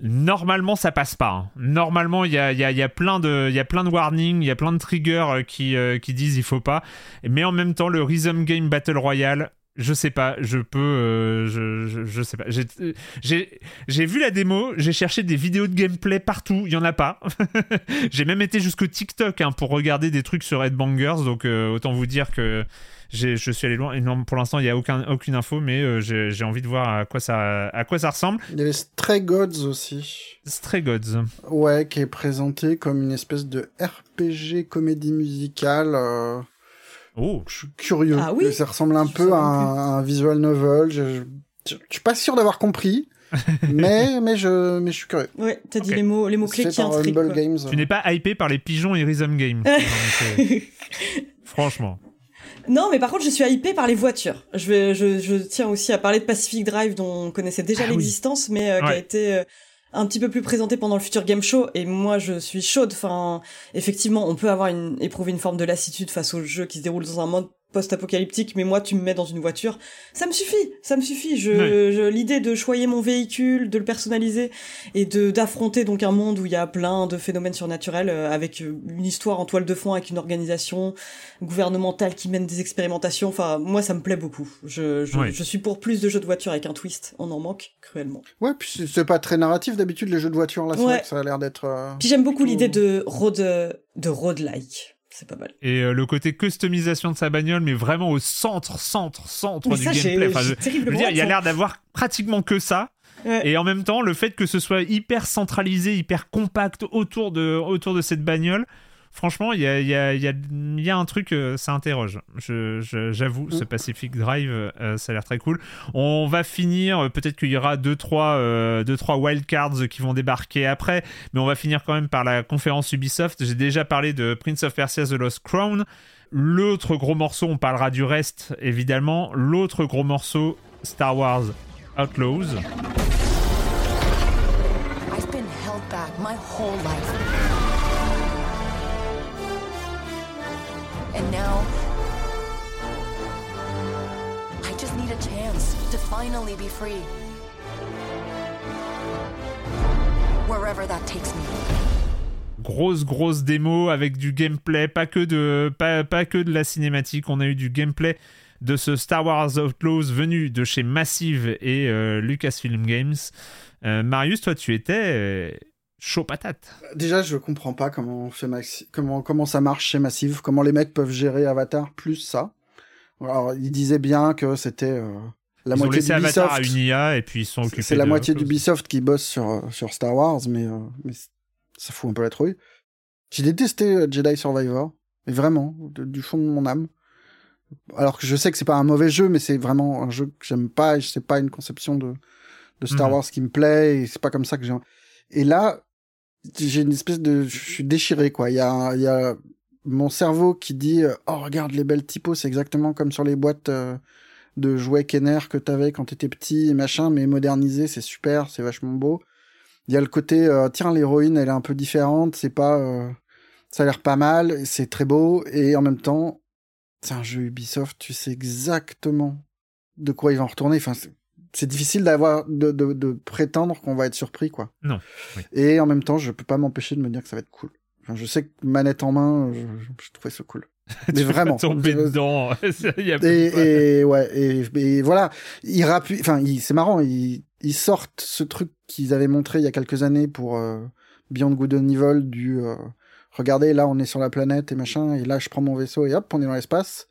Normalement, ça passe pas. Hein. Normalement, il y a, plein de, y a plein de warnings, il y a plein de triggers euh, qui, euh, qui disent il faut pas. Mais en même temps, le Rhythm Game Battle Royale, je sais pas, je peux, euh, je, je, sais pas. J'ai vu la démo, j'ai cherché des vidéos de gameplay partout, il y en a pas. j'ai même été jusqu'au TikTok hein, pour regarder des trucs sur Headbangers, donc euh, autant vous dire que je suis allé loin. Et non, pour l'instant, il y a aucun, aucune info, mais euh, j'ai envie de voir à quoi ça, à quoi ça ressemble. Il y avait Stray Gods aussi. Stray Gods. Ouais, qui est présenté comme une espèce de RPG comédie musicale. Oh. Je suis curieux. Ah oui ça ressemble un peu à un, visual novel. Je, je, suis pas sûr d'avoir compris. mais mais je mais je suis curieux. Ouais, t'as dit les mots les mots clés qui intriguent. Tu n'es pas hypé par les pigeons et Rhythm Games. Franchement. Non, mais par contre, je suis hypé par les voitures. Je, vais, je, je, tiens aussi à parler de Pacific Drive, dont on connaissait déjà ah l'existence, mais euh, qui a été euh, un petit peu plus présenté pendant le futur game show et moi je suis chaude. Enfin effectivement on peut avoir une éprouver une forme de lassitude face au jeu qui se déroule dans un monde post-apocalyptique, mais moi tu me mets dans une voiture, ça me suffit, ça me suffit. Je, l'idée de choyer mon véhicule, de le personnaliser et de d'affronter donc un monde où il y a plein de phénomènes surnaturels euh, avec euh, une histoire en toile de fond, avec une organisation gouvernementale qui mène des expérimentations. Enfin, moi ça me plaît beaucoup. Je, je, suis pour plus de jeux de voiture avec un twist. On en manque cruellement. Ouais, puis c'est pas très narratif d'habitude les jeux de voiture là. C'est ça a l'air d'être. Euh, puis j'aime beaucoup l'idée de road de road-like c'est pas mal. Et euh, le côté customisation de sa bagnole, mais vraiment au centre, centre, centre du gameplay. Enfin, je, veux dire, il y a l'air d'avoir pratiquement que ça. Et en même temps, le fait que ce soit hyper centralisé, hyper compact autour de, autour de cette bagnole, franchement, il y a, y, a, y a, un truc, euh, ça interroge. J'avoue, ce mm. Pacific Drive, euh, ça a l'air très cool. On va finir, euh, peut-être qu'il y aura 2-3 deux, trois, wildcards qui vont débarquer après, mais on va finir quand même par la conférence Ubisoft. J'ai déjà parlé de Prince of Persia The Lost Crown. L'autre gros morceau, on parlera du reste évidemment. L'autre gros morceau, Star Wars Outlaws. I've been held back my whole life. And now, I just need a chance to finally be free. Wherever that takes me. Grosse grosse démo avec du gameplay, pas que de pas, que de la cinématique, on a eu du gameplay de ce Star Wars Outlaws venu de chez Massive et euh, Lucasfilm Games. Euh, Marius, toi tu étais chaud patate. Déjà, je comprends pas comment, fait comment, comment ça marche chez Massive, comment les mecs peuvent gérer Avatar plus ça. Alors, ils disaient bien que c'était euh, la ils moitié ont laissé Avatar à une IA et puis ils sont occupés. C'est la moitié d'Ubisoft qui bosse sur, euh, sur Star Wars, mais, euh, mais ça fout un peu la trouille. J'ai détesté Jedi Survivor, mais vraiment, du fond de mon âme. Alors que je sais que c'est pas un mauvais jeu, mais c'est vraiment un jeu que j'aime pas et c'est pas une conception de, de Star mhm. Wars qui me plaît et c'est pas comme ça que j'ai. Et là, j'ai une espèce de, je suis déchiré quoi. Il y a, il y a mon cerveau qui dit, euh, oh regarde les belles typos, c'est exactement comme sur les boîtes euh, de jouets Kenner que t'avais quand t'étais petit et machin, mais modernisé, c'est super, c'est vachement beau. Il y a le côté, euh, tiens l'héroïne elle est un peu différente, c'est pas, ça a l'air pas mal, c'est très beau et en même temps, c'est un jeu Ubisoft, tu sais exactement de quoi ils vont retourner. C'est difficile d'avoir de, de, de, prétendre qu'on va être surpris quoi. Non. Et en même temps, je peux pas m'empêcher de me dire que ça va être cool. Enfin, je sais que manette en main, je, je trouvais ça cool. Mais vraiment. tomber dedans. et, et, ouais, et, et, voilà, il rappuie. Enfin, c'est marrant. Il, ils sortent ce truc qu'ils avaient montré il y a quelques années pour euh, Beyond Good and Evil du euh, regardez là on est sur la planète et machin et là je prends mon vaisseau et hop on est dans l'espace.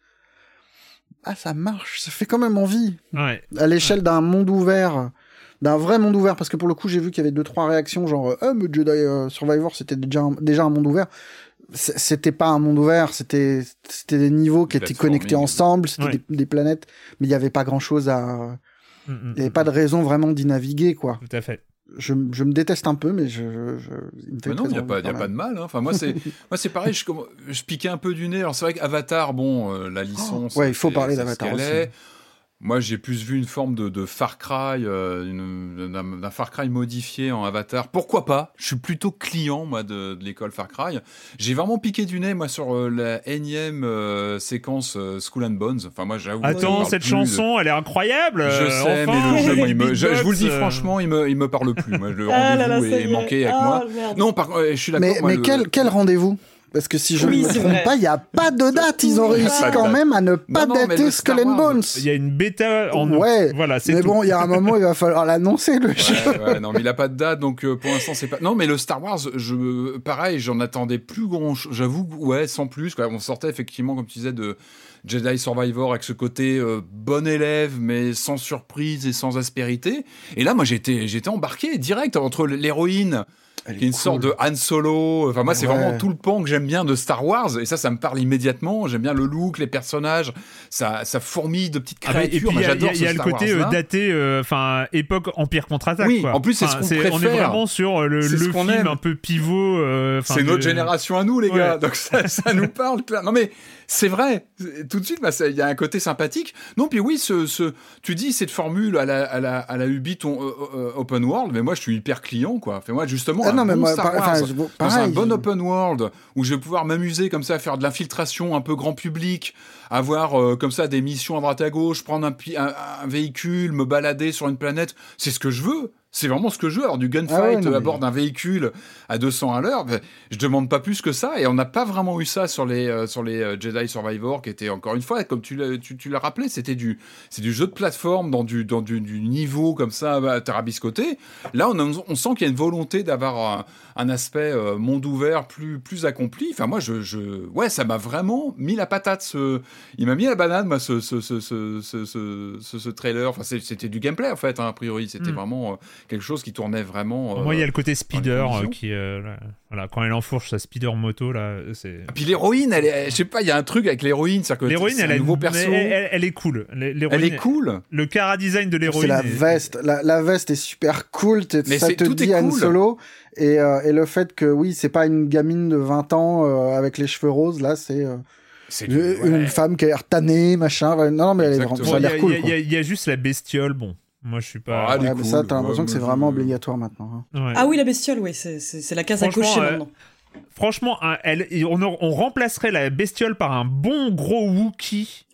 Ah ça marche, ça fait quand même envie. Ouais. À l'échelle d'un monde ouvert, d'un vrai monde ouvert parce que pour le coup j'ai vu qu'il y avait deux trois réactions genre ah mais Jedi euh, Survivor c'était déjà un, déjà un monde ouvert. C'était pas un monde ouvert, c'était c'était des niveaux qui étaient connectés ensemble, c'était Ouais. des, des planètes, mais il y avait pas grand chose à Mm, mm, il n'y avait pas de raison vraiment d'y naviguer, quoi. Tout à fait. Je, je me déteste un peu, mais je, je, je- il me fait Mais non, il n'y a, pas, y a pas de mal. hein. Enfin, moi, c'est moi, c'est pareil. Je, je piquais un peu du nez. Alors, c'est vrai qu'Avatar, bon, euh, la licence. Oh, ouais, il faut parler d'Avatar aussi. Moi, j'ai plus vu une forme de, de Far Cry, euh, d'un Far Cry modifié en Avatar. Pourquoi pas? Je suis plutôt client, moi, de, de l'école Far Cry. J'ai vraiment piqué du nez, moi, sur euh, la énième euh, séquence euh, Skull and Bones. Enfin, moi, j'avoue. Attends, cette de- chanson, elle est incroyable. Je euh, sais, enfin, mais le jeu, moi, il me- les je, je vous le dis franchement, il me, il me parle plus. Moi, le Ah rendez-vous est manqué avec Ah, moi. merde. Non, par, euh, je suis d'accord. Mais, moi, mais le- quel, quel rendez-vous? Parce que si je Oui, ne me c'est trompe vrai. pas, il n'y a pas de date. Ils ont réussi date. quand même à ne pas non, dater le Skull and Bones. Il y a une bêta en Ouais, Voilà, c'est Mais tout. bon, il y a un moment, il va falloir l'annoncer, le jeu. Ouais, non, mais il a pas de date, donc euh, pour l'instant c'est pas. Non, mais le Star Wars, je, pareil, j'en attendais plus grand. J'avoue, ouais, sans plus. Quoi. On sortait effectivement, comme tu disais, de Jedi Survivor avec ce côté euh, bon élève, mais sans surprise et sans aspérité. Et là, moi, j'étais, j'étais embarqué direct entre l'héroïne. Elle Qui est une cool. sorte de Han Solo. Enfin, moi, c'est Ouais. vraiment tout le pan que j'aime bien de Star Wars. Et ça, ça me parle immédiatement. J'aime bien le look, les personnages. Ça, ça fourmille de petites Ah bah, créatures. et puis il Moi, y il y a le côté euh, daté, euh, enfin époque Empire contre-attaque. Oui, quoi. en plus, c'est ce qu'on On est préfère. vraiment sur euh, le, le film aime. un peu pivot. euh, C'est notre génération à nous, les gars. Ouais. Donc ça, ça nous parle. clair. Non mais c'est vrai. Tout de suite, bah, il y a un côté sympathique. Non, puis oui, ce, ce, tu dis cette formule à la, à la, à la Ubi ton, euh, euh, open world, mais moi je suis hyper client, quoi. Fais-moi justement Ah un non, mais bon moi, Star Wars je- dans un bon open world où je vais pouvoir m'amuser comme ça, à faire de l'infiltration un peu grand public, avoir euh, comme ça des missions à droite à gauche, prendre un, pi- un, un véhicule, me balader sur une planète. C'est ce que je veux. C'est vraiment ce que je veux. Alors du gunfight Ah ouais, non, à bord d'un véhicule à 200 à l'heure, ben, je demande pas plus que ça. Et on n'a pas vraiment eu ça sur les euh, sur les euh, Jedi Survivor, qui était encore une fois, comme tu l'as tu, tu l'as rappelé, c'était du c'est du jeu de plateforme dans du dans du, du niveau comme ça bah, tarabiscoté. Là, on, a- on sent qu'il y a une volonté d'avoir un, un aspect euh, monde ouvert plus plus accompli. Enfin, moi, je, je ouais, ça m'a vraiment mis la patate. Ce, il m'a mis la banane, moi, ce ce ce ce ce, trailer. Enfin, c'était du gameplay en fait, hein, a priori. C'était Mm. vraiment euh, quelque chose qui tournait vraiment. Moi, il y a euh, le côté speeder dans les euh, qui, euh, là, voilà, quand elle enfourche sa speeder moto là, c'est. Et puis l'héroïne, elle est, je sais pas, il y a un truc avec l'héroïne, c'est-à-dire que L'héroïne, c'est elle, un nouveau perso. elle, elle- elle est cool. L'héroïne- Elle est cool. Le cara design de l'héroïne. C'est la est- veste. La, la veste est super cool. Mais ça c'est- te tout est dit Han cool. Solo. Et, euh, et le fait que, oui, c'est pas une gamine de 20 ans euh, avec les cheveux roses. Là, c'est euh, C'est une, femme qui a l'air tannée, machin. Non, mais elle est vraiment, ça a l'air cool. y il y a juste la bestiole. Bon, moi je suis pas. Ah, elle Ouais, mais cool. ça, t'as l'impression Ouais, que c'est vraiment obligatoire maintenant. hein. Ouais. Ah oui, la bestiole, oui, c'est la case à Franchement, cocher euh, maintenant. Franchement, elle, on, on remplacerait la bestiole par un bon gros Wookie.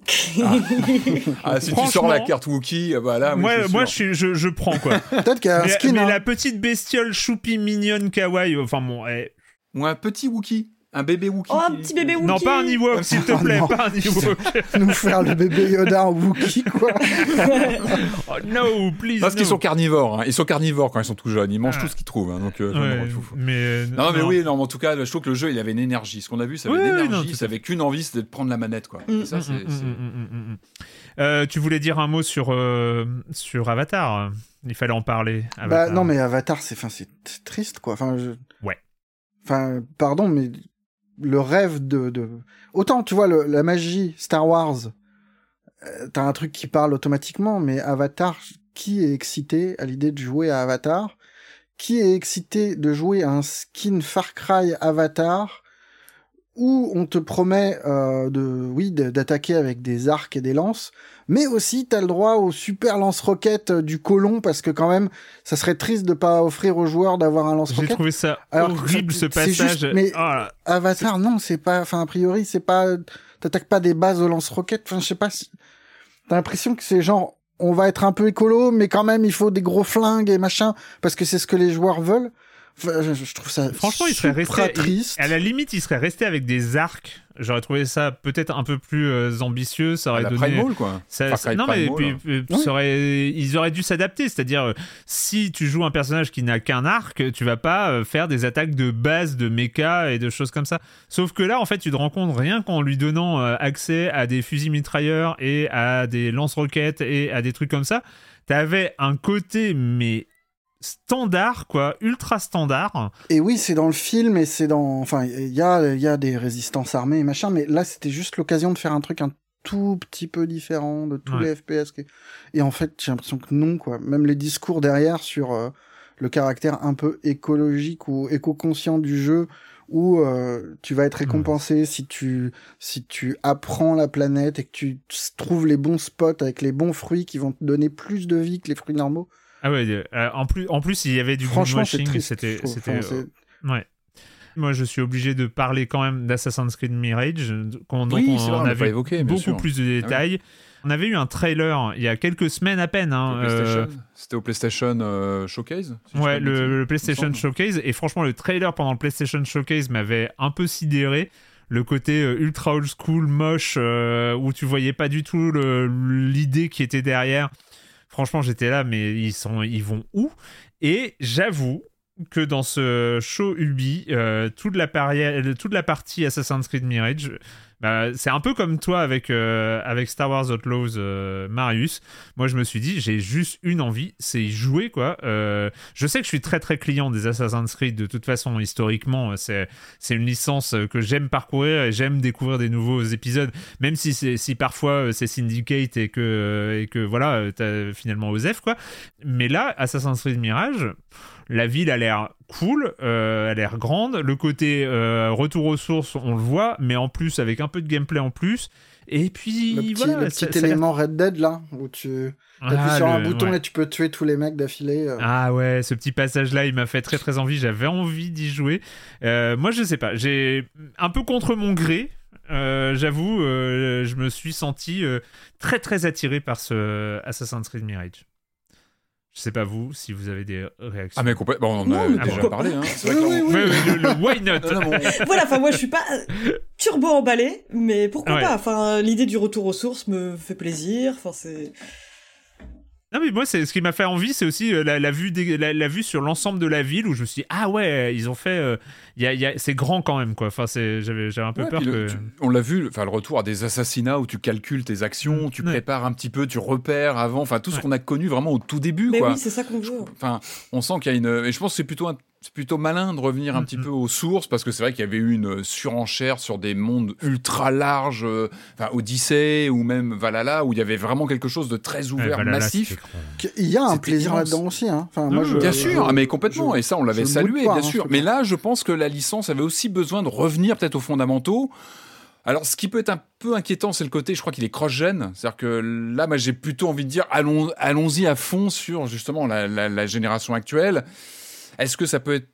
Ah, si tu sors la carte Wookie, voilà. oui, moi, moi je, suis- je, je prends quoi. Peut-être qu'il y a un mais skin. mais hein. la petite bestiole choupi mignonne kawaii, enfin bon, eh, Ou un petit Wookie. Un bébé Wookie. Oh, un petit bébé Wookie non pas un Ewok s'il te Oh, plaît, non. pas un Ewok. Nous faire le bébé Yoda en Wookie, quoi. oh no, please. Parce qu'ils sont carnivores. hein. Ils sont carnivores quand ils sont tout jeunes. Ils mangent Ah. tout ce qu'ils trouvent. hein, Donc, euh, Ouais, non, mais euh, Non, mais oui, non, mais en tout cas, je trouve que le jeu, il avait une énergie. Ce qu'on a vu, ça avait Oui, une oui, non, énergie. tout ça avait qu'une envie, c'était de prendre la manette, quoi. Mm, Et ça. Euh, tu voulais dire un mot sur, euh, sur Avatar Il fallait en parler. Bah, non, mais Avatar, c'est, triste, quoi. Enfin, je... Ouais. Enfin, pardon, mais le rêve de, de... autant, tu vois, la magie Star Wars, euh, t'as un truc qui parle automatiquement, mais Avatar, qui est excité à l'idée de jouer à Avatar? Qui est excité de jouer à un skin Far Cry Avatar? Où on te promet euh, de, oui, de- d'attaquer avec des arcs et des lances, mais aussi t'as le droit au super lance-roquette euh, du colon parce que quand même, ça serait triste de pas offrir aux joueurs d'avoir un J'ai lance-roquette. trouvé ça Alors, horrible ça- ce passage. juste- mais- Oh là. Avatar, non, c'est pas, enfin, a priori, c'est pas, t'attaques pas des bases au lance-roquettes, enfin, je sais pas si, t'as l'impression que c'est genre, on va être un peu écolo, mais quand même, il faut des gros flingues et machin, parce que c'est ce que les joueurs veulent. Je, trouve ça franchement il serait resté triste. à la limite il serait resté avec des arcs. J'aurais trouvé ça peut-être un peu plus euh, ambitieux. Ça aurait la donné quoi. non mais puis, ils auraient dû s'adapter. C'est-à-dire euh, si tu joues un personnage qui n'a qu'un arc tu vas pas euh, faire des attaques de base de mecha et de choses comme ça. Sauf que là en fait tu te rends compte rien qu'en lui donnant accès à des fusils mitrailleurs et à des lance-roquettes et à des trucs comme ça t'avais un côté mais standard, quoi, ultra standard. Et oui, c'est dans le film et c'est dans. Enfin, il y a, y a des résistances armées et machin, mais là, c'était juste l'occasion de faire un truc un tout petit peu différent de tous les FPS. Et en fait, j'ai l'impression que non, quoi. Même les discours derrière sur euh, le caractère un peu écologique ou éco-conscient du jeu, où euh, tu vas être récompensé si tu si tu apprends la planète et que tu trouves les bons spots avec les bons fruits qui vont te donner plus de vie que les fruits normaux. Ah ouais, euh, en, plus, en plus, il y avait du Franchement, c'était. euh, ouais. Moi, je suis obligé de parler quand même d'Assassin's Creed Mirage, dont oui, on, on avait évoqué, beaucoup plus de ah détails. On avait eu un trailer il y a quelques semaines à peine. Hein, euh, C'était au PlayStation Showcase Ouais, le, PlayStation Showcase. Et franchement, le trailer pendant le PlayStation Showcase m'avait un peu sidéré le côté ultra old school, moche, où tu voyais pas du tout l'idée qui était derrière. Franchement, j'étais là, mais ils, sont, ils vont où? Et j'avoue que dans ce show Ubi, euh, toute, la toute la partie Assassin's Creed Mirage, bah, c'est un peu comme toi avec, euh, avec Star Wars Outlaws, euh, Marius. Moi, je me suis dit, j'ai juste une envie, c'est jouer, quoi. Euh, je sais que je suis très, très client des Assassin's Creed. De toute façon, historiquement, c'est, c'est une licence que j'aime parcourir et j'aime découvrir des nouveaux épisodes, même si, si parfois c'est Syndicate et que, et que voilà, t'as finalement Osef, quoi. Mais là, Assassin's Creed Mirage, la ville a l'air cool, euh, elle a l'air grande. Le côté euh, retour aux sources, on le voit, mais en plus avec un peu de gameplay en plus. Et puis le petit, voilà, le petit élément Red Dead là, où tu appuies ah, sur un bouton et tu peux tuer tous les mecs d'affilée. Euh. Ah ouais, ce petit passage là, il m'a fait très très envie. J'avais envie d'y jouer. moi, je sais pas, j'ai un peu contre mon gré. J'avoue, je me suis senti très très attiré par ce Assassin's Creed Mirage. Je sais pas vous si vous avez des réactions. Ah mais complètement, on en a déjà parlé. Hein. C'est vrai oui, oui, le, why not Voilà, enfin moi je suis pas turbo emballé, mais pourquoi pas? Enfin l'idée du retour aux sources me fait plaisir. Enfin c'est non mais moi c'est ce qui m'a fait envie c'est aussi euh, la, vue la, vue sur l'ensemble de la ville où je me suis dit, ah ouais ils ont fait euh, y a, y a, c'est grand quand même quoi. Enfin c'est j'avais j'avais un peu peur que... on l'a vu enfin le retour à des assassinats où tu calcules tes actions tu prépares un petit peu tu repères avant enfin tout ce qu'on a connu vraiment au tout début mais quoi. oui c'est ça qu'on veut. enfin on sent qu'il y a une et je pense que c'est plutôt un c'est plutôt malin de revenir un petit peu aux sources parce que c'est vrai qu'il y avait eu une surenchère sur des mondes ultra larges, euh, enfin Odyssée ou même Valhalla où il y avait vraiment quelque chose de très ouvert, massif. Il y a un plaisir là-dedans aussi. Hein. Enfin, moi, bien sûr, mais complètement. et ça, on l'avait salué, bien hein, sûr. Mais là, je pense que la licence avait aussi besoin de revenir peut-être aux fondamentaux. Alors, ce qui peut être un peu inquiétant, c'est le côté, je crois qu'il est cross-gen. C'est-à-dire que là, moi, j'ai plutôt envie de dire, allons, allons-y à fond sur justement la, la génération actuelle. Est-ce que ça peut être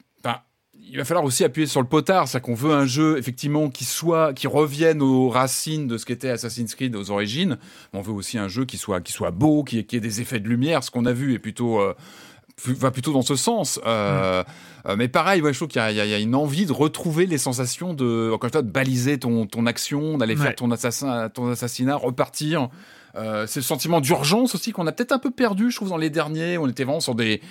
il va falloir aussi appuyer sur le potard, c'est-à-dire qu'on veut un jeu effectivement qui soit, qui revienne aux racines de ce qu'était Assassin's Creed aux origines. On veut aussi un jeu qui soit, qui soit beau, qui, ait des effets de lumière. Ce qu'on a vu est plutôt euh, va plutôt dans ce sens. Euh, euh, mais pareil, je trouve qu'il y, a une envie de retrouver les sensations de, encore une fois, de baliser ton, ton action, d'aller faire ton, assassin, ton assassinat, repartir. c'est le sentiment d'urgence aussi qu'on a peut-être un peu perdu, je trouve, dans les derniers. On était vraiment sur des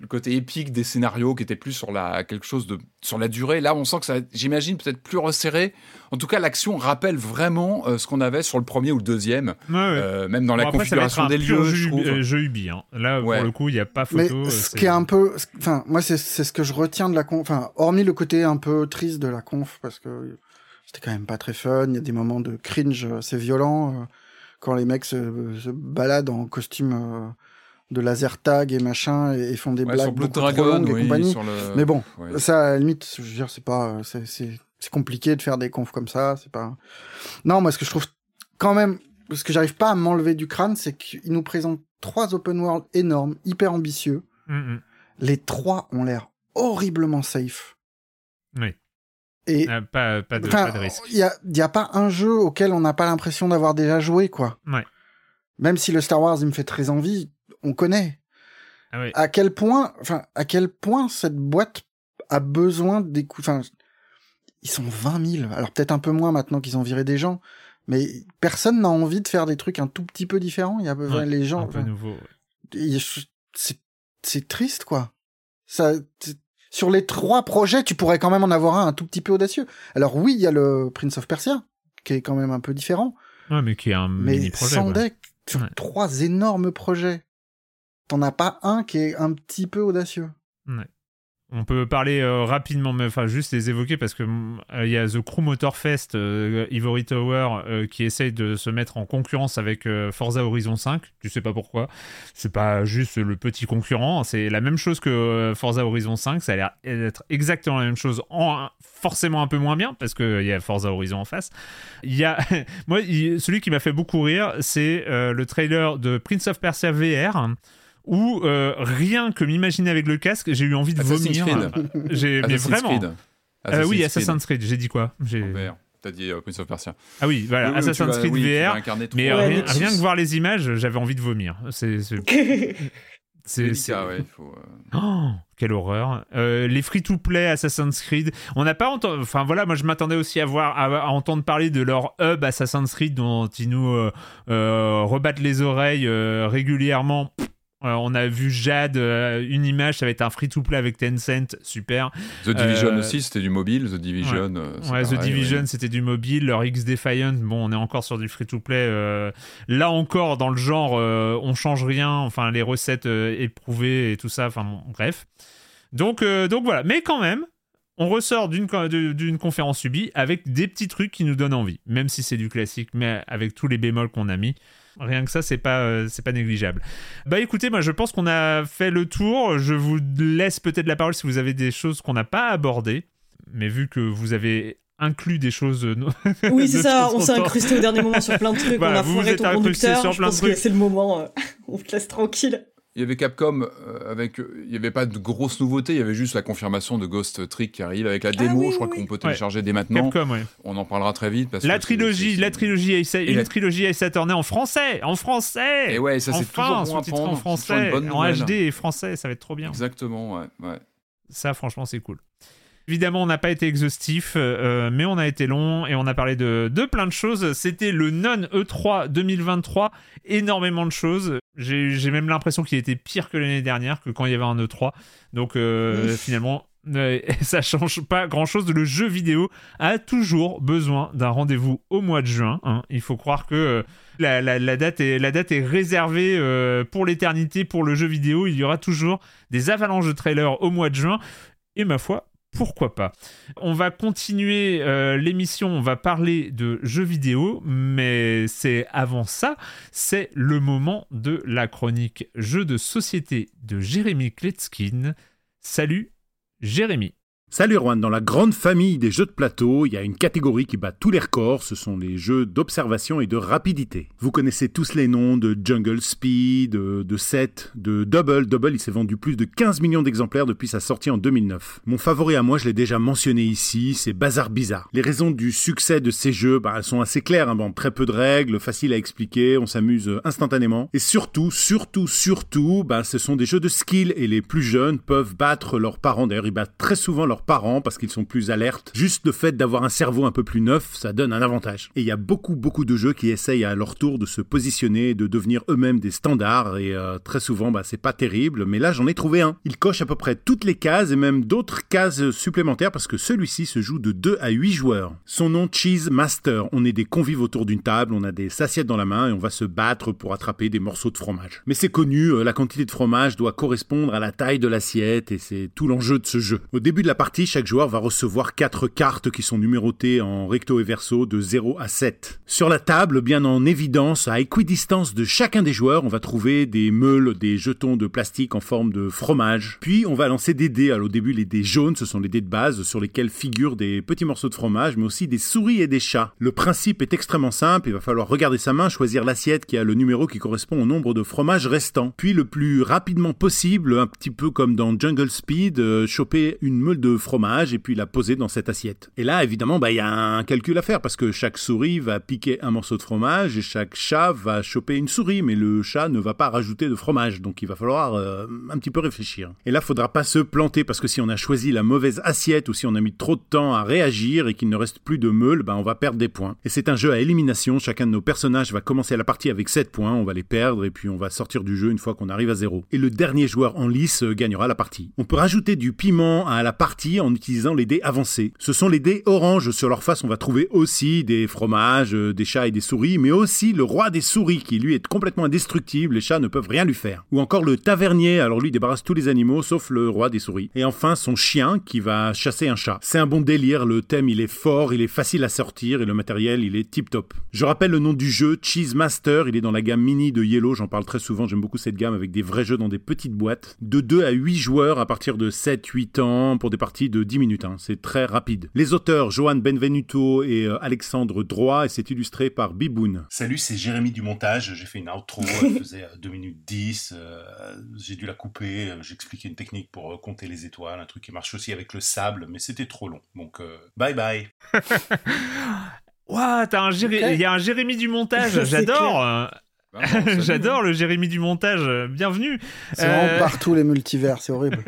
le côté épique des scénarios qui était plus sur la quelque chose de sur la durée. Là, on sent que ça, j'imagine, peut-être plus resserré. En tout cas, l'action rappelle vraiment euh, ce qu'on avait sur le premier ou le deuxième, euh, même dans la configuration des lieux. Jeu, je trouve. Euh, jeu Ubi, hein. Là, pour le coup, il n'y a pas photo. Mais ce qui est un peu, enfin, moi, c'est ce que je retiens de la conf. Enfin, hormis le côté un peu triste de la conf, parce que c'était quand même pas très fun. Il y a des moments de cringe, c'est violent quand les mecs se, se baladent en costume de laser tag et machin et, font des blagues beaucoup trop longues et compagnie. Mais bon, ça à la limite, je veux dire, c'est pas, c'est compliqué de faire des confs comme ça. C'est pas. Non, moi ce que je trouve quand même, ce que j'arrive pas à m'enlever du crâne, c'est qu'il nous présente trois open world énormes, hyper ambitieux. Mm-hmm. Les trois ont l'air horriblement safe. Oui. Et euh, pas, pas, de, pas de risque. Il y a, y a pas un jeu auquel on n'a pas l'impression d'avoir déjà joué, quoi. Ouais. Même si le Star Wars il me fait très envie, on connaît. Ah à quel point, enfin, à quel point cette boîte a besoin d'écouter. Enfin, ils sont 20 000. Alors peut-être un peu moins maintenant qu'ils ont viré des gens, mais personne n'a envie de faire des trucs un tout petit peu différents. Il y a les gens. Un peu nouveau. C'est triste, quoi. Ça, sur les trois projets, tu pourrais quand même en avoir un un tout petit peu audacieux. Alors oui, il y a le Prince of Persia, qui est quand même un peu différent. Ouais, mais qui est un mini projet. Sans deck, sur trois énormes projets, t'en as pas un qui est un petit peu audacieux. On peut parler euh, rapidement, mais enfin juste les évoquer parce que mm, euh, il y a The Crew Motor Fest, euh, Ivory Tower, qui essaye de se mettre en concurrence avec Forza Horizon 5. Tu sais pas pourquoi. C'est pas juste le petit concurrent, c'est la même chose que Forza Horizon 5. Ça a l'air d'être exactement la même chose, en, forcément un peu moins bien parce qu'il y a Forza Horizon en face. Il y a, moi, celui qui m'a fait beaucoup rire, c'est le trailer de Prince of Persia VR où euh, rien que m'imaginer avec le casque, j'ai eu envie de vomir. J'ai, mais vraiment. Euh, oui, Assassin's Creed. J'ai dit quoi? J'ai. Oh, T'as dit euh, Prince of Persia. Ah oui, voilà, Assassin's Creed VR. Mais rien, que voir les images, j'avais envie de vomir. C'est. C'est ouais, faut, oh, quelle horreur. les free-to-play Assassin's Creed. On n'a pas entendu. Enfin voilà, moi je m'attendais aussi à voir, à, entendre parler de leur hub Assassin's Creed dont ils nous rebattent les oreilles régulièrement. Euh, on a vu Jade, euh, une image, ça va être un free-to-play avec Tencent, super. The Division euh, aussi, c'était du mobile. The Division. Ouais, The Division, c'était du mobile. Leur X Defiant, bon, on est encore sur du free-to-play. là encore, dans le genre, on change rien. Enfin, les recettes éprouvées et tout ça. Enfin, bon, bref. Donc, donc voilà. Mais quand même, on ressort d'une conférence subie avec des petits trucs qui nous donnent envie, même si c'est du classique, mais avec tous les bémols qu'on a mis. Rien que ça, c'est pas, euh, c'est pas négligeable. Bah écoutez, moi je pense qu'on a fait le tour. Je vous laisse peut-être la parole si vous avez des choses qu'on n'a pas abordées. Mais vu que vous avez inclus des choses. Euh, oui, c'est ça, on s'est incrusté au dernier moment sur plein de trucs, on a foiré ton conducteur. Sur plein je pense que c'est le moment, euh, on te laisse tranquille. Il y avait Capcom euh, avec, euh, il n'y avait pas de grosses nouveautés, il y avait juste la confirmation de Ghost Trick qui arrive avec la ah démo. je crois qu'on peut télécharger dès maintenant. Capcom, On en parlera très vite la trilogie, la trilogie Ace, une la... trilogie Ace Attorney en français, en français. Et ouais, ça c'est toujours bon titre en français, en HD et français, ça va être trop bien. Exactement, ouais, ouais. Ça, franchement, c'est cool. Évidemment, on n'a pas été exhaustif, euh, mais on a été long et on a parlé de, de plein de choses. C'était le non E3 2023, énormément de choses. J'ai même l'impression qu'il était pire que l'année dernière, que quand il y avait un E3. Donc euh, finalement, euh, ça change pas grand chose. Le jeu vidéo a toujours besoin d'un rendez-vous au mois de juin. Hein. Il faut croire que la, date, est, la date est réservée pour l'éternité pour le jeu vidéo. Il y aura toujours des avalanches de trailers au mois de juin. Et ma foi, pourquoi pas. On va continuer euh, l'émission, on va parler de jeux vidéo, mais c'est avant ça, c'est le moment de la chronique jeux de société de Jérémy Kletskin. Salut Jérémy. Salut Juan, dans la grande famille des jeux de plateau, il y a une catégorie qui bat tous les records, ce sont les jeux d'observation et de rapidité. Vous connaissez tous les noms de Jungle Speed, de, Set, de Double. Double, il s'est vendu plus de 15 millions d'exemplaires depuis sa sortie en 2009. Mon favori à moi, je l'ai déjà mentionné ici, c'est Bazar Bizarre. Les raisons du succès de ces jeux, bah, elles sont assez claires, hein. bon, très peu de règles, facile à expliquer, on s'amuse instantanément. Et surtout, surtout, surtout, bah, ce sont des jeux de skill et les plus jeunes peuvent battre leurs parents. D'ailleurs, ils battent très souvent leurs parents parce qu'ils sont plus alertes. Juste le fait d'avoir un cerveau un peu plus neuf, ça donne un avantage. Et il y a beaucoup, beaucoup de jeux qui essayent à leur tour de se positionner, de devenir eux-mêmes des standards. Et euh, très souvent, bah, c'est pas terrible. Mais là, j'en ai trouvé un. Il coche à peu près toutes les cases et même d'autres cases supplémentaires parce que celui-ci se joue de 2 à 8 joueurs. Son nom, Cheese Master. On est des convives autour d'une table, on a des assiettes dans la main et on va se battre pour attraper des morceaux de fromage. Mais c'est connu, euh, la quantité de fromage doit correspondre à la taille de l'assiette et c'est tout l'enjeu de ce jeu. Au début de la partie, chaque joueur va recevoir 4 cartes qui sont numérotées en recto et verso de 0 à 7. Sur la table, bien en évidence, à équidistance de chacun des joueurs, on va trouver des meules, des jetons de plastique en forme de fromage. Puis on va lancer des dés. Au début, les dés jaunes, ce sont les dés de base sur lesquels figurent des petits morceaux de fromage, mais aussi des souris et des chats. Le principe est extrêmement simple, il va falloir regarder sa main, choisir l'assiette qui a le numéro qui correspond au nombre de fromages restants. Puis le plus rapidement possible, un petit peu comme dans Jungle Speed, euh, choper une meule de fromage et puis la poser dans cette assiette. Et là, évidemment, bah, il y a un calcul à faire parce que chaque souris va piquer un morceau de fromage et chaque chat va choper une souris, mais le chat ne va pas rajouter de fromage, donc il va falloir euh, un petit peu réfléchir. Et là, faudra pas se planter parce que si on a choisi la mauvaise assiette ou si on a mis trop de temps à réagir et qu'il ne reste plus de meule, bah, on va perdre des points. Et c'est un jeu à élimination, chacun de nos personnages va commencer la partie avec 7 points, on va les perdre et puis on va sortir du jeu une fois qu'on arrive à 0. Et le dernier joueur en lice euh, gagnera la partie. On peut rajouter du piment à la partie en utilisant les dés avancés. Ce sont les dés orange, sur leur face on va trouver aussi des fromages, euh, des chats et des souris, mais aussi le roi des souris qui lui est complètement indestructible, les chats ne peuvent rien lui faire. Ou encore le tavernier, alors lui débarrasse tous les animaux sauf le roi des souris. Et enfin son chien qui va chasser un chat. C'est un bon délire, le thème il est fort, il est facile à sortir et le matériel il est tip top. Je rappelle le nom du jeu, Cheese Master, il est dans la gamme mini de Yellow, j'en parle très souvent, j'aime beaucoup cette gamme avec des vrais jeux dans des petites boîtes. De 2 à 8 joueurs à partir de 7-8 ans pour des parties de 10 minutes, hein. c'est très rapide. Les auteurs, Johan Benvenuto et euh, Alexandre Droit, et c'est illustré par Biboun. Salut, c'est Jérémy du montage, j'ai fait une outro, elle faisait 2 euh, minutes 10, euh, j'ai dû la couper, j'expliquais une technique pour compter les étoiles, un truc qui marche aussi avec le sable, mais c'était trop long. Donc, bye bye. Waouh, il y a un Jérémy du montage, j'adore. Bah, J'adore le Jérémy du montage. Bienvenue. C'est vraiment euh, partout les multivers, c'est horrible.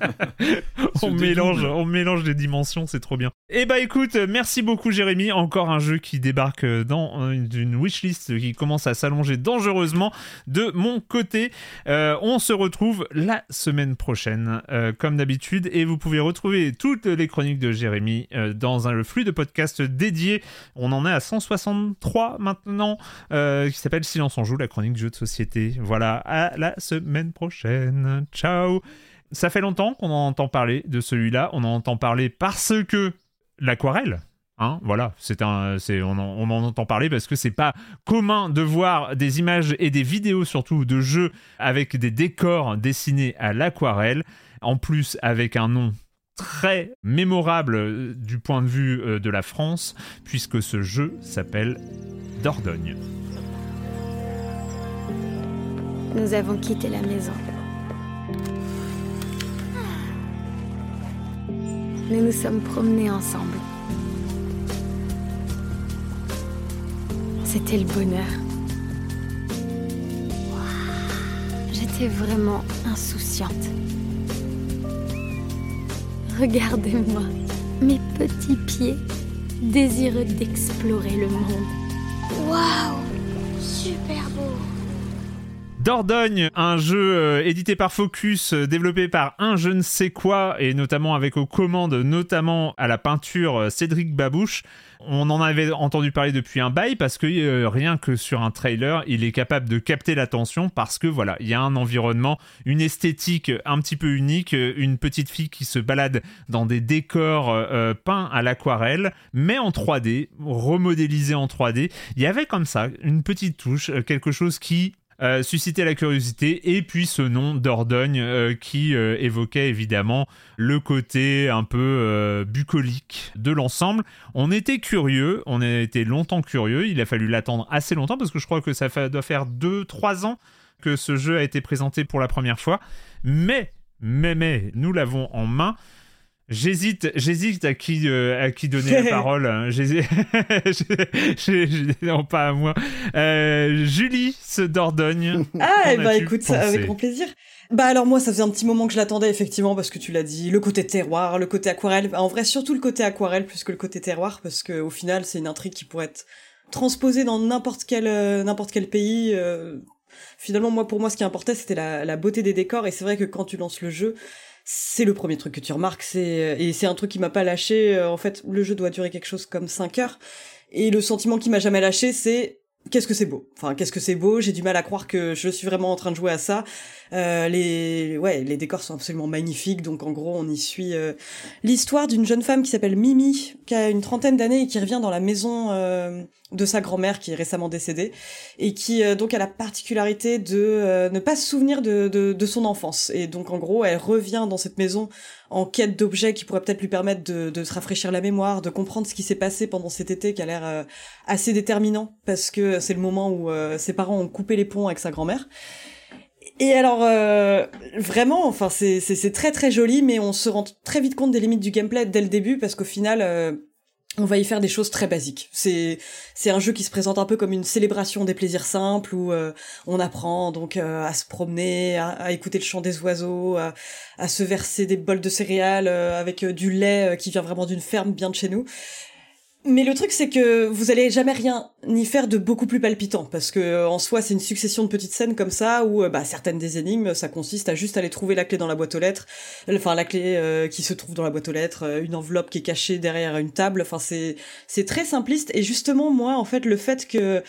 on mélange, on mélange les dimensions, c'est trop bien. Eh bah écoute, merci beaucoup Jérémy. Encore un jeu qui débarque dans une wishlist qui commence à s'allonger dangereusement de mon côté. Euh, on se retrouve la semaine prochaine, euh, comme d'habitude, et vous pouvez retrouver toutes les chroniques de Jérémy dans un, le flux de podcasts dédié. On en est à 163 maintenant, qui s'appelle Silence on joue, la chronique jeu de société. Voilà, à la semaine prochaine. Ciao Ça fait longtemps qu'on en entend parler de celui-là. On en entend parler parce que l'aquarelle, Hein, voilà, c'est un, c'est, on, en, entend parler parce que c'est pas commun de voir des images et des vidéos surtout de jeux avec des décors dessinés à l'aquarelle, en plus avec un nom très mémorable euh, du point de vue euh, de la France, puisque ce jeu s'appelle Dordogne. Nous avons quitté la maison. Nous nous sommes promenés ensemble. C'était le bonheur. J'étais vraiment insouciante. Regardez-moi, mes petits pieds, désireux d'explorer le monde. Waouh Super beau Dordogne, un jeu euh, édité par Focus, euh, développé par un je ne sais quoi, et notamment avec aux commandes, notamment à la peinture euh, Cédric Babouche. On en avait entendu parler depuis un bail parce que rien que sur un trailer, il est capable de capter l'attention parce que voilà, il y a un environnement, une esthétique un petit peu unique, une petite fille qui se balade dans des décors peints à l'aquarelle, mais en 3D, remodélisé en 3D. Il y avait comme ça une petite touche, quelque chose qui euh, susciter la curiosité, et puis ce nom Dordogne euh, qui euh, évoquait évidemment le côté un peu bucolique de l'ensemble. On était curieux, on a été longtemps curieux, il a fallu l'attendre assez longtemps parce que je crois que ça doit faire 2-3 ans que ce jeu a été présenté pour la première fois, mais, mais, mais, nous l'avons en main. J'hésite, j'hésite à qui euh, à qui donner la parole. Hein. J'hésite, non pas à moi. Euh, Julie se Dordogne. Ah, bah écoute, avec grand plaisir. Bah alors moi, ça faisait un petit moment que je l'attendais effectivement parce que tu l'as dit, le côté terroir, le côté aquarelle. En vrai, surtout le côté aquarelle plus que le côté terroir parce que au final, c'est une intrigue qui pourrait être transposée dans n'importe quel euh, n'importe quel pays. Finalement, moi pour moi, ce qui importait, c'était la, la beauté des décors et c'est vrai que quand tu lances le jeu c'est le premier truc que tu remarques, c'est et c'est un truc qui m'a pas lâché. Euh, en fait, le jeu doit durer quelque chose comme 5 heures et le sentiment qui m'a jamais lâché, c'est qu'est-ce que c'est beau. Enfin, qu'est-ce que c'est beau. J'ai du mal à croire que je suis vraiment en train de jouer à ça. Euh, les ouais, les décors sont absolument magnifiques. Donc en gros, on y suit euh, l'histoire d'une jeune femme qui s'appelle Mimi, qui a une trentaine d'années et qui revient dans la maison euh, de sa grand-mère qui est récemment décédée et qui donc a la particularité de ne pas se souvenir de, son enfance. Et donc en gros, elle revient dans cette maison en quête d'objets qui pourraient peut-être lui permettre de, de, se rafraîchir la mémoire, de comprendre ce qui s'est passé pendant cet été qui a l'air assez déterminant parce que c'est le moment où ses parents ont coupé les ponts avec sa grand-mère. Et alors, euh, vraiment, enfin, c'est très très joli, mais on se rend très vite compte des limites du gameplay dès le début, parce qu'au final, euh, on va y faire des choses très basiques. C'est c'est un jeu qui se présente un peu comme une célébration des plaisirs simples où euh, on apprend donc à se promener, à, écouter le chant des oiseaux, à, à se verser des bols de céréales avec du lait qui vient vraiment d'une ferme bien de chez nous. Mais le truc, c'est que vous allez jamais rien ni faire de beaucoup plus palpitant, parce que en soi, c'est une succession de petites scènes comme ça où, euh, bah, certaines des énigmes, ça consiste à juste aller trouver la clé dans la boîte aux lettres, enfin la clé euh, qui se trouve dans la boîte aux lettres, euh, une enveloppe qui est cachée derrière une table. Enfin, c'est c'est très simpliste. Et justement, moi, en fait, le fait que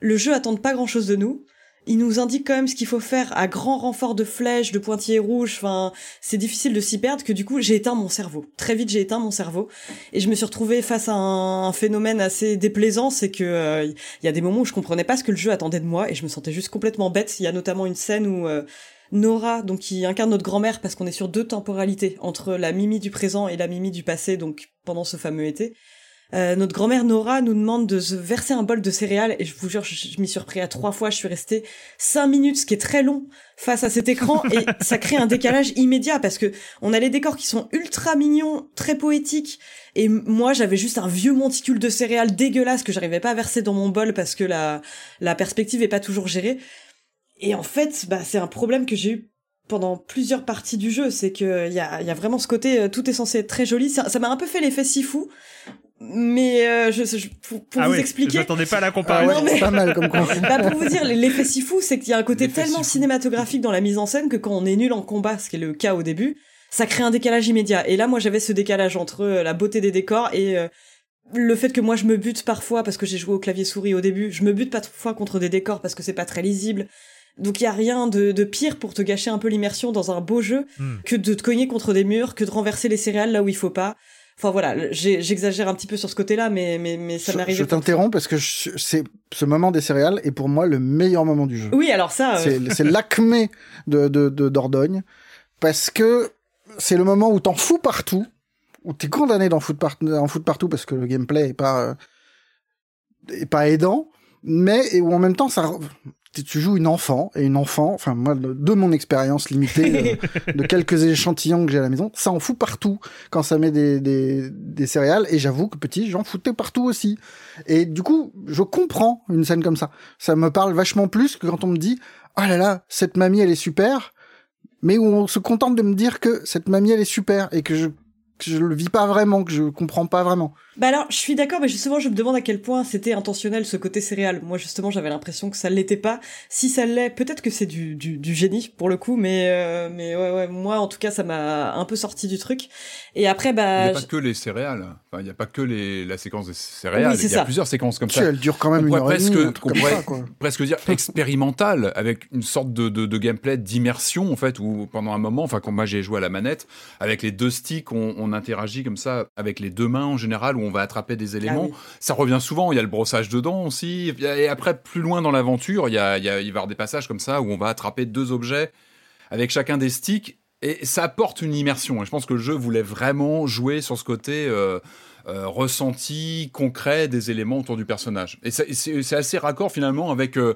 le jeu attende pas grand chose de nous, il nous indique quand même ce qu'il faut faire à grand renfort de flèches, de pointillés rouges. Enfin, c'est difficile de s'y perdre que du coup, j'ai éteint mon cerveau. Très vite, j'ai éteint mon cerveau et je me suis retrouvée face à un, phénomène assez déplaisant, c'est que euh, il y a des moments où je comprenais pas ce que le jeu attendait de moi et je me sentais juste complètement bête. Il y a notamment une scène où euh, Nora, donc qui incarne notre grand-mère parce qu'on est sur deux temporalités entre la Mimi du présent et la Mimi du passé, donc pendant ce fameux été. Euh, notre grand-mère Nora nous demande de se verser un bol de céréales et je vous jure, je, m'y suis repris à trois fois. Je suis restée cinq minutes, ce qui est très long face à cet écran et ça crée un décalage immédiat parce que on a les décors qui sont ultra mignons, très poétiques et moi j'avais juste un vieux monticule de céréales dégueulasse que j'arrivais pas à verser dans mon bol parce que la la perspective est pas toujours gérée. Et en fait, bah c'est un problème que j'ai eu pendant plusieurs parties du jeu, c'est que il y a, y a vraiment ce côté euh, tout est censé être très joli. Ça m'a un peu fait l'effet fou mais euh, je, je, pour, pour ah vous expliquer, je m'attendais pas à la comparaison. Ah ouais, pas mal comme bah pour vous dire, l'effet si fou, c'est qu'il y a un côté tellement cinématographique dans la mise en scène que quand on est nul en combat, ce qui est le cas au début, ça crée un décalage immédiat. Et là, moi, j'avais ce décalage entre euh, la beauté des décors et euh, le fait que moi je me bute parfois parce que j'ai joué au clavier souris au début, je me bute parfois contre des décors parce que c'est pas très lisible. Donc il y a rien de, de, pire pour te gâcher un peu l'immersion dans un beau jeu hmm. que de te cogner contre des murs, que de renverser les céréales là où il faut pas. Enfin voilà, j'exagère un petit peu sur ce côté-là, mais, mais, mais ça m'arrive. Je, t'interromps parce que c'est ce moment des céréales est pour moi le meilleur moment du jeu. Oui, alors ça. Euh, c'est l'acmé de, de, de Dordogne parce que c'est le moment où t'en fous partout, où t'es condamné d'en foutre, en foutre partout parce que le gameplay est pas euh, est pas aidant, mais et où en même temps ça tu joues une enfant et une enfant, enfin moi de mon expérience limitée euh, de quelques échantillons que j'ai à la maison, ça en fout partout quand ça met des, des, des céréales et j'avoue que petit j'en foutais partout aussi. Et du coup je comprends une scène comme ça. Ça me parle vachement plus que quand on me dit oh là là cette mamie elle est super, mais où on se contente de me dire que cette mamie elle est super et que je que je le vis pas vraiment, que je comprends pas vraiment. Bah alors, je suis d'accord, mais justement, je me demande à quel point c'était intentionnel ce côté céréal. Moi, justement, j'avais l'impression que ça l'était pas. Si ça l'est, peut-être que c'est du, du, du, génie pour le coup, mais euh, mais ouais, ouais, moi, en tout cas, ça m'a un peu sorti du truc. Et après, bah, il n'y a pas que les céréales. Enfin, il n'y a pas que les la séquence des céréales. il y a plusieurs séquences comme ça. Elle dure quand même une heure presque, et demie, on pourrait presque dire expérimental, avec une sorte de, de, de gameplay d'immersion en fait, où pendant un moment, enfin, quand moi j'ai joué à la manette, avec les deux sticks, on, on interagit comme ça avec les deux mains en général, où on va attraper des éléments ah ça revient souvent. Il y a le brossage dedans aussi. Et après, plus loin dans l'aventure, il, y a, il, va y avoir des passages comme ça où on va attraper deux objets avec chacun des sticks. Et ça apporte une immersion. Et je pense que le jeu voulait vraiment jouer sur ce côté euh, euh, ressenti, concret des éléments autour du personnage. Et c'est assez raccord finalement avec... Euh,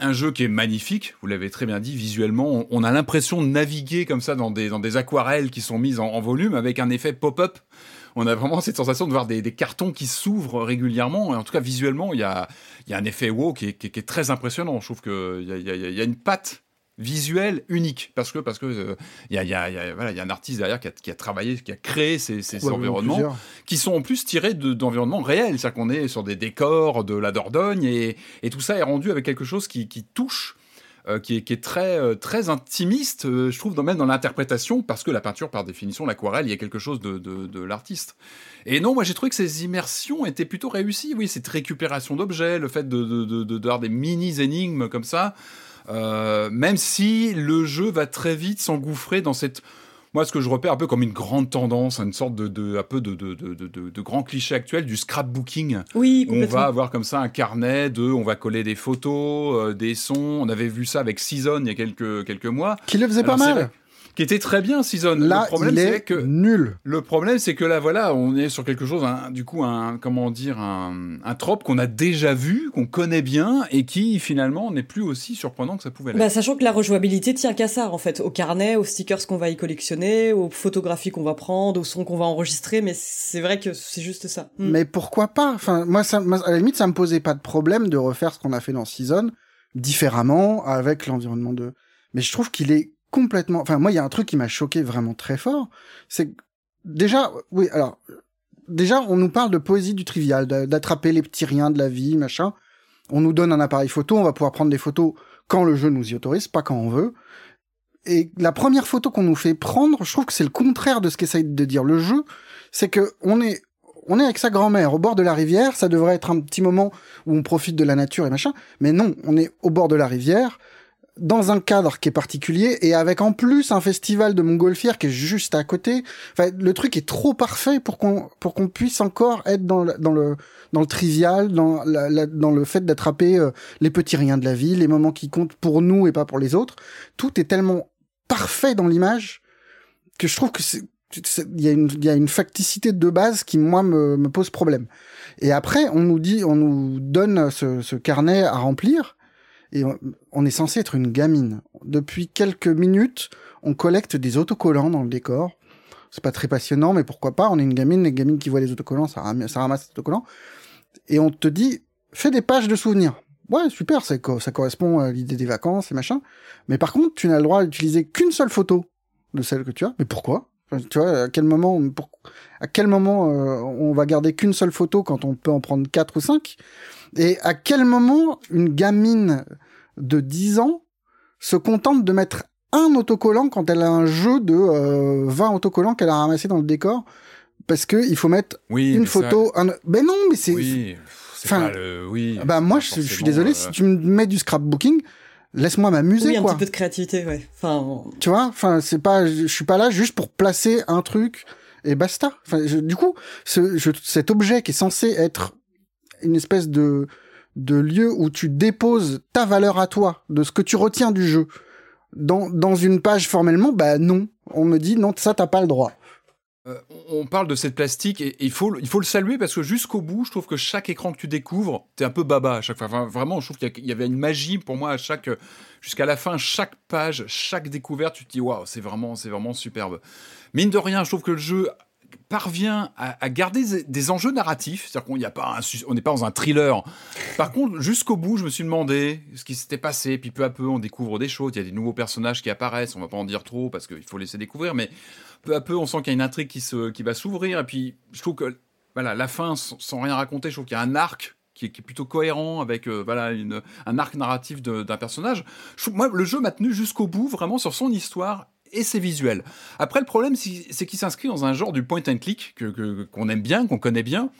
un, jeu qui est magnifique, vous l'avez très bien dit, visuellement, on, a l'impression de naviguer comme ça dans des, dans des aquarelles qui sont mises en volume avec un effet pop-up on a vraiment cette sensation de voir des, cartons qui s'ouvrent régulièrement. Et en tout cas, visuellement, il y a, un effet wow qui est, très impressionnant. Je trouve qu'il y a, une patte visuelle unique parce que parce que il y, a, un artiste derrière qui a, travaillé qui a créé ces, environnements qui sont en plus tirés d'environnements réels c'est-à-dire qu'on est sur des décors de la Dordogne et, tout ça est rendu avec quelque chose qui touche euh, qui, est, très, euh, très intimiste, euh, je trouve, dans, même dans l'interprétation, parce que la peinture, par définition, l'aquarelle, il y a quelque chose de, l'artiste. Et non, moi j'ai trouvé que ces immersions étaient plutôt réussies. Oui, cette récupération d'objets, le fait de, d'avoir des mini-énigmes comme ça, même si le jeu va très vite s'engouffrer dans cette moi, ce que je repère un peu comme une grande tendance, une sorte de, un peu de, de, de, grand cliché actuel du scrapbooking. Oui, On va avoir comme ça un carnet de, on va coller des photos, euh, des sons. On avait vu ça avec Season il y a quelques, quelques mois. Qui le faisait pas mal qui était très bien Season. Là, le problème, il est que nul. Le problème, c'est que là, voilà, on est sur quelque chose, un, du coup, un comment dire, un, un trope qu'on a déjà vu, qu'on connaît bien et qui finalement n'est plus aussi surprenant que ça pouvait l'être. Bah, sachant que la rejouabilité tient qu'à ça, en fait, au carnet, aux stickers qu'on va y collectionner, aux photographies qu'on va prendre, aux sons qu'on va enregistrer, mais c'est vrai que c'est juste ça. Mm. Mais pourquoi pas? Enfin, moi, ça, à la limite, ça me posait pas de problème de refaire ce qu'on a fait dans Season différemment avec l'environnement de. Mais je trouve qu'il est complètement. Enfin, moi, il y a un truc qui m'a choqué vraiment très fort, c'est déjà, oui, alors déjà, on nous parle de poésie du trivial, d'attraper les petits riens de la vie, machin. On nous donne un appareil photo, on va pouvoir prendre des photos quand le jeu nous y autorise, pas quand on veut. Et la première photo qu'on nous fait prendre, je trouve que c'est le contraire de ce qu'essaye de dire le jeu. C'est que on est, on est avec sa grand-mère au bord de la rivière, ça devrait être un petit moment où on profite de la nature et machin. Mais non, on est au bord de la rivière, dans un cadre qui est particulier et avec en plus un festival de montgolfière qui est juste à côté. Enfin, le truc est trop parfait pour qu'on pour qu'on puisse encore être dans le, dans le dans le trivial, dans la, dans le fait d'attraper euh, les petits riens de la vie, les moments qui comptent pour nous et pas pour les autres. Tout est tellement parfait dans l'image que je trouve que c'est il y a une y a une facticité de base qui moi me, me pose problème. Et après on nous dit on nous donne ce, ce carnet à remplir et on est censé être une gamine. Depuis quelques minutes, on collecte des autocollants dans le décor. C'est pas très passionnant, mais pourquoi pas On est une gamine, les gamines qui voient les autocollants, ça ramasse, les autocollants. Et on te dit, fais des pages de souvenirs. Ouais, super, ça, correspond à l'idée des vacances et machin. Mais par contre, tu n'as le droit d'utiliser qu'une seule photo de celle que tu as. Mais pourquoi? Tu vois, à quel moment, à quel moment euh, on va garder qu'une seule photo quand on peut en prendre quatre ou cinq? Et à quel moment une gamine de 10 ans se contente de mettre un autocollant quand elle a un jeu de 20 euh, autocollants qu'elle a ramassé dans le décor. Parce que il faut mettre une photo un... ben non mais c'est oui, enfin oui bah moi je, suis désolé si euh, tu me mets du scrapbooking laisse-moi m'amuser oui, un petit peu de créativité ouais. Enfin tu vois enfin c'est pas je suis pas là juste pour placer un truc et basta. Enfin du coup ce, cet objet qui est censé être une espèce de de lieu où tu déposes ta valeur à toi, de ce que tu retiens du jeu, dans, dans une page formellement, bah non. On me dit non, ça t'as pas le droit. Euh, on parle de cette plastique et il faut, il faut le saluer parce que jusqu'au bout, je trouve que chaque écran que tu découvres, t'es un peu baba à chaque fois. Vraiment, je trouve qu'il y avait une magie pour moi à chaque, jusqu'à la fin, chaque page, chaque découverte, tu te dis waouh, c'est vraiment, c'est vraiment superbe. Mine de rien, je trouve que le jeu parvient à, garder des enjeux narratifs, c'est-à-dire qu'on n'est pas, pas dans un thriller. Par contre, jusqu'au bout, je me suis demandé ce qui s'était passé, puis peu à peu, on découvre des choses, il y a des nouveaux personnages qui apparaissent, on va pas en dire trop parce qu'il faut laisser découvrir, mais peu à peu, on sent qu'il y a une intrigue qui, va s'ouvrir, et puis je trouve que voilà, la fin, sans rien raconter, je trouve qu'il y a un arc qui est, plutôt cohérent avec euh, voilà un arc narratif d'un personnage. moi, le jeu m'a tenu jusqu'au bout, vraiment sur son histoire et c'est visuel. Après, le problème, c'est qu'il s'inscrit dans un genre du point and click que qu'on aime bien, qu'on connaît bien.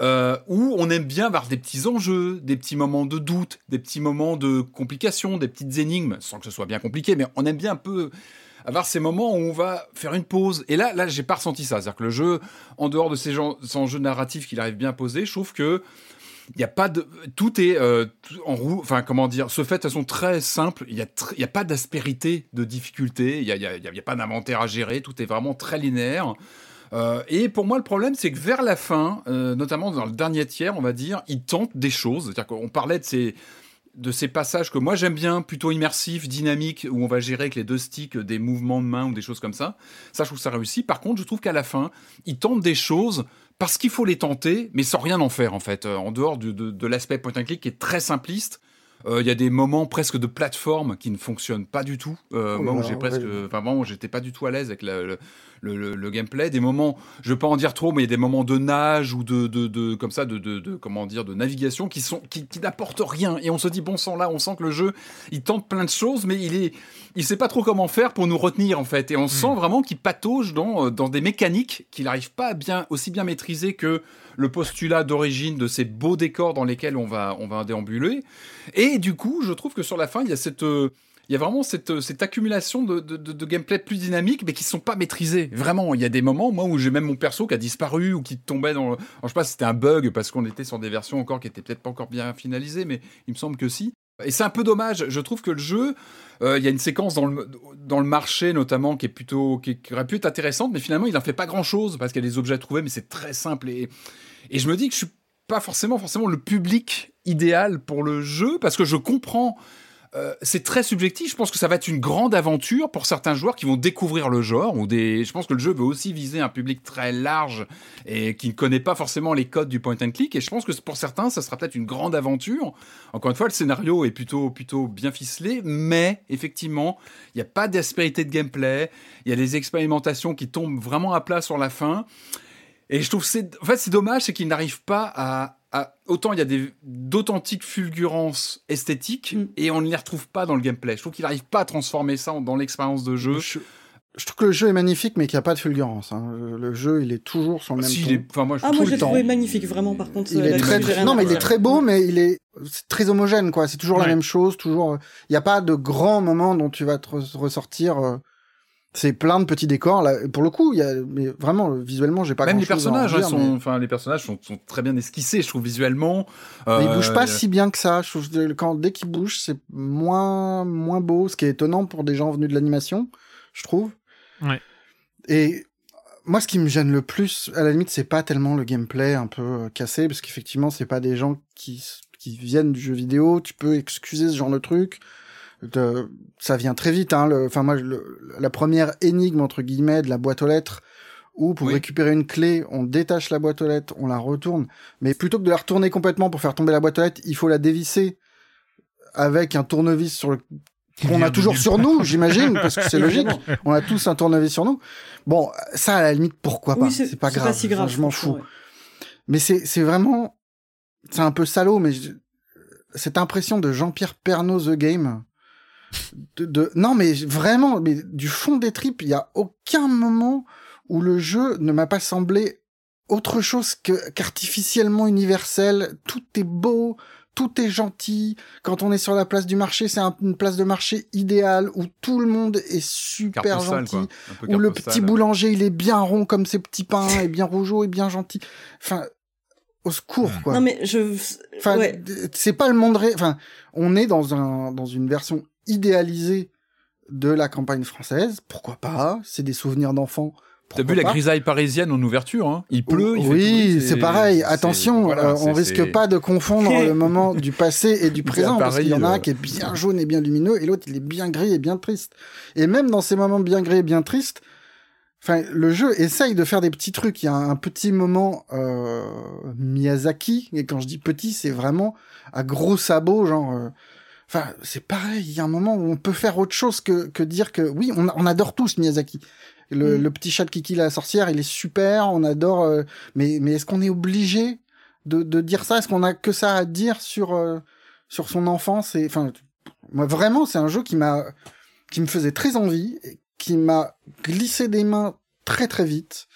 Euh, où on aime bien avoir des petits enjeux, des petits moments de doute, des petits moments de complication, des petites énigmes, sans que ce soit bien compliqué, mais on aime bien un peu avoir ces moments où on va faire une pause. Et là, là, j'ai pas ressenti ça. C'est-à-dire que le jeu, en dehors de ces, enjeux narratifs qu'il arrive bien à poser, je trouve que il y a pas de tout est euh, en roue enfin comment dire se fait de façon très simple il y a y a pas d'aspérité de difficulté il y a, y, a, y a pas d'inventaire à gérer tout est vraiment très linéaire euh, et pour moi, le problème, c'est que vers la fin, euh, notamment dans le dernier tiers, on va dire, il tente des choses. C'est-à-dire qu'on parlait de ces, de ces passages que moi j'aime bien, plutôt immersifs, dynamiques, où on va gérer avec les deux sticks des mouvements de main ou des choses comme ça. Ça, je trouve ça réussi. Par contre, je trouve qu'à la fin, il tente des choses parce qu'il faut les tenter, mais sans rien en faire en fait, euh, en dehors de, l'aspect point and click qui est très simpliste. Euh, il y a des moments presque de plateforme qui ne fonctionnent pas du tout. Euh, oh moi, j'ai presque, enfin, j'étais pas du tout à l'aise avec le, le, gameplay. Des moments, je vais pas en dire trop, mais il y a des moments de nage ou de, de, de comme ça, de, de, comment dire, de navigation qui sont qui, qui n'apportent rien. Et on se dit bon sang là, on sent que le jeu, il tente plein de choses, mais il est, il sait pas trop comment faire pour nous retenir en fait. Et on hmm. sent vraiment qu'il patauge dans dans des mécaniques qu'il n'arrive pas à bien aussi bien maîtriser que le postulat d'origine de ces beaux décors dans lesquels on va on va déambuler. Et du coup, je trouve que sur la fin, il y a cette il y a vraiment cette, euh, accumulation de, de, gameplay plus dynamique, mais qui ne sont pas maîtrisés. Vraiment, il y a des moments, moi, où j'ai même mon perso qui a disparu ou qui tombait dans. Je je sais pas si c'était un bug parce qu'on était sur des versions encore qui étaient peut-être pas encore bien finalisées, mais il me semble que si. Et c'est un peu dommage. Je trouve que le jeu, euh, il y a une séquence dans le, le marché notamment qui est plutôt qui, aurait pu être intéressante, mais finalement il n'en fait pas grand chose parce qu'il y a des objets à trouver, mais c'est très simple et et je me dis que je suis pas forcément forcément le public idéal pour le jeu parce que je comprends euh, c'est très subjectif. Je pense que ça va être une grande aventure pour certains joueurs qui vont découvrir le genre. Ou des... Je pense que le jeu veut aussi viser un public très large et qui ne connaît pas forcément les codes du point and click. Et je pense que pour certains, ça sera peut-être une grande aventure. Encore une fois, le scénario est plutôt, plutôt bien ficelé, mais effectivement, il n'y a pas d'aspérité de gameplay. Il y a des expérimentations qui tombent vraiment à plat sur la fin. Et je trouve c'est c'est dommage c'est qu'ils n'arrivent pas à autant il y a d'authentiques fulgurances esthétiques mm. et on ne les retrouve pas dans le gameplay. Je trouve qu'il n'arrive pas à transformer ça dans l'expérience de jeu. Je, trouve que le jeu est magnifique, mais qu'il n'y a pas de fulgurance. Hein. Le jeu, il est toujours sur le même ton. enfin, moi, je ah, moi, j'ai trouvé magnifique, vraiment, par contre. Il est très, non, mais il est très beau, mais il est très homogène, quoi. C'est toujours la même chose, toujours. Il n'y a pas de grands moments dont tu vas te ressortir. Euh, c'est plein de petits décors là. Pour le coup il y a mais vraiment visuellement j'ai pas même les personnages hein, sont enfin les personnages sont, sont, très bien esquissés je trouve visuellement. Euh... mais ils bougent pas si bien que ça. Je trouve quand dès qu'ils bougent c'est moins moins beau ce qui est étonnant pour des gens venus de l'animation je trouve. Ouais. Et moi ce qui me gêne le plus à la limite c'est pas tellement le gameplay un peu euh, cassé parce qu'effectivement c'est pas des gens qui qui viennent du jeu vidéo. Tu peux excuser ce genre de truc de, ça vient très vite. Hein, le, enfin moi, la première énigme entre guillemets de la boîte aux lettres, où pour récupérer une clé, on détache la boîte aux lettres, on la retourne, mais plutôt que de la retourner complètement pour faire tomber la boîte aux lettres, il faut la dévisser avec un tournevis sur le qu'on a toujours sur nous, j'imagine, parce que c'est logique. On a tous un tournevis sur nous. Bon, ça à la limite, pourquoi pas? C'est pas grave. Pas si grave je m'en fous. Mais c'est c'est vraiment, c'est un peu salaud, mais cette impression de Jean-Pierre Pernaud the Game de, non mais vraiment mais du fond des tripes il y a aucun moment où le jeu ne m'a pas semblé autre chose que qu'artificiellement universel. Tout est beau tout est gentil. Quand on est sur la place du marché c'est une place de marché idéale où tout le monde est super gentil. où le petit boulanger il est bien rond comme ses petits pains et bien rougeau et bien gentil. Enfin au secours quoi. Non mais je enfin c'est pas le monde ré... enfin on est dans un dans une version idéalisé de la campagne française. Pourquoi pas C'est des souvenirs d'enfants. T'as vu la grisaille parisienne en ouverture hein? Il pleut. Il oui, c'est pareil. Attention, euh, on risque pas de confondre le moment du passé et du présent parce qu'il y en a un qui est bien jaune et bien lumineux et l'autre il est bien gris et bien triste. Et même dans ces moments bien gris et bien tristes, enfin le jeu essaye de faire des petits trucs. Il y a un petit moment euh, Miyazaki et quand je dis petit, c'est vraiment à gros sabots genre. Euh, Enfin, c'est pareil, il y a un moment où on peut faire autre chose que, que dire que oui, on, on adore tous Miyazaki. Le, mm. le, petit chat de Kiki la sorcière, il est super, on adore. Euh, mais mais est-ce qu'on est obligé de, de dire ça? Est-ce qu'on a que ça à dire sur euh, sur son enfance Et enfin, moi vraiment, c'est un jeu qui m'a qui me faisait très envie, qui m'a glissé des mains très très vite.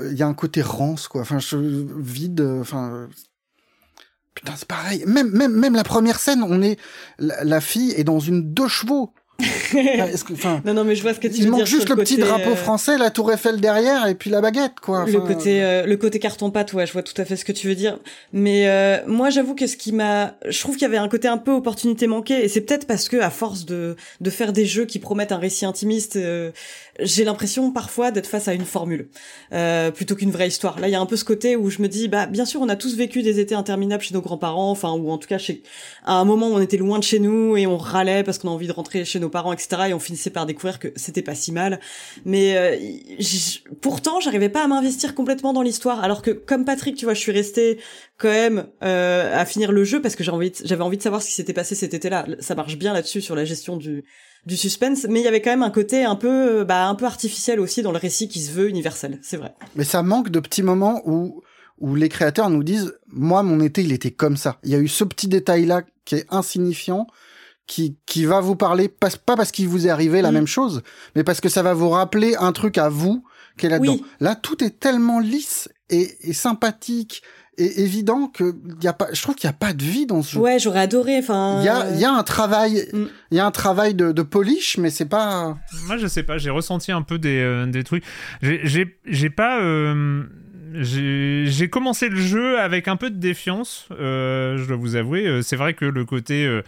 Il y a un côté rance quoi, enfin je, vide, enfin Putain, c'est pareil. Même, même, même la première scène, on est, la, fille est dans une deux chevaux. Non, non, mais je vois ce que tu il manque juste le, petit drapeau euh, français, la Tour Eiffel derrière et puis la baguette, quoi. le côté, euh, le côté carton pâte, ouais, je vois tout à fait ce que tu veux dire. Mais euh, moi, j'avoue que ce qui m'a, je trouve qu'il y avait un côté un peu opportunité manquée, et c'est peut-être parce que à force de de faire des jeux qui promettent un récit intimiste, j'ai l'impression parfois d'être face à une formule euh, plutôt qu'une vraie histoire. Là, il y a un peu ce côté où je me dis, bah bien sûr, on a tous vécu des étés interminables chez nos grands-parents, enfin ou en tout cas chez à un moment où on était loin de chez nous et on râlait parce qu'on a envie de rentrer chez nos parents, etc. Et on finissait par découvrir que c'était pas si mal. Mais euh, pourtant, j'arrivais pas à m'investir complètement dans l'histoire. Alors que comme Patrick, tu vois, je suis restée quand même euh, à finir le jeu parce que j'avais envie, de savoir ce qui s'était passé cet été-là. Ça marche bien là-dessus sur la gestion du suspense, mais il y avait quand même un côté un peu, bah, un peu artificiel aussi dans le récit qui se veut universel, c'est vrai. Mais ça manque de petits moments où, où les créateurs nous disent, moi, mon été, il était comme ça. Il y a eu ce petit détail-là qui est insignifiant, qui, qui va vous parler, pas, pas parce qu'il vous est arrivé la mm. même chose, mais parce que ça va vous rappeler un truc à vous qui est là-dedans. Là, tout est tellement lisse et, et sympathique est évident que y a pas, je trouve qu'il n'y a pas de vie dans ce jeu. Ouais, j'aurais adoré. Enfin, il y a, y a un travail, mm. il y a un travail de, de polish, mais c'est pas. Moi, je sais pas. J'ai ressenti un peu des, euh, des trucs. J'ai, j'ai pas. Euh, j'ai commencé le jeu avec un peu de défiance, euh, je dois vous avouer. C'est vrai que le côté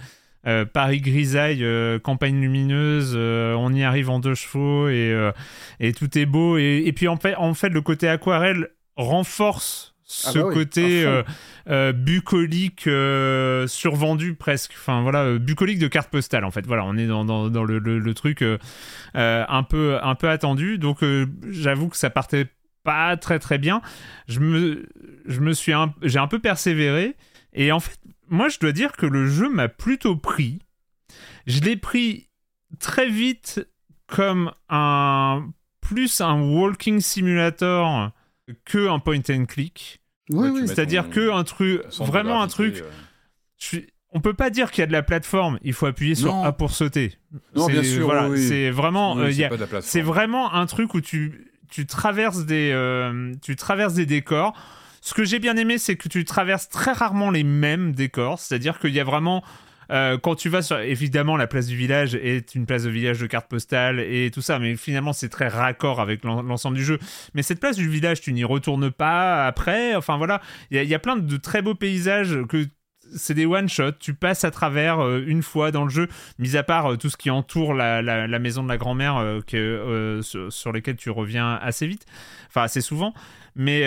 Paris grisaille, campagne lumineuse, on y arrive en deux chevaux et, et tout est beau. Et, et, puis en fait, en fait, le côté aquarelle renforce ah ce bah côté euh, euh, bucolique euh, survendu presque. Enfin voilà bucolique de carte postale en fait. Voilà on est dans, dans, dans le, le, truc un peu un peu attendu. Donc j'avoue que ça partait pas très très bien. Je me je me suis j'ai un peu persévéré. Et en fait moi je dois dire que le jeu m'a plutôt pris je l'ai pris très vite comme un plus un walking simulator que un point and click. Oui, oui. C'est-à-dire que un truc, vraiment un truc. Je On peut pas dire qu'il y a de la plateforme. Il faut appuyer sur A pour sauter. Non, bien sûr. Voilà, c'est vraiment. Euh, c'est vraiment un truc où tu tu traverses des euh, tu traverses des décors. Ce que j'ai bien aimé, c'est que tu traverses très rarement les mêmes décors. C'est-à-dire qu'il y a vraiment euh, quand tu vas sur, évidemment, la place du village est une place de village de cartes postales et tout ça, mais finalement, c'est très raccord avec l'ensemble du jeu. Mais cette place du village, tu n'y retournes pas après. Enfin voilà, il y, a plein de très beaux paysages que c'est des one-shots, tu passes à travers euh, une fois dans le jeu, mis à part euh, tout ce qui entoure la, maison de la grand-mère sur, sur, lesquels tu reviens assez vite, enfin assez souvent. Mais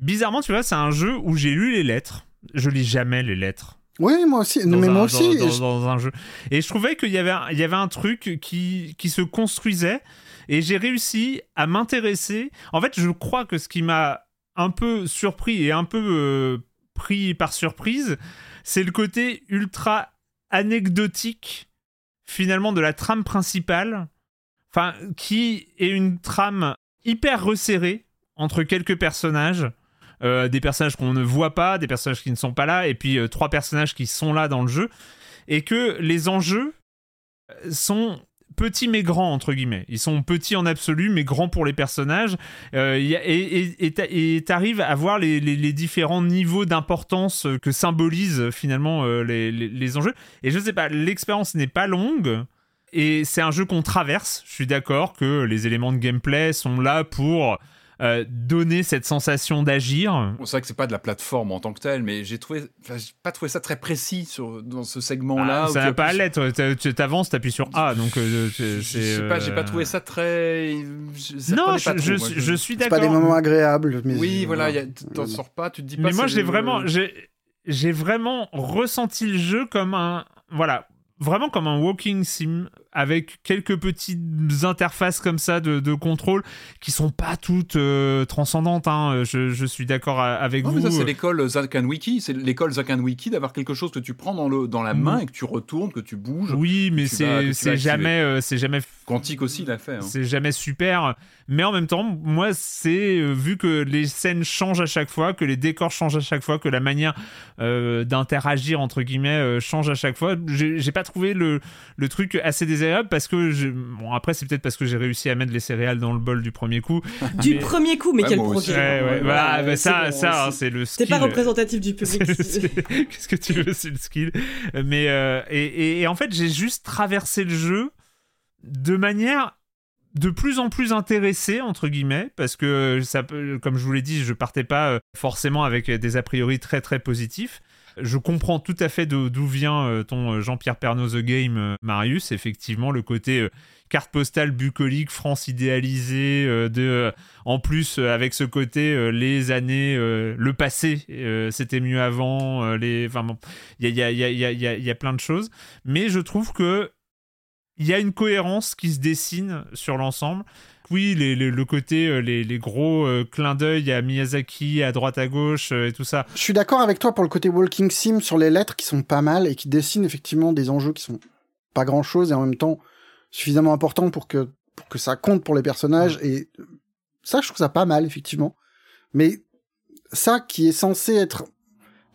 bizarrement, tu vois, c'est un jeu où j'ai lu les lettres. Je lis jamais les lettres. Oui, moi aussi. mais moi aussi. Dans, un jeu. Et je trouvais qu'il y avait, il y avait un truc qui, qui se construisait. Et j'ai réussi à m'intéresser. En fait, je crois que ce qui m'a un peu surpris et un peu euh, pris par surprise, c'est le côté ultra anecdotique, finalement, de la trame principale. Enfin, qui est une trame hyper resserrée entre quelques personnages euh, des personnages qu'on ne voit pas, des personnages qui ne sont pas là, et puis euh, trois personnages qui sont là dans le jeu, et que les enjeux euh, sont petits mais grands entre guillemets. Ils sont petits en absolu mais grands pour les personnages. et t'arrives à voir les, différents niveaux d'importance que symbolisent finalement les, les, enjeux. Et je sais pas, l'expérience n'est pas longue. Et c'est un jeu qu'on traverse. Je suis d'accord que les éléments de gameplay sont là pour euh, donner cette sensation d'agir. c'est vrai que c'est pas de la plateforme en tant que telle, mais j'ai trouvé, pas trouvé ça très précis sur, dans ce segment-là. Ah, ça n'a pas à l'être. Tu avances, tu appuies sur A, donc euh, Je sais pas, j'ai pas trouvé ça très. non, je, je, je, suis d'accord. pas des moments agréables. Mais oui, voilà, t'en sors pas, tu te dis pas. Mais moi, j'ai vraiment, j'ai vraiment ressenti le jeu comme un, voilà, vraiment comme un walking sim avec quelques petites interfaces comme ça de, contrôle qui sont pas toutes euh, transcendantes. Hein. Je, suis d'accord avec vous. ça, c'est l'école Zakan Wiki. C'est l'école Zakan Wiki d'avoir quelque chose que tu prends dans, le, dans la main et que tu retournes, que tu bouges. Oui, mais c'est jamais, euh, c'est jamais. Quantique aussi l'a fait. Hein. C'est jamais super. Mais en même temps, moi, c'est euh, vu que les scènes changent à chaque fois, que les décors changent à chaque fois, que la manière d'interagir entre guillemets change à chaque fois, j'ai pas trouvé le, le truc assez désagréable parce que bon après c'est peut-être parce que j'ai réussi à mettre les céréales dans le bol du premier coup. du premier coup, mais quel progrès. Bah, ça, ça hein, c'est le skill. C'est pas représentatif du public. Qu'est-ce que tu veux, c'est le skill. Mais euh, et, et, en fait j'ai juste traversé le jeu de manière de plus en plus intéressé entre guillemets parce que ça comme je vous l'ai dit je partais pas euh, forcément avec des a priori très très positifs je comprends tout à fait d'où vient euh, ton euh, Jean-Pierre Pernaud The Game, euh, Marius. Effectivement, le côté carte postale bucolique, France idéalisée, de, en plus avec ce côté les années, le passé, c'était mieux avant. les, enfin bon, il y a, y, a, y, a, y a plein de choses, mais je trouve que il y a une cohérence qui se dessine sur l'ensemble oui, le côté, euh, les, gros euh, clins d'œil à Miyazaki, à droite à gauche euh, et tout ça. Je suis d'accord avec toi pour le côté walking sim sur les lettres qui sont pas mal et qui dessinent effectivement des enjeux qui sont pas grand chose et en même temps suffisamment importants pour que, pour que ça compte pour les personnages. Et ça, je trouve ça pas mal, effectivement. Mais ça qui est censé être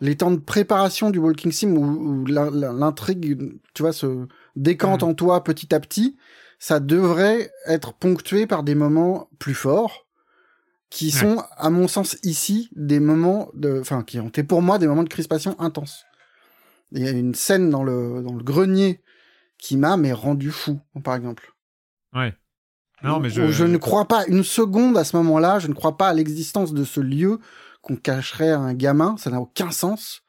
les temps de préparation du walking sim où, l'intrigue, tu vois, se décante en toi petit à petit ça devrait être ponctué par des moments plus forts, qui sont, à mon sens, ici, des moments de, enfin, qui ont été pour moi des moments de crispation intense. Il y a une scène dans le, dans le grenier qui m'a, mais rendu fou, par exemple. Ouais. Non, mais je... je ne crois pas une seconde à ce moment-là, je ne crois pas à l'existence de ce lieu qu'on cacherait à un gamin, ça n'a aucun sens.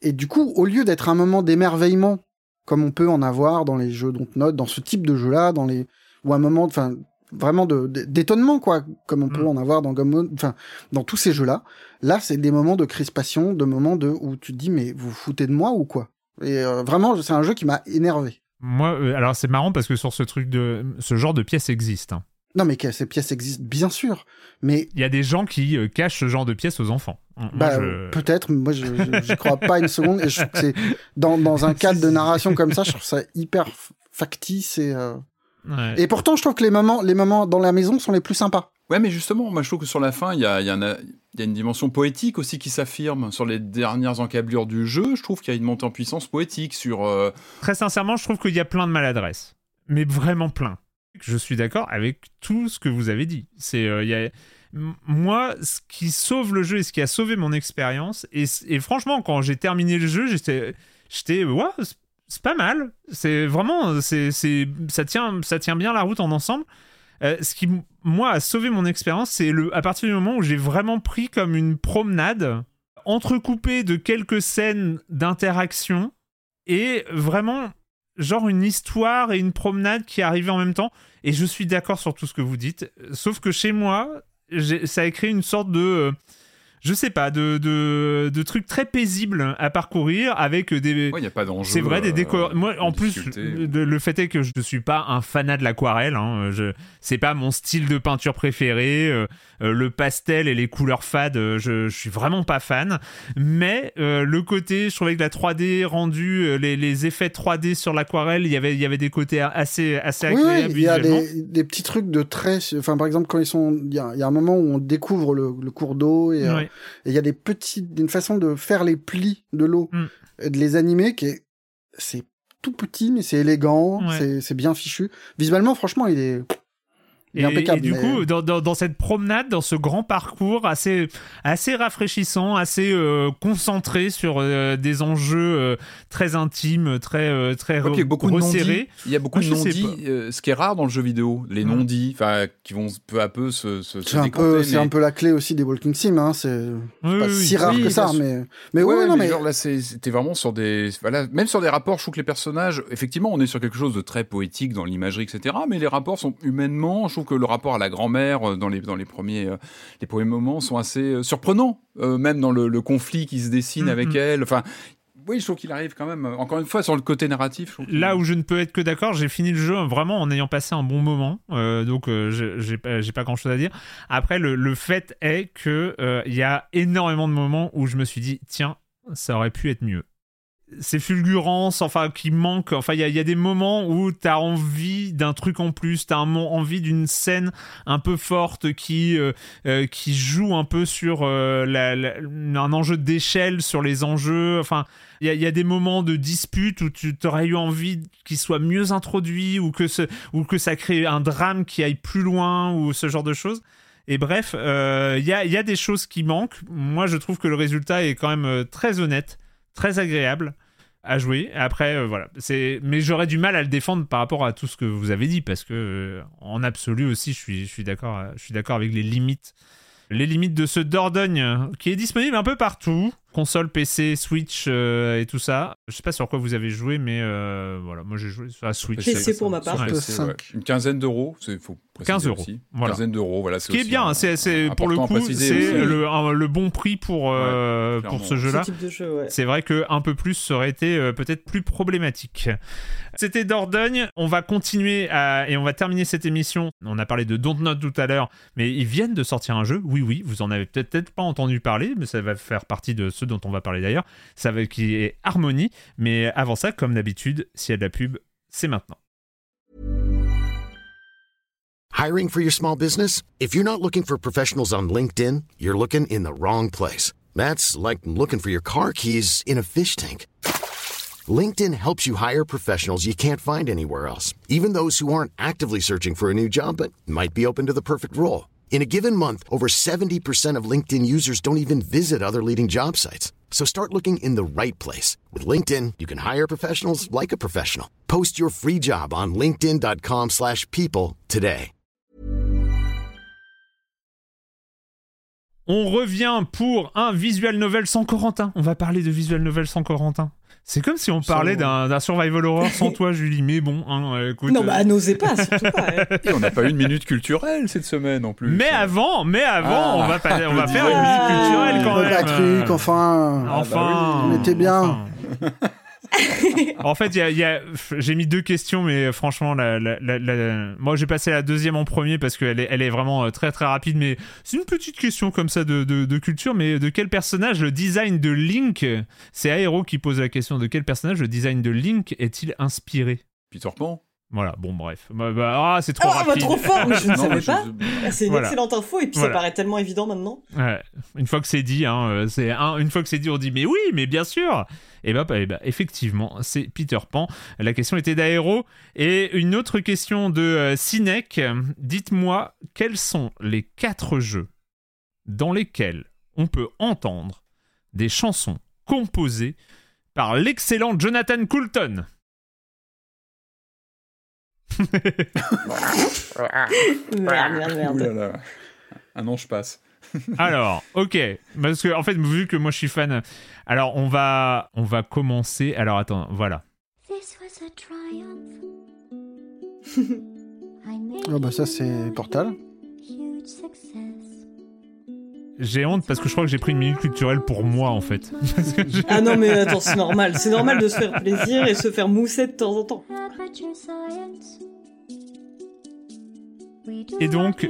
Et du coup, au lieu d'être un moment d'émerveillement comme on peut en avoir dans les jeux Dontnod, dans ce type de jeu-là, dans les ou un moment, enfin vraiment de d'étonnement quoi, comme on peut mm. en avoir dans enfin dans tous ces jeux-là. Là, c'est des moments de crispation, de moments de où tu te dis mais vous, vous foutez de moi ou quoi? Et euh, vraiment, c'est un jeu qui m'a énervé. Moi, euh, alors c'est marrant parce que sur ce truc de ce genre de pièces existe. Hein. Non, mais ces pièces existent bien sûr, mais il y a des gens qui euh, cachent ce genre de pièces aux enfants. Bah, peut-être. Moi, je, je, crois pas une seconde. Et je trouve que c'est dans, dans un cadre de narration comme ça, je trouve ça hyper factice et. Euh, et pourtant, je trouve que les moments, les moments dans la maison sont les plus sympas. Ouais, mais justement, moi, je trouve que sur la fin, il y a, y, y a, une dimension poétique aussi qui s'affirme sur les dernières encablures du jeu. Je trouve qu'il y a une montée en puissance poétique sur. Euh, Très sincèrement, je trouve qu'il y a plein de maladresses, mais vraiment plein. Je suis d'accord avec tout ce que vous avez dit. C'est, a moi, ce qui sauve le jeu et ce qui a sauvé mon expérience, et, franchement, quand j'ai terminé le jeu, j'étais, j'étais, c'est pas mal. C'est vraiment, c'est, ça tient, ça tient bien la route en ensemble. Euh, ce qui, moi, a sauvé mon expérience, c'est à partir du moment où j'ai vraiment pris comme une promenade entrecoupée de quelques scènes d'interaction et vraiment genre une histoire et une promenade qui arrivaient en même temps. Et je suis d'accord sur tout ce que vous dites. Sauf que chez moi, ça a créé une sorte de euh, je sais pas, de, de, de, trucs très paisibles à parcourir avec des. Il n'y a pas d'enjeu. C'est vrai, des euh, décors. Moi, en plus, le fait est que je ne suis pas un fanat de l'aquarelle. Hein. Je... C'est pas mon style de peinture préféré. Euh, euh, le pastel et les couleurs fades, je, je suis vraiment pas fan. Mais le côté, je trouvais que la 3D rendue, les, les effets 3D sur l'aquarelle, il y avait, il y avait des côtés assez, assez agréables. il y a des, des, petits trucs de traits. Enfin, par exemple, quand ils sont. Il y a, y a un moment où on découvre le, le cours d'eau et. Et il y a des petits, une façon de faire les plis de l'eau, mm. de les animer qui est, c'est tout petit, mais c'est élégant, c'est bien fichu. Visuellement, franchement, il est, et, du coup, dans, dans, cette promenade, dans ce grand parcours assez, assez rafraîchissant, assez euh, concentré sur euh, des enjeux euh, très intimes, très, très il y a beaucoup resserrés. Il y a beaucoup de non-dits, ce qui est rare dans le jeu vidéo, les non-dits, qui vont peu à peu se, se, C'est un, peu, mais... un peu la clé aussi des Walking Sim, hein, c'est pas si rare que ça, mais, mais ouais, non, mais, genre là, c'était vraiment sur des, voilà, même sur des rapports, je trouve que les personnages, effectivement, on est sur quelque chose de très poétique dans l'imagerie, etc., mais les rapports sont humainement, je trouve que le rapport à la grand-mère euh, dans les, dans les, premiers, euh, les premiers moments sont assez euh, surprenants, même dans le, conflit qui se dessine avec mm-hmm. elle. Enfin, oui, je trouve qu'il arrive quand même, encore une fois, sur le côté narratif. Là où je ne peux être que d'accord, j'ai fini le jeu vraiment en ayant passé un bon moment, donc j'ai pas, pas grand chose à dire. Après, le, le fait est qu'il il y a énormément de moments où je me suis dit, tiens, ça aurait pu être mieux ces fulgurances, enfin, qui manquent. Enfin, il y, a des moments où tu as envie d'un truc en plus, tu as envie d'une scène un peu forte qui, euh, euh, qui joue un peu sur euh, un enjeu d'échelle, sur les enjeux. Enfin, il y, a des moments de dispute où tu aurais eu envie qu'il soit mieux introduit ou que, ça crée un drame qui aille plus loin ou ce genre de choses. Et bref, il y, a, des choses qui manquent. Moi, je trouve que le résultat est quand même très honnête très agréable à jouer. Après, euh, voilà. C'est, mais j'aurais du mal à le défendre par rapport à tout ce que vous avez dit parce que euh, en absolu aussi, je suis, je suis d'accord, je suis d'accord avec les limites, les limites de ce Dordogne qui est disponible un peu partout console, PC, Switch euh, et tout ça. Je sais pas sur quoi vous avez joué, mais euh, voilà, moi j'ai joué sur la Switch. PC pour ma part. Une quinzaine d'euros, c'est faut 15 euros. Une quinzaine d'euros, voilà. Ce qui est bien, c'est pour le coup, c'est le, le, bon prix pour euh, pour ce jeu-là. C'est vrai que un peu plus serait été peut-être plus problématique. C'était Dordogne. On va continuer et on va terminer cette émission. On a parlé de Dontnod tout à l'heure, mais ils viennent de sortir un jeu. Oui, oui, vous en avez peut-être pas entendu parler, mais ça va faire partie de ce dont on va parler d'ailleurs, ça va qui est Harmony. Mais avant ça, comme d'habitude, s'il y a de la pub, c'est maintenant. Hiring for your small business? If you're not looking for professionals on LinkedIn, you're looking in the wrong place. That's like looking for your car keys in a fish tank. LinkedIn helps you hire professionals you can't find anywhere else, even those who aren't actively searching for a new job but might be open to the perfect role. In a given month, over 70% of LinkedIn users don't even visit other leading job sites. So start looking in the right place. With LinkedIn, you can hire professionals like a professional. Post your free job on linkedin.com slash people today. On revient pour un visual novel sans Corentin. On va parler de visual novel sans Corentin. C'est comme si on parlait d'un survival horror sans toi, Julie. Mais bon, hein, écoute. Non, bah, n'osez pas, surtout pas. Et on n'a pas eu une minute culturelle cette semaine en plus. Mais avant, mais avant, on va, on va faire une minute culturelle quand même. Un truc, enfin. Enfin. Ah bah on était bien. en fait, j'ai mis deux questions, mais franchement, moi j'ai passé la deuxième en premier parce qu'elle est, elle est vraiment euh, très très rapide. Mais c'est une petite question comme ça de, de, culture. Mais de quel personnage le design de Link C'est Aero qui pose la question. De quel personnage le design de Link est-il inspiré? Peter Pan? Voilà, bon, bref. Bah, bah, ah, c'est trop ah, rapide. trop fort, mais je ne savais pas. C'est une excellente info, et puis ça paraît tellement évident maintenant. Ouais. Une fois que c'est dit, hein, euh, c'est un, une fois que c'est dit, on dit, mais oui, mais bien sûr. Et bah, bah, bah effectivement, c'est Peter Pan. La question était d'Aéro. Et une autre question de euh, Dites-moi, quels sont les quatre jeux dans lesquels on peut entendre des chansons composées par l'excellent Jonathan Coulton? Merde, merde, merde. Un an, je passe. alors, ok, parce que en fait, vu que moi je suis fan, alors on va, on va commencer. Alors attends, voilà. oh bah ça c'est Portal. J'ai honte parce que je crois que j'ai pris une minute culturelle pour moi en fait. ah non mais attends, c'est normal. C'est normal de se faire plaisir et se faire mousser de temps en temps. Et donc,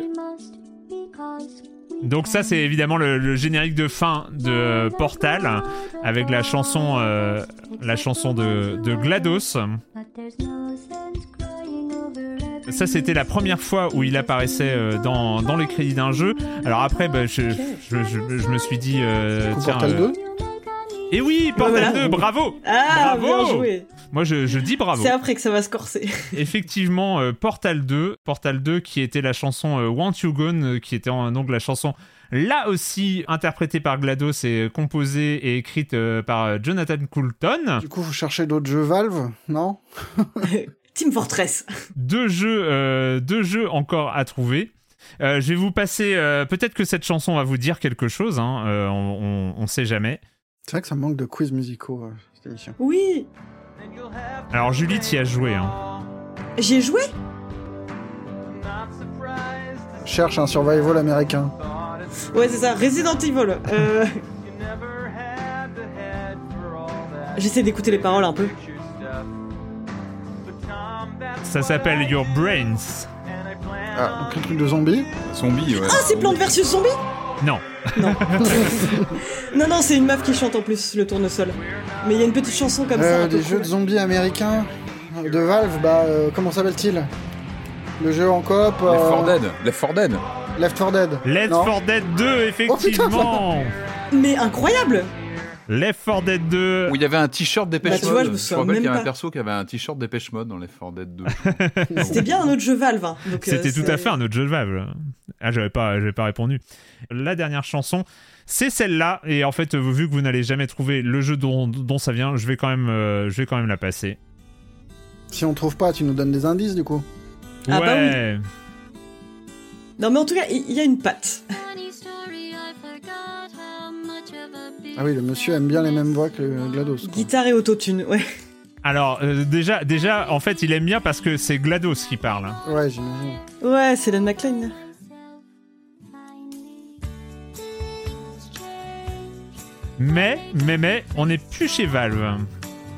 donc ça c'est évidemment le, générique de fin de Portal avec la chanson, euh, la chanson de, de GLaDOS. Ça, c'était la première fois où il apparaissait euh, dans, dans les crédits d'un jeu. Alors après, bah, je, je, je, me suis dit... Euh, tiens, Portal 2 et oui, Portal 2, bravo Ah, bien joué Moi, je, je, dis bravo. C'est après que ça va se corser. Effectivement, euh, Portal 2, Portal 2 qui était la chanson euh, Want You Gone, euh, qui était donc la chanson là aussi interprétée par GLaDOS et composée et écrite par Jonathan Coulton. Du coup, vous cherchez d'autres jeux Valve, non? Team Fortress. Deux jeux, deux jeux encore à trouver. je vais vous passer. Peut-être que cette chanson va vous dire quelque chose. Hein, on, on, sait jamais. C'est vrai que ça manque de quiz musicaux, euh, cette émission. Oui Alors Julie, y a joué. Hein. J'ai joué? Cherche un survival américain. Ouais, c'est ça, Resident Evil. Euh... J'essaie d'écouter les paroles un peu. Ça s'appelle Your Brains. Ah, un truc de zombie Zombie, ouais. Ah, c'est Plante versus Zombie Non. Non. non, non, c'est une meuf qui chante en plus le tournesol. Mais il y a une petite chanson comme euh, ça. Des jeux de zombies américains de Valve, bah euh, comment s'appelle-t-il? Le jeu en coop. Left 4 Dead. Left 4 Dead. Left 4 Dead. Left 4 Dead 2, effectivement. Mais incroyable Left 4 Dead 2. Où il y avait un t-shirt Dépêche bah, tu vois, je me, je rappelle qu'il y avait un perso qui avait un t-shirt Dépêche Mode dans Left 4 Dead 2. C'était bien un autre jeu Valve. Hein. C'était tout à fait un autre jeu Valve. Ah, j'avais pas, j'avais pas répondu. La dernière chanson, c'est celle-là. Et en fait, vu que vous n'allez jamais trouver le jeu dont, ça vient, je vais, quand même, euh, je vais quand même la passer. Si on trouve pas, tu nous donnes des indices du coup ah bah oui. Non mais en tout cas, il y, a une patte. Ah oui, le monsieur aime bien les mêmes voix que GLaDOS. Guitare et autotune, ouais. Alors euh, déjà, déjà, en fait, il aime bien parce que c'est GLaDOS qui parle. Ouais, j'imagine. Ouais, c'est Len McLean. Mais, mais, mais, on n'est plus chez Valve.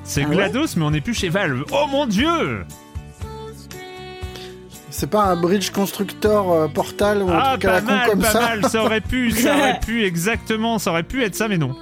C'est ah GLaDOS, mais on n'est plus chez Valve. Oh mon dieu C'est pas un bridge constructor euh, portal ou un ah, truc à la con mal, comme pas ça mal, ça aurait pu, ça aurait pu, exactement, ça aurait pu être ça, mais non.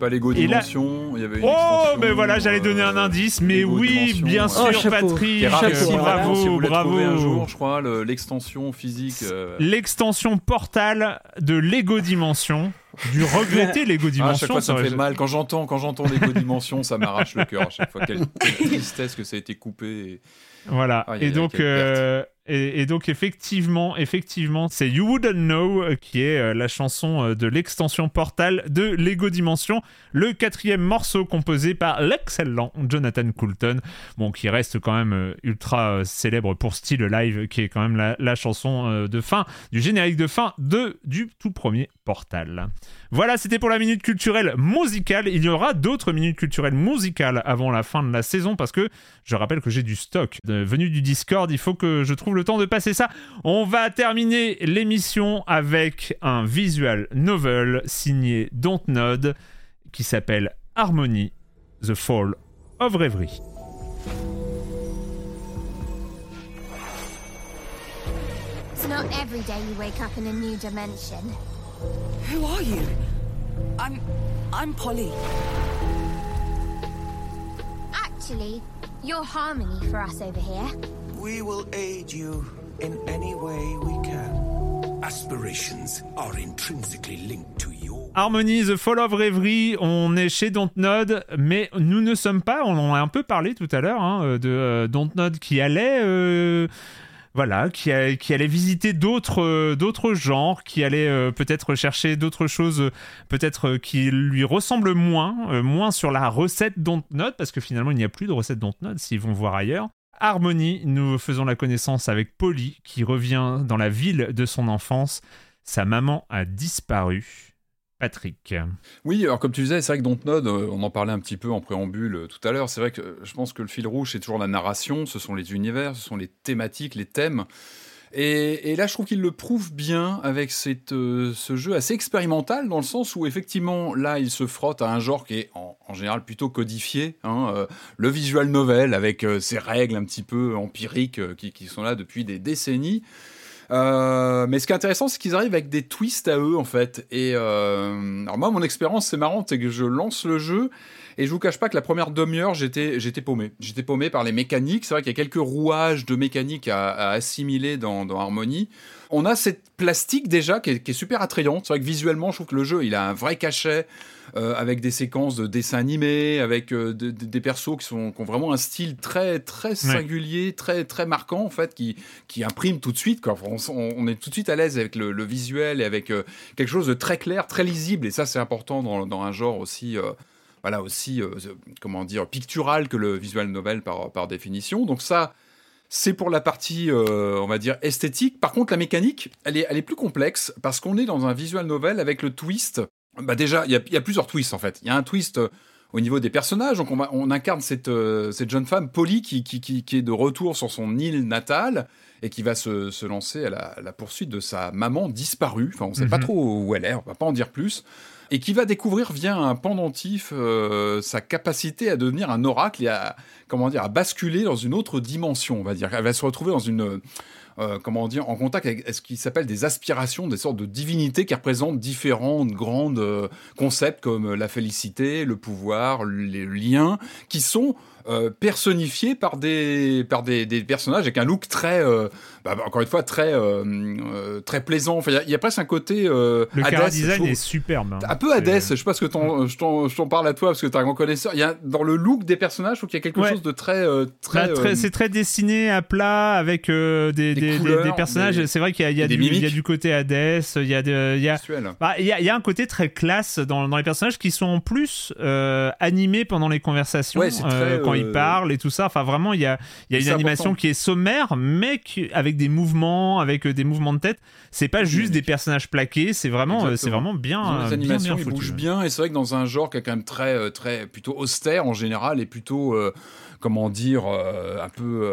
Pas Lego Dimension, il y avait une Oh, mais voilà, j'allais donner un euh, indice, mais oui, bien sûr, Oh. Patrick, Chapeau, bravo, si vous voulez bravo. un jour, je crois, le- l'extension physique. euh, L'extension Portal de Lego Dimension, du regretté Lego Ah, à Dimension. chaque fois, ça me fait mal. Quand j'entends, quand j'entends Lego Dimension, ça m'arrache le cœur à chaque fois. Quelle, quelle tristesse que ça a été coupé. et- Voilà. Et donc, euh, Et, donc effectivement, effectivement, c'est You Wouldn't Know euh, qui est euh, la chanson euh, de l'extension Portal de Lego Dimension, le quatrième morceau composé par l'excellent Jonathan Coulton, bon qui reste quand même ultra célèbre pour style live, qui est quand même la, chanson de fin du générique de fin de du tout premier Portal. Voilà, c'était pour la minute culturelle musicale. Il y aura d'autres minutes culturelles musicales avant la fin de la saison parce que je rappelle que j'ai du stock venu du Discord. Il faut que je trouve le temps de passer ça. On va terminer l'émission avec un visual novel signé Dontnod qui s'appelle Harmony, The Fall of Reverie. It's not every day you wake up in a new dimension. Who are you? I'm. I'm Polly. Actually, you're Harmony for us over here. We will aid you in any way we can. Aspirations are intrinsically linked to your. Harmony, The Fall of Reverie, on est chez Dontnod, mais nous ne sommes pas, on en a un peu parlé tout à l'heure, hein, de euh, Dontnod qui allait. Euh, voilà, qui, qui allait visiter d'autres euh, genres, qui allait euh, peut-être chercher d'autres choses, euh, peut-être qui lui ressemblent moins, moins sur la recette Dontnod, parce que finalement il n'y a plus de recette Dontnod s'ils vont voir ailleurs. Harmonie, nous faisons la connaissance avec Polly, qui revient dans la ville de son enfance. Sa maman a disparu. Patrick. Oui, alors comme tu disais, c'est vrai que Dontnod, euh, on en parlait un petit peu en préambule euh, tout à l'heure, c'est vrai que je pense que le fil rouge, c'est toujours la narration, ce sont les univers, ce sont les thématiques, les thèmes. Et, là, je trouve qu'il le prouve bien avec cette, euh, ce jeu assez expérimental, dans le sens où effectivement, là, il se frotte à un genre qui est en, général plutôt codifié, hein, le visual novel, avec ses règles un petit peu empiriques qui, qui, sont là depuis des décennies. Euh, mais ce qui est intéressant, c'est qu'ils arrivent avec des twists à eux, en fait. Et euh, alors moi, mon expérience, c'est marrant, c'est que je lance le jeu et je vous cache pas que la première demi-heure, j'étais, j'étais paumé. J'étais paumé par les mécaniques. C'est vrai qu'il y a quelques rouages de mécanique à, assimiler dans, dans Harmony. On a cette plastique déjà qui est, qui est super attrayante. C'est vrai que visuellement, je trouve que le jeu, il a un vrai cachet. Euh, avec des séquences de dessins animés, avec euh, des persos qui, sont, qui ont vraiment un style très, très singulier, très, très marquant, en fait, qui, qui imprime tout de suite. Quoi. On, est tout de suite à l'aise avec le, visuel et avec euh, quelque chose de très clair, très lisible. Et ça, c'est important dans, dans, un genre aussi voilà aussi comment dire pictural que le visual novel par, par définition. Donc ça c'est pour la partie on va dire esthétique. Par contre la mécanique, elle est elle est plus complexe parce qu'on est dans un visual novel avec le twist bah déjà, il y, a plusieurs twists en fait. Il y a un twist euh, au niveau des personnages. Donc on, on incarne cette, euh, cette jeune femme, Polly, qui, qui, qui, est de retour sur son île natale et qui va se, se lancer à la, poursuite de sa maman disparue. Enfin, on ne sait pas mhm. trop où elle est, on va pas en dire plus. Et qui va découvrir via un pendentif euh, sa capacité à devenir un oracle et à, comment dire, à basculer dans une autre dimension, on va dire. Elle va se retrouver dans une euh, comment dire, en contact avec ce qui s'appelle des aspirations, des sortes de divinités qui représentent différents grands euh, concepts comme la félicité, le pouvoir, les liens, qui sont euh, personnifiés par des par des, personnages avec un look très bah, bah, encore une fois très très plaisant. Enfin il y, a presque un côté le Hades, design est superbe hein. un peu Hades je sais pas ce que je t'en parle à toi parce que tu es un grand connaisseur. Il y a dans le look des personnages je trouve qu'il y a quelque chose de très très, bah, très c'est très dessiné à plat avec des, des, personnages. C'est vrai qu'il y, a, du, il y a du côté Hades, il y a, il y a, bah, il y, a, y un côté très classe dans, dans les personnages qui sont en plus euh, animés pendant les conversations, euh, quand ils euh, parlent et tout ça. Enfin, vraiment, il y a, il y a une animation qui est sommaire, mais qui, avec des mouvements, avec des mouvements de tête. C'est pas juste des personnages plaqués, c'est vraiment, c'est vraiment bien. Les animations bien, bougent bien, et c'est vrai que dans un genre qui est quand même très, très plutôt austère en général, et plutôt comment dire, un peu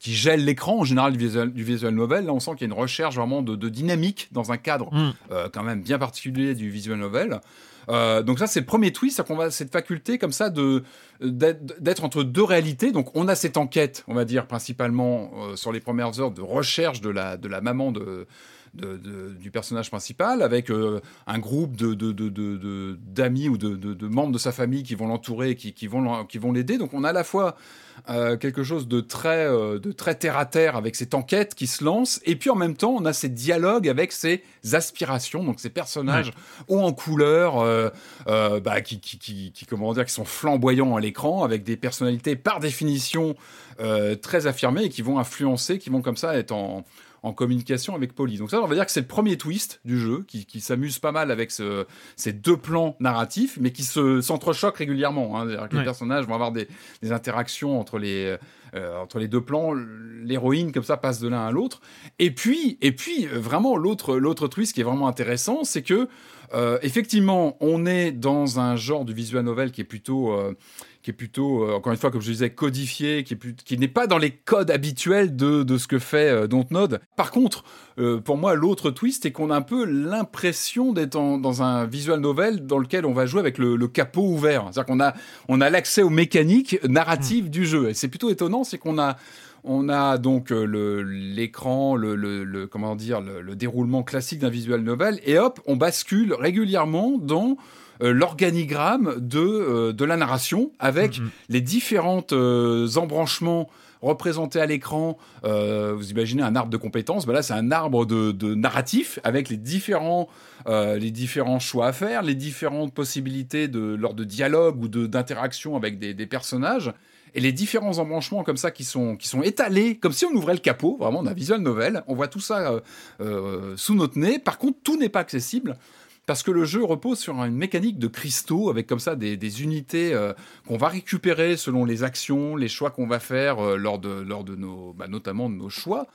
qui gèle l'écran en général du visual, du visual novel. Là, on sent qu'il y a une recherche vraiment de, dynamique dans un cadre mm. euh, quand même bien particulier du visual novel. Euh, donc ça, c'est le premier twist, c'est qu'on a cette faculté comme ça de d'être entre deux réalités. Donc on a cette enquête, on va dire principalement euh, sur les premières heures de recherche de la de la maman de du personnage principal, avec un groupe de, d'amis ou de, membres de sa famille qui vont l'entourer, qui, qui vont, qui vont l'aider. Donc on a à la fois quelque chose de très, de très terre à terre avec cette enquête qui se lance, et puis en même temps on a ces dialogues avec ces aspirations, donc ces personnages hauts en couleur, bah, qui, qui, qui, comment dire, qui sont flamboyants à l'écran, avec des personnalités par définition euh, très affirmées et qui vont influencer, qui vont comme ça être en, communication avec Polly. Donc ça, on va dire que c'est le premier twist du jeu, qui, s'amuse pas mal avec ces deux plans narratifs, mais qui se s'entrechoquent régulièrement. Hein. Que Les personnages vont avoir des, interactions entre les, euh, entre les deux plans. L'héroïne, comme ça, passe de l'un à l'autre. Et puis, et puis vraiment, l'autre, l'autre twist qui est vraiment intéressant, c'est que euh, effectivement, on est dans un genre de visual novel qui est plutôt, euh, qui est plutôt, euh, encore une fois, comme je disais, codifié, qui, est qui n'est pas dans les codes habituels de, de ce que fait Dontnod. Par contre, pour moi, l'autre twist est qu'on a un peu l'impression d'être dans un visual novel dans lequel on va jouer avec le, capot ouvert. C'est-à-dire qu'on a, on a l'accès aux mécaniques narratives hmm. du jeu. Et c'est plutôt étonnant, c'est qu'on a on a donc euh, l'écran, le, comment dire, le, déroulement classique d'un visual novel, et hop, on bascule régulièrement dans euh, l'organigramme de, euh, de la narration avec mm-hmm. les différentes embranchements représentés à l'écran. vous imaginez un arbre de compétences, ben là c'est un arbre de, narratif avec les différents, les différents choix à faire, les différentes possibilités de, lors de dialogue ou d'interaction avec des, des personnages et les différents embranchements comme ça qui sont, qui sont étalés, comme si on ouvrait le capot, vraiment d'un visual novel. On voit tout ça euh, euh, sous notre nez. Par contre, tout n'est pas accessible parce que le jeu repose sur une mécanique de cristaux avec comme ça des, unités euh, qu'on va récupérer selon les actions, les choix qu'on va faire lors de, lors de nos, bah, notamment de nos choix.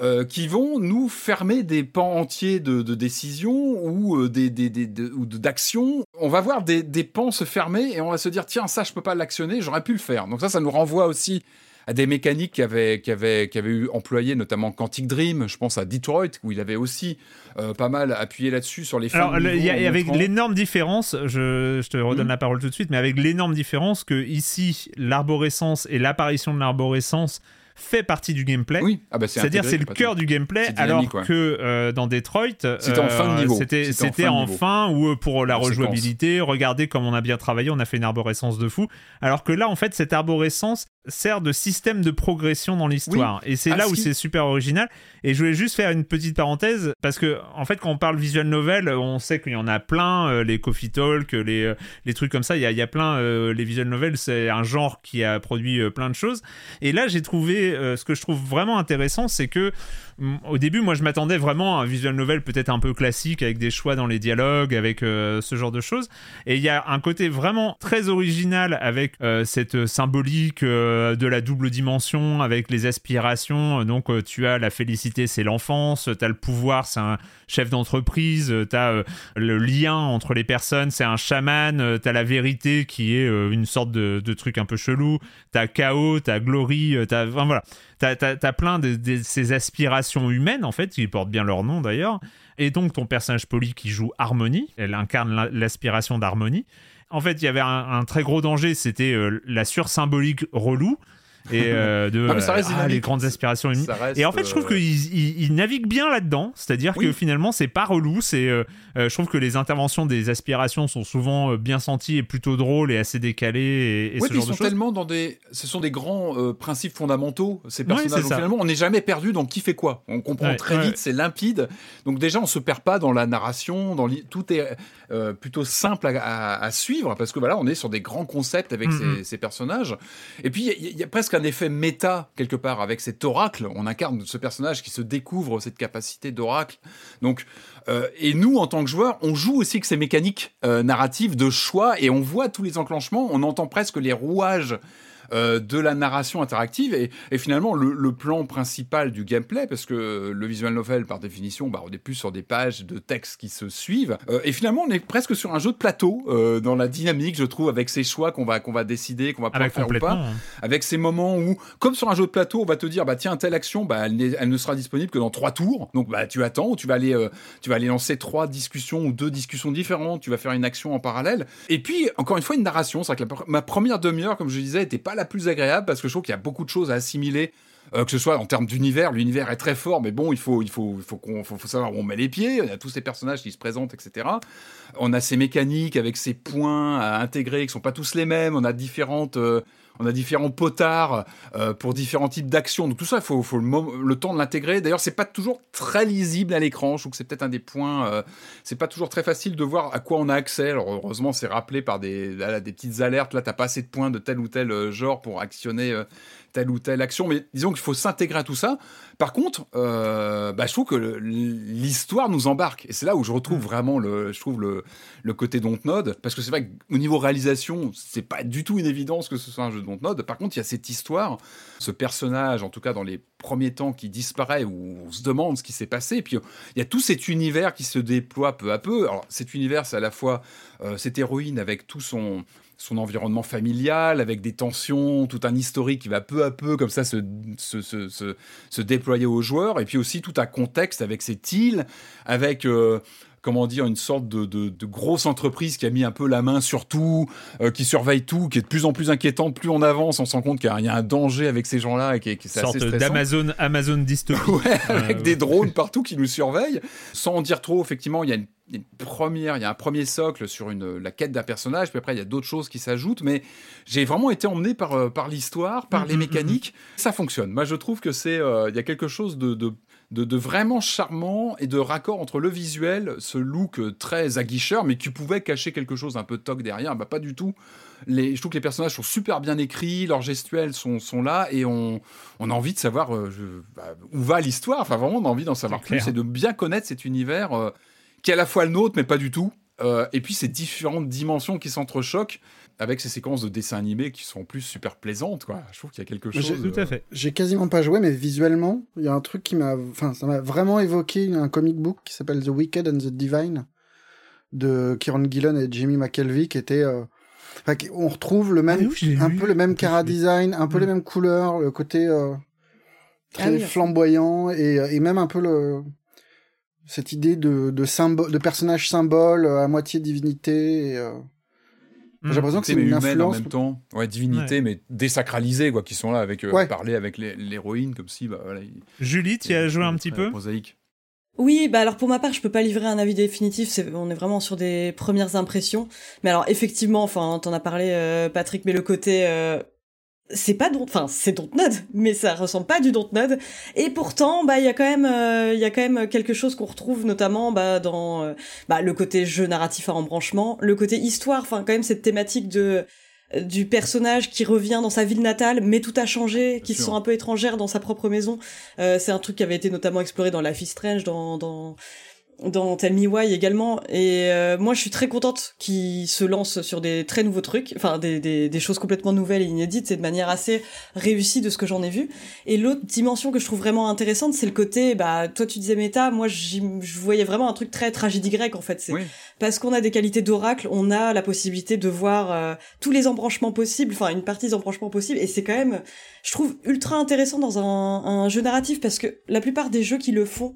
Euh, qui vont nous fermer des pans entiers de, décisions ou euh, des, d'actions. On va voir des, pans se fermer et on va se dire tiens ça je peux pas l'actionner, j'aurais pu le faire. Donc ça ça nous renvoie aussi à des mécaniques qui avaient, qui avaient eu employé notamment Quantic Dream, je pense à Detroit, où il avait aussi euh, pas mal appuyé là-dessus sur les fins Alors, y a, avec l'énorme différence, je, je, te redonne mmh. la parole tout de suite, mais avec l'énorme différence que ici, l'arborescence et l'apparition de l'arborescence fait partie du gameplay. Oui, ah bah c'est-à-dire c'est le cœur du gameplay, alors que euh, dans Detroit, c'était en fin de niveau. C'était, en, fin, ou euh, pour la rejouabilité, regardez comme on a bien travaillé, on a fait une arborescence de fou. Alors que là, en fait, cette arborescence sert de système de progression dans l'histoire. Et c'est ah, là où c'est super original. Et je voulais juste faire une petite parenthèse, parce que, en fait, quand on parle visual novel, on sait qu'il y en a plein, euh, les coffee talk, les, les trucs comme ça, il y a, y a, plein, les visual novels, c'est un genre qui a produit plein de choses. Et là, j'ai trouvé euh, ce que je trouve vraiment intéressant, c'est que mm, au début, moi, je m'attendais vraiment à un visual novel peut-être un peu classique, avec des choix dans les dialogues, avec euh, ce genre de choses. Et il y a un côté vraiment très original avec euh, cette symbolique de la double dimension, avec les aspirations. Donc, tu as la félicité, c'est l'enfance, tu as le pouvoir, c'est un chef d'entreprise, tu as le lien entre les personnes, c'est un chaman, tu as la vérité qui est une sorte de, de, truc un peu chelou, tu as chaos, tu as glory, tu as... Enfin, voilà t'as as, plein de, ces aspirations humaines, en fait, qui portent bien leur nom d'ailleurs. Et donc, ton personnage Polly qui joue Harmonie, elle incarne l'aspiration d'Harmonie. En fait, il y avait un, très gros danger, c'était euh, la sursymbolique relou et euh, de ah, les grandes aspirations et en fait je trouve euh, qu'il il, navigue bien là-dedans. C'est-à-dire que finalement c'est pas relou. C'est euh, je trouve que les interventions des aspirations sont souvent bien senties et plutôt drôles et assez décalées et, ce genre ils sont tellement dans des ce sont des grands principes fondamentaux ces personnages. finalement on n'est jamais perdu dans qui fait quoi. On comprend très vite c'est limpide. Donc déjà on se perd pas dans la narration dans tout est plutôt simple à, suivre parce que voilà on est sur des grands concepts avec mm, ces, mm. personnages. Et puis il y, a presque un effet méta quelque part avec cet oracle. On incarne ce personnage qui se découvre cette capacité d'oracle. Donc, euh, et nous, en tant que joueurs, on joue aussi avec ces mécaniques euh, narratives de choix et on voit tous les enclenchements. On entend presque les rouages euh, de la narration interactive et, finalement le, plan principal du gameplay, parce que le visual novel, par définition, bah, on est plus sur des pages de texte qui se suivent. Euh, et finalement, on est presque sur un jeu de plateau euh, dans la dynamique, je trouve, avec ces choix qu'on va, qu'on va décider, qu'on va pouvoir faire ou pas. Hein. Avec ces moments où, comme sur un jeu de plateau, on va te dire, bah tiens, telle action, bah, elle, elle ne sera disponible que dans trois tours. Donc bah, tu attends, ou tu vas aller, tu vas aller lancer trois discussions ou deux discussions différentes, tu vas faire une action en parallèle. Et puis, encore une fois, une narration. C'est que ma première demi-heure, comme je disais, n'était pas la plus agréable parce que je trouve qu'il y a beaucoup de choses à assimiler que ce soit en termes d'univers, l'univers est très fort, mais bon, il faut, il faut, il faut, savoir où on met les pieds. On a tous ces personnages qui se présentent, etc. On a ces mécaniques avec ces points à intégrer qui sont pas tous les mêmes. On a différentes on a différents potards euh, pour différents types d'actions. Donc tout ça, il faut, le, temps de l'intégrer. D'ailleurs, c'est pas toujours très lisible à l'écran. Je trouve que c'est peut-être un des points. Euh, c'est pas toujours très facile de voir à quoi on a accès. Alors heureusement, c'est rappelé par des, petites alertes. Là, t'as pas assez de points de tel ou tel euh, genre pour actionner telle ou telle action. Mais disons qu'il faut s'intégrer à tout ça. Par contre, euh, bah, je trouve que l'histoire nous embarque. Et c'est là où je retrouve mm. vraiment le, je trouve le, le côté Dontnod. Parce que c'est vrai qu'au niveau réalisation, c'est pas du tout une évidence que ce soit un jeu Dontnod. Par contre, il y a cette histoire, ce personnage, en tout cas dans les premiers temps, qui disparaît, où on se demande ce qui s'est passé. Et puis, il y a tout cet univers qui se déploie peu à peu. Alors, cet univers, c'est à la fois euh, cette héroïne avec tout son, son environnement familial, avec des tensions, tout un historique qui va peu à peu comme ça se, se, déployer aux joueurs, et puis aussi tout un contexte avec cette île, avec... Euh, comment dire, une sorte de, grosse entreprise qui a mis un peu la main sur tout, euh, qui surveille tout, qui est de plus en plus inquiétante. Plus on avance, on se rend compte qu'il y a un danger avec ces gens-là et qui, sorte d'Amazon Amazon dystopie. avec euh, des drones partout qui nous surveillent. Sans en dire trop, effectivement, il y a une première, il y a un premier socle sur une, la quête d'un personnage, puis après il y a d'autres choses qui s'ajoutent, mais j'ai vraiment été emmené par, euh, par l'histoire, par les mm, mm, mm, mécaniques. Ça fonctionne. Moi, je trouve que c'est, euh, il y a quelque chose de, de, de, vraiment charmant et de raccord entre le visuel, ce look très aguicheur, mais qui pouvait cacher quelque chose un peu toc derrière. Bah, pas du tout. Les, je trouve que les personnages sont super bien écrits, leurs gestuels sont, sont là, et on, on a envie de savoir euh, bah, où va l'histoire. Enfin, vraiment, on a envie d'en savoir plus et de bien connaître cet univers qui est à la fois le nôtre, mais pas du tout. Euh, et puis ces différentes dimensions qui s'entrechoquent avec ces séquences de dessins animés qui sont en plus super plaisantes quoi. Je trouve qu'il y a quelque chose. Tout à fait. J'ai quasiment pas joué, mais visuellement, il y a un truc qui m'a, enfin, ça m'a vraiment évoqué un comic book qui s'appelle The Wicked and the Divine de Kieron Gillen et Jimmy McKelvey, qui était, euh, on retrouve le même, ah un peu le même cara design, un peu les mêmes couleurs, le côté euh, très ah flamboyant et, et même un peu le cette idée de, de, symbole, de personnage symbole euh, à moitié divinité. Euh, j'ai hmm. l'impression que c'est une influence. en même temps. Ouais, divinité, mais désacralisée, quoi, qui sont là avec euh, parler avec l'héroïne comme si. Bah, voilà, Julie, tu as joué un petit peu prosaïque. Oui, bah alors pour ma part, je peux pas livrer un avis définitif. on est vraiment sur des premières impressions. Mais alors effectivement, enfin, t'en as parlé, Patrick, mais le côté c'est pas enfin c'est Dontnod, mais ça ressemble pas du Dontnod. Et pourtant, bah il y a quand même euh, il y a quand même quelque chose qu'on retrouve notamment bah dans euh, bah, le côté jeu narratif à embranchement, le côté histoire, enfin quand même cette thématique de du personnage qui revient dans sa ville natale, mais tout a changé, qui se sent un peu étrangère dans sa propre maison. Euh, c'est un truc qui avait été notamment exploré dans Life is Strange, dans, dans dans Tell Me Why également. Et euh, moi, je suis très contente qu'il se lance sur des très nouveaux trucs, enfin des, des, des choses complètement nouvelles et inédites, c'est de manière assez réussie de ce que j'en ai vu. Et l'autre dimension que je trouve vraiment intéressante, c'est le côté, bah toi tu disais méta, moi je voyais vraiment un truc très tragédie grecque en fait. C'est parce qu'on a des qualités d'oracle, on a la possibilité de voir euh, tous les embranchements possibles, enfin une partie des embranchements possibles, et c'est quand même, je trouve ultra intéressant dans un, un jeu narratif parce que la plupart des jeux qui le font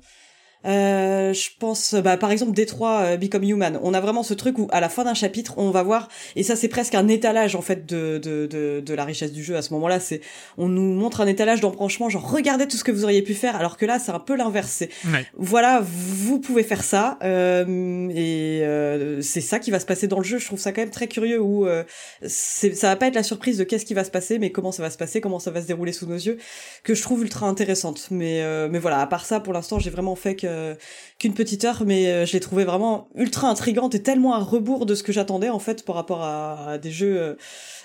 euh, je pense, bah, par exemple, Détroit euh, Become Human. On a vraiment ce truc où, à la fin d'un chapitre, on va voir, et ça, c'est presque un étalage, en fait, de, de, de, de la richesse du jeu à ce moment-là. C'est, on nous montre un étalage d'embranchement, genre, regardez tout ce que vous auriez pu faire, alors que là, c'est un peu l'inverse. Voilà, vous pouvez faire ça, euh, et euh, c'est ça qui va se passer dans le jeu. Je trouve ça quand même très curieux où euh, ça va pas être la surprise de qu'est-ce qui va se passer, mais comment ça va se passer, comment ça va se dérouler sous nos yeux, que je trouve ultra intéressante. Mais, mais voilà, à part ça, pour l'instant, j'ai vraiment fait que qu'une petite heure, mais euh, je l'ai trouvé vraiment ultra intrigante et tellement à rebours de ce que j'attendais en fait par rapport à, des jeux euh,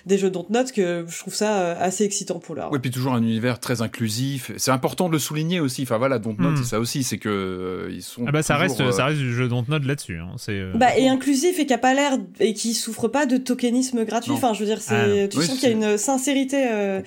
des jeux note que je trouve ça assez excitant pour l'heure. Oui, puis toujours un univers très inclusif. C'est important de le souligner aussi. Enfin voilà, Dontnod, hmm. c'est ça aussi, c'est que ils sont. Ah bah ça reste, ça reste du jeu Dontnod là-dessus. Hein. C'est. Bah et inclusif et qui a pas l'air et qui souffre pas de tokenisme gratuit. Enfin, je veux dire, c'est, ah. tu sens qu'il y a une sincérité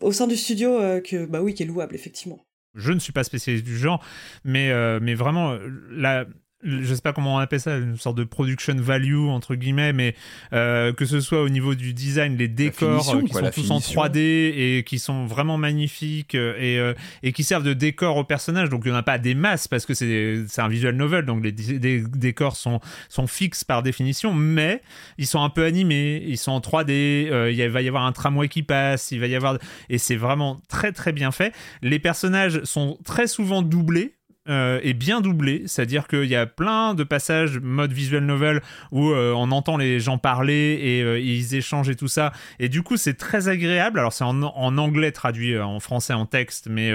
au sein du studio que bah oui, qui est louable effectivement je ne suis pas spécialiste du genre, mais, euh, mais vraiment, la, je sais pas comment on appelle ça, une sorte de production value entre guillemets, mais euh, que ce soit au niveau du design, les décors euh, qui sont tous en 3D et qui sont vraiment magnifiques euh, et, et qui servent de décor aux personnages. Donc il n'y en a pas des masses parce que c'est un visual novel, donc les, décors sont, sont fixes par définition, mais ils sont un peu animés, ils sont en 3D, il va y avoir un tramway qui passe, il va y avoir... Et c'est vraiment très très bien fait. Les personnages sont très souvent doublés euh, est bien doublé, c'est-à-dire qu'il y a plein de passages mode visual novel où euh, on entend les gens parler et euh, ils échangent et tout ça, et du coup c'est très agréable. Alors c'est en, anglais traduit en français en texte, mais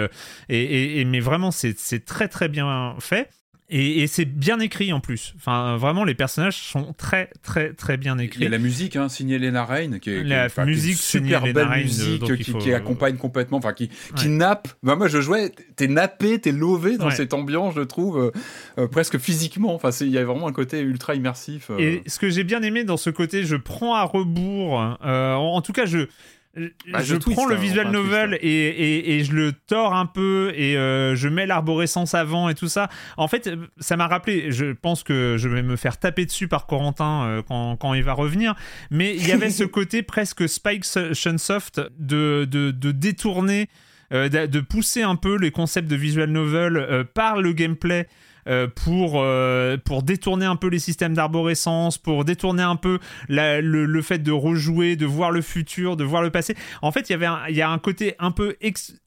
et, mais vraiment c'est très très bien fait. Et, c'est bien écrit en plus. Enfin, vraiment, les personnages sont très, très, très bien écrits. Il y a la musique, hein, signée Lena Rain, qui est, la musique super belle musique qui, accompagne complètement, enfin, qui, qui nappe. Bah, moi, je jouais, t'es nappé, t'es lové dans cette ambiance, je trouve, euh, euh, presque physiquement. Enfin, il y a vraiment un côté ultra immersif. Euh. Et ce que j'ai bien aimé dans ce côté, je prends à rebours. en tout cas, je bah, je, prends le hein, visual novel et, et, je le tords un peu et euh, je mets l'arborescence avant et tout ça. En fait, ça m'a rappelé, je pense que je vais me faire taper dessus par Corentin euh, quand, quand, il va revenir, mais il y avait ce côté presque Spike Shunsoft de, de, de détourner, euh, de, pousser un peu les concepts de visual novel par le gameplay. Euh, pour, euh, pour détourner un peu les systèmes d'arborescence, pour détourner un peu le, fait de rejouer, de voir le futur, de voir le passé. En fait, il y a un côté un peu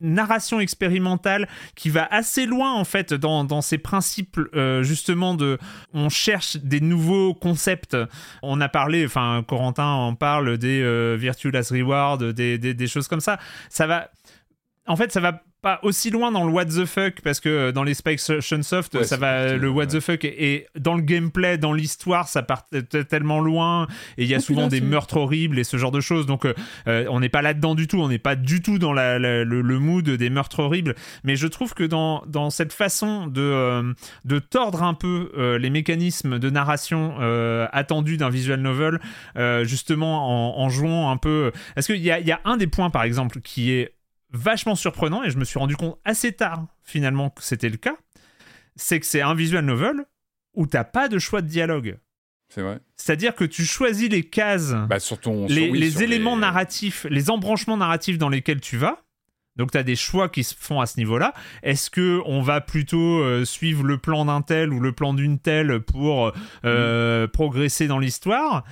narration expérimentale qui va assez loin en fait dans, dans ces principes euh, justement de on cherche des nouveaux concepts. On a parlé, enfin Corentin en parle des virtuous reward, des, des, des choses comme ça. Ça va en fait, ça va pas aussi loin dans le what the fuck parce que euh, dans les Spike Shunsoft ça va le what the fuck et, dans le gameplay dans l'histoire ça part tellement loin et il y a souvent des meurtres horribles et ce genre de choses. Donc euh, euh, on n'est pas là dedans du tout on n'est pas du tout dans la, le, mood des meurtres horribles. Mais je trouve que dans, dans cette façon de, de tordre un peu les mécanismes de narration attendus d'un visual novel justement en, jouant un peu parce qu'il y a, y a un des points par exemple qui est vachement surprenant et je me suis rendu compte assez tard finalement que c'était le cas, c'est que c'est un visual novel où t'as pas de choix de dialogue. C'est vrai. C'est-à-dire que tu choisis les cases, bah, sur ton, les, éléments narratifs, les embranchements narratifs dans lesquels tu vas. Donc tu as des choix qui se font à ce niveau-là. Est-ce que on va plutôt euh, suivre le plan d'un tel ou le plan d'une telle pour euh, mm. progresser dans l'histoire?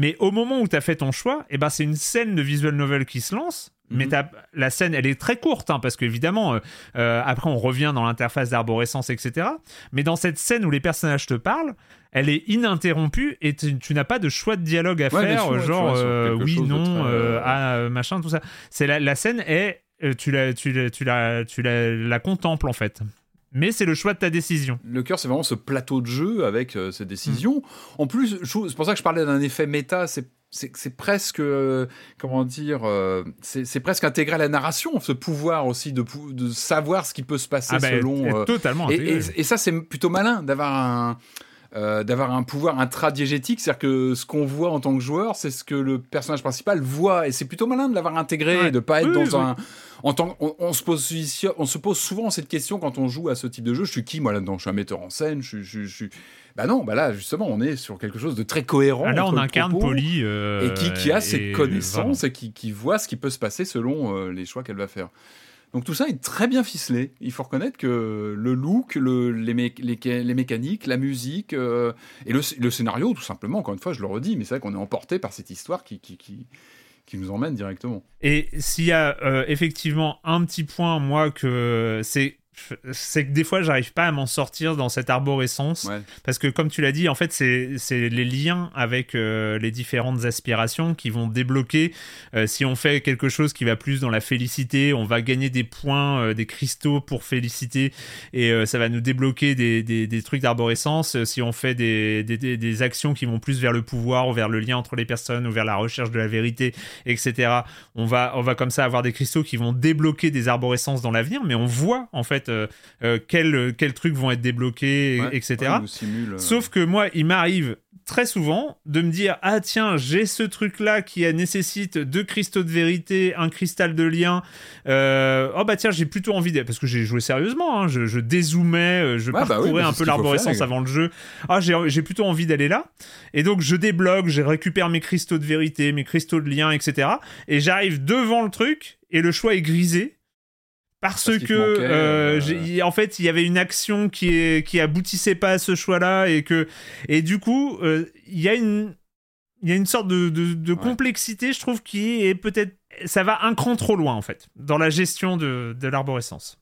Mais au moment où tu as fait ton choix, eh ben c'est une scène de visual novel qui se lance mais mhm. la scène, elle est très courte, hein, parce qu'évidemment, euh, euh, après, on revient dans l'interface d'arborescence, etc. Mais dans cette scène où les personnages te parlent, elle est ininterrompue et tu, n'as pas de choix de dialogue à faire, genre euh, oui, non, ah, machin, tout ça. C'est la, la, scène est, tu la, tu la, tu la, tu la contemples en fait mais c'est le choix de ta décision. Le cœur, c'est vraiment ce plateau de jeu avec ces décisions. En plus, c'est pour ça que je parlais d'un effet méta, c'est c'est presque euh, comment dire euh, c'est presque intégré à la narration ce pouvoir aussi de, de savoir ce qui peut se passer ah ben, selon euh, totalement et, et, ça c'est plutôt malin d'avoir un d'avoir un pouvoir intradiégétique, c'est-à-dire que ce qu'on voit en tant que joueur, c'est ce que le personnage principal voit, et c'est plutôt malin de l'avoir intégré, et de pas être dans un, en tant, on, se pose, on se pose souvent cette question quand on joue à ce type de jeu. Je suis qui moi là-dedans? Je suis un metteur en scène. Je, je, je, bah non, bah là justement, on est sur quelque chose de très cohérent. Ah, là, on incarne Polly euh, et qui, qui, a cette connaissance et qui, qui, voit ce qui peut se passer selon euh, les choix qu'elle va faire. Donc tout ça est très bien ficelé. Il faut reconnaître que le look, le, les, mécaniques, la musique euh, et le, scénario, tout simplement, encore une fois, je le redis, mais c'est vrai qu'on est emporté par cette histoire qui, nous emmène directement. Et s'il y a effectivement un petit point, moi, que c'est c'est que des fois j'arrive pas à m'en sortir dans cette arborescence. Parce que comme tu l'as dit en fait c'est les liens avec euh, les différentes aspirations qui vont débloquer euh, si on fait quelque chose qui va plus dans la félicité on va gagner des points euh, des cristaux pour féliciter et ça va nous débloquer des, des, des trucs d'arborescence. Si on fait des, des, actions qui vont plus vers le pouvoir ou vers le lien entre les personnes ou vers la recherche de la vérité etc on va, on va comme ça avoir des cristaux qui vont débloquer des arborescences dans l'avenir. Mais on voit en fait quels, quels trucs vont être débloqués, etc. Sauf que moi, il m'arrive très souvent de me dire ah tiens j'ai ce truc là qui nécessite deux cristaux de vérité, un cristal de lien. Euh, oh bah tiens j'ai plutôt envie de... parce que j'ai joué sérieusement, hein, je, je, dézoomais, euh, je bah parcourais un peu l'arborescence avant le jeu. Ah j'ai plutôt envie d'aller là. Et donc je débloque, je récupère mes cristaux de vérité, mes cristaux de lien, etc. Et j'arrive devant le truc et le choix est grisé parce, que euh, euh, en fait il y avait une action qui est, qui aboutissait pas à ce choix là et que et du coup euh, il y a une il y a une sorte de, de, complexité je trouve qui est peut-être ça va un cran trop loin en fait dans la gestion de, de l'arborescence.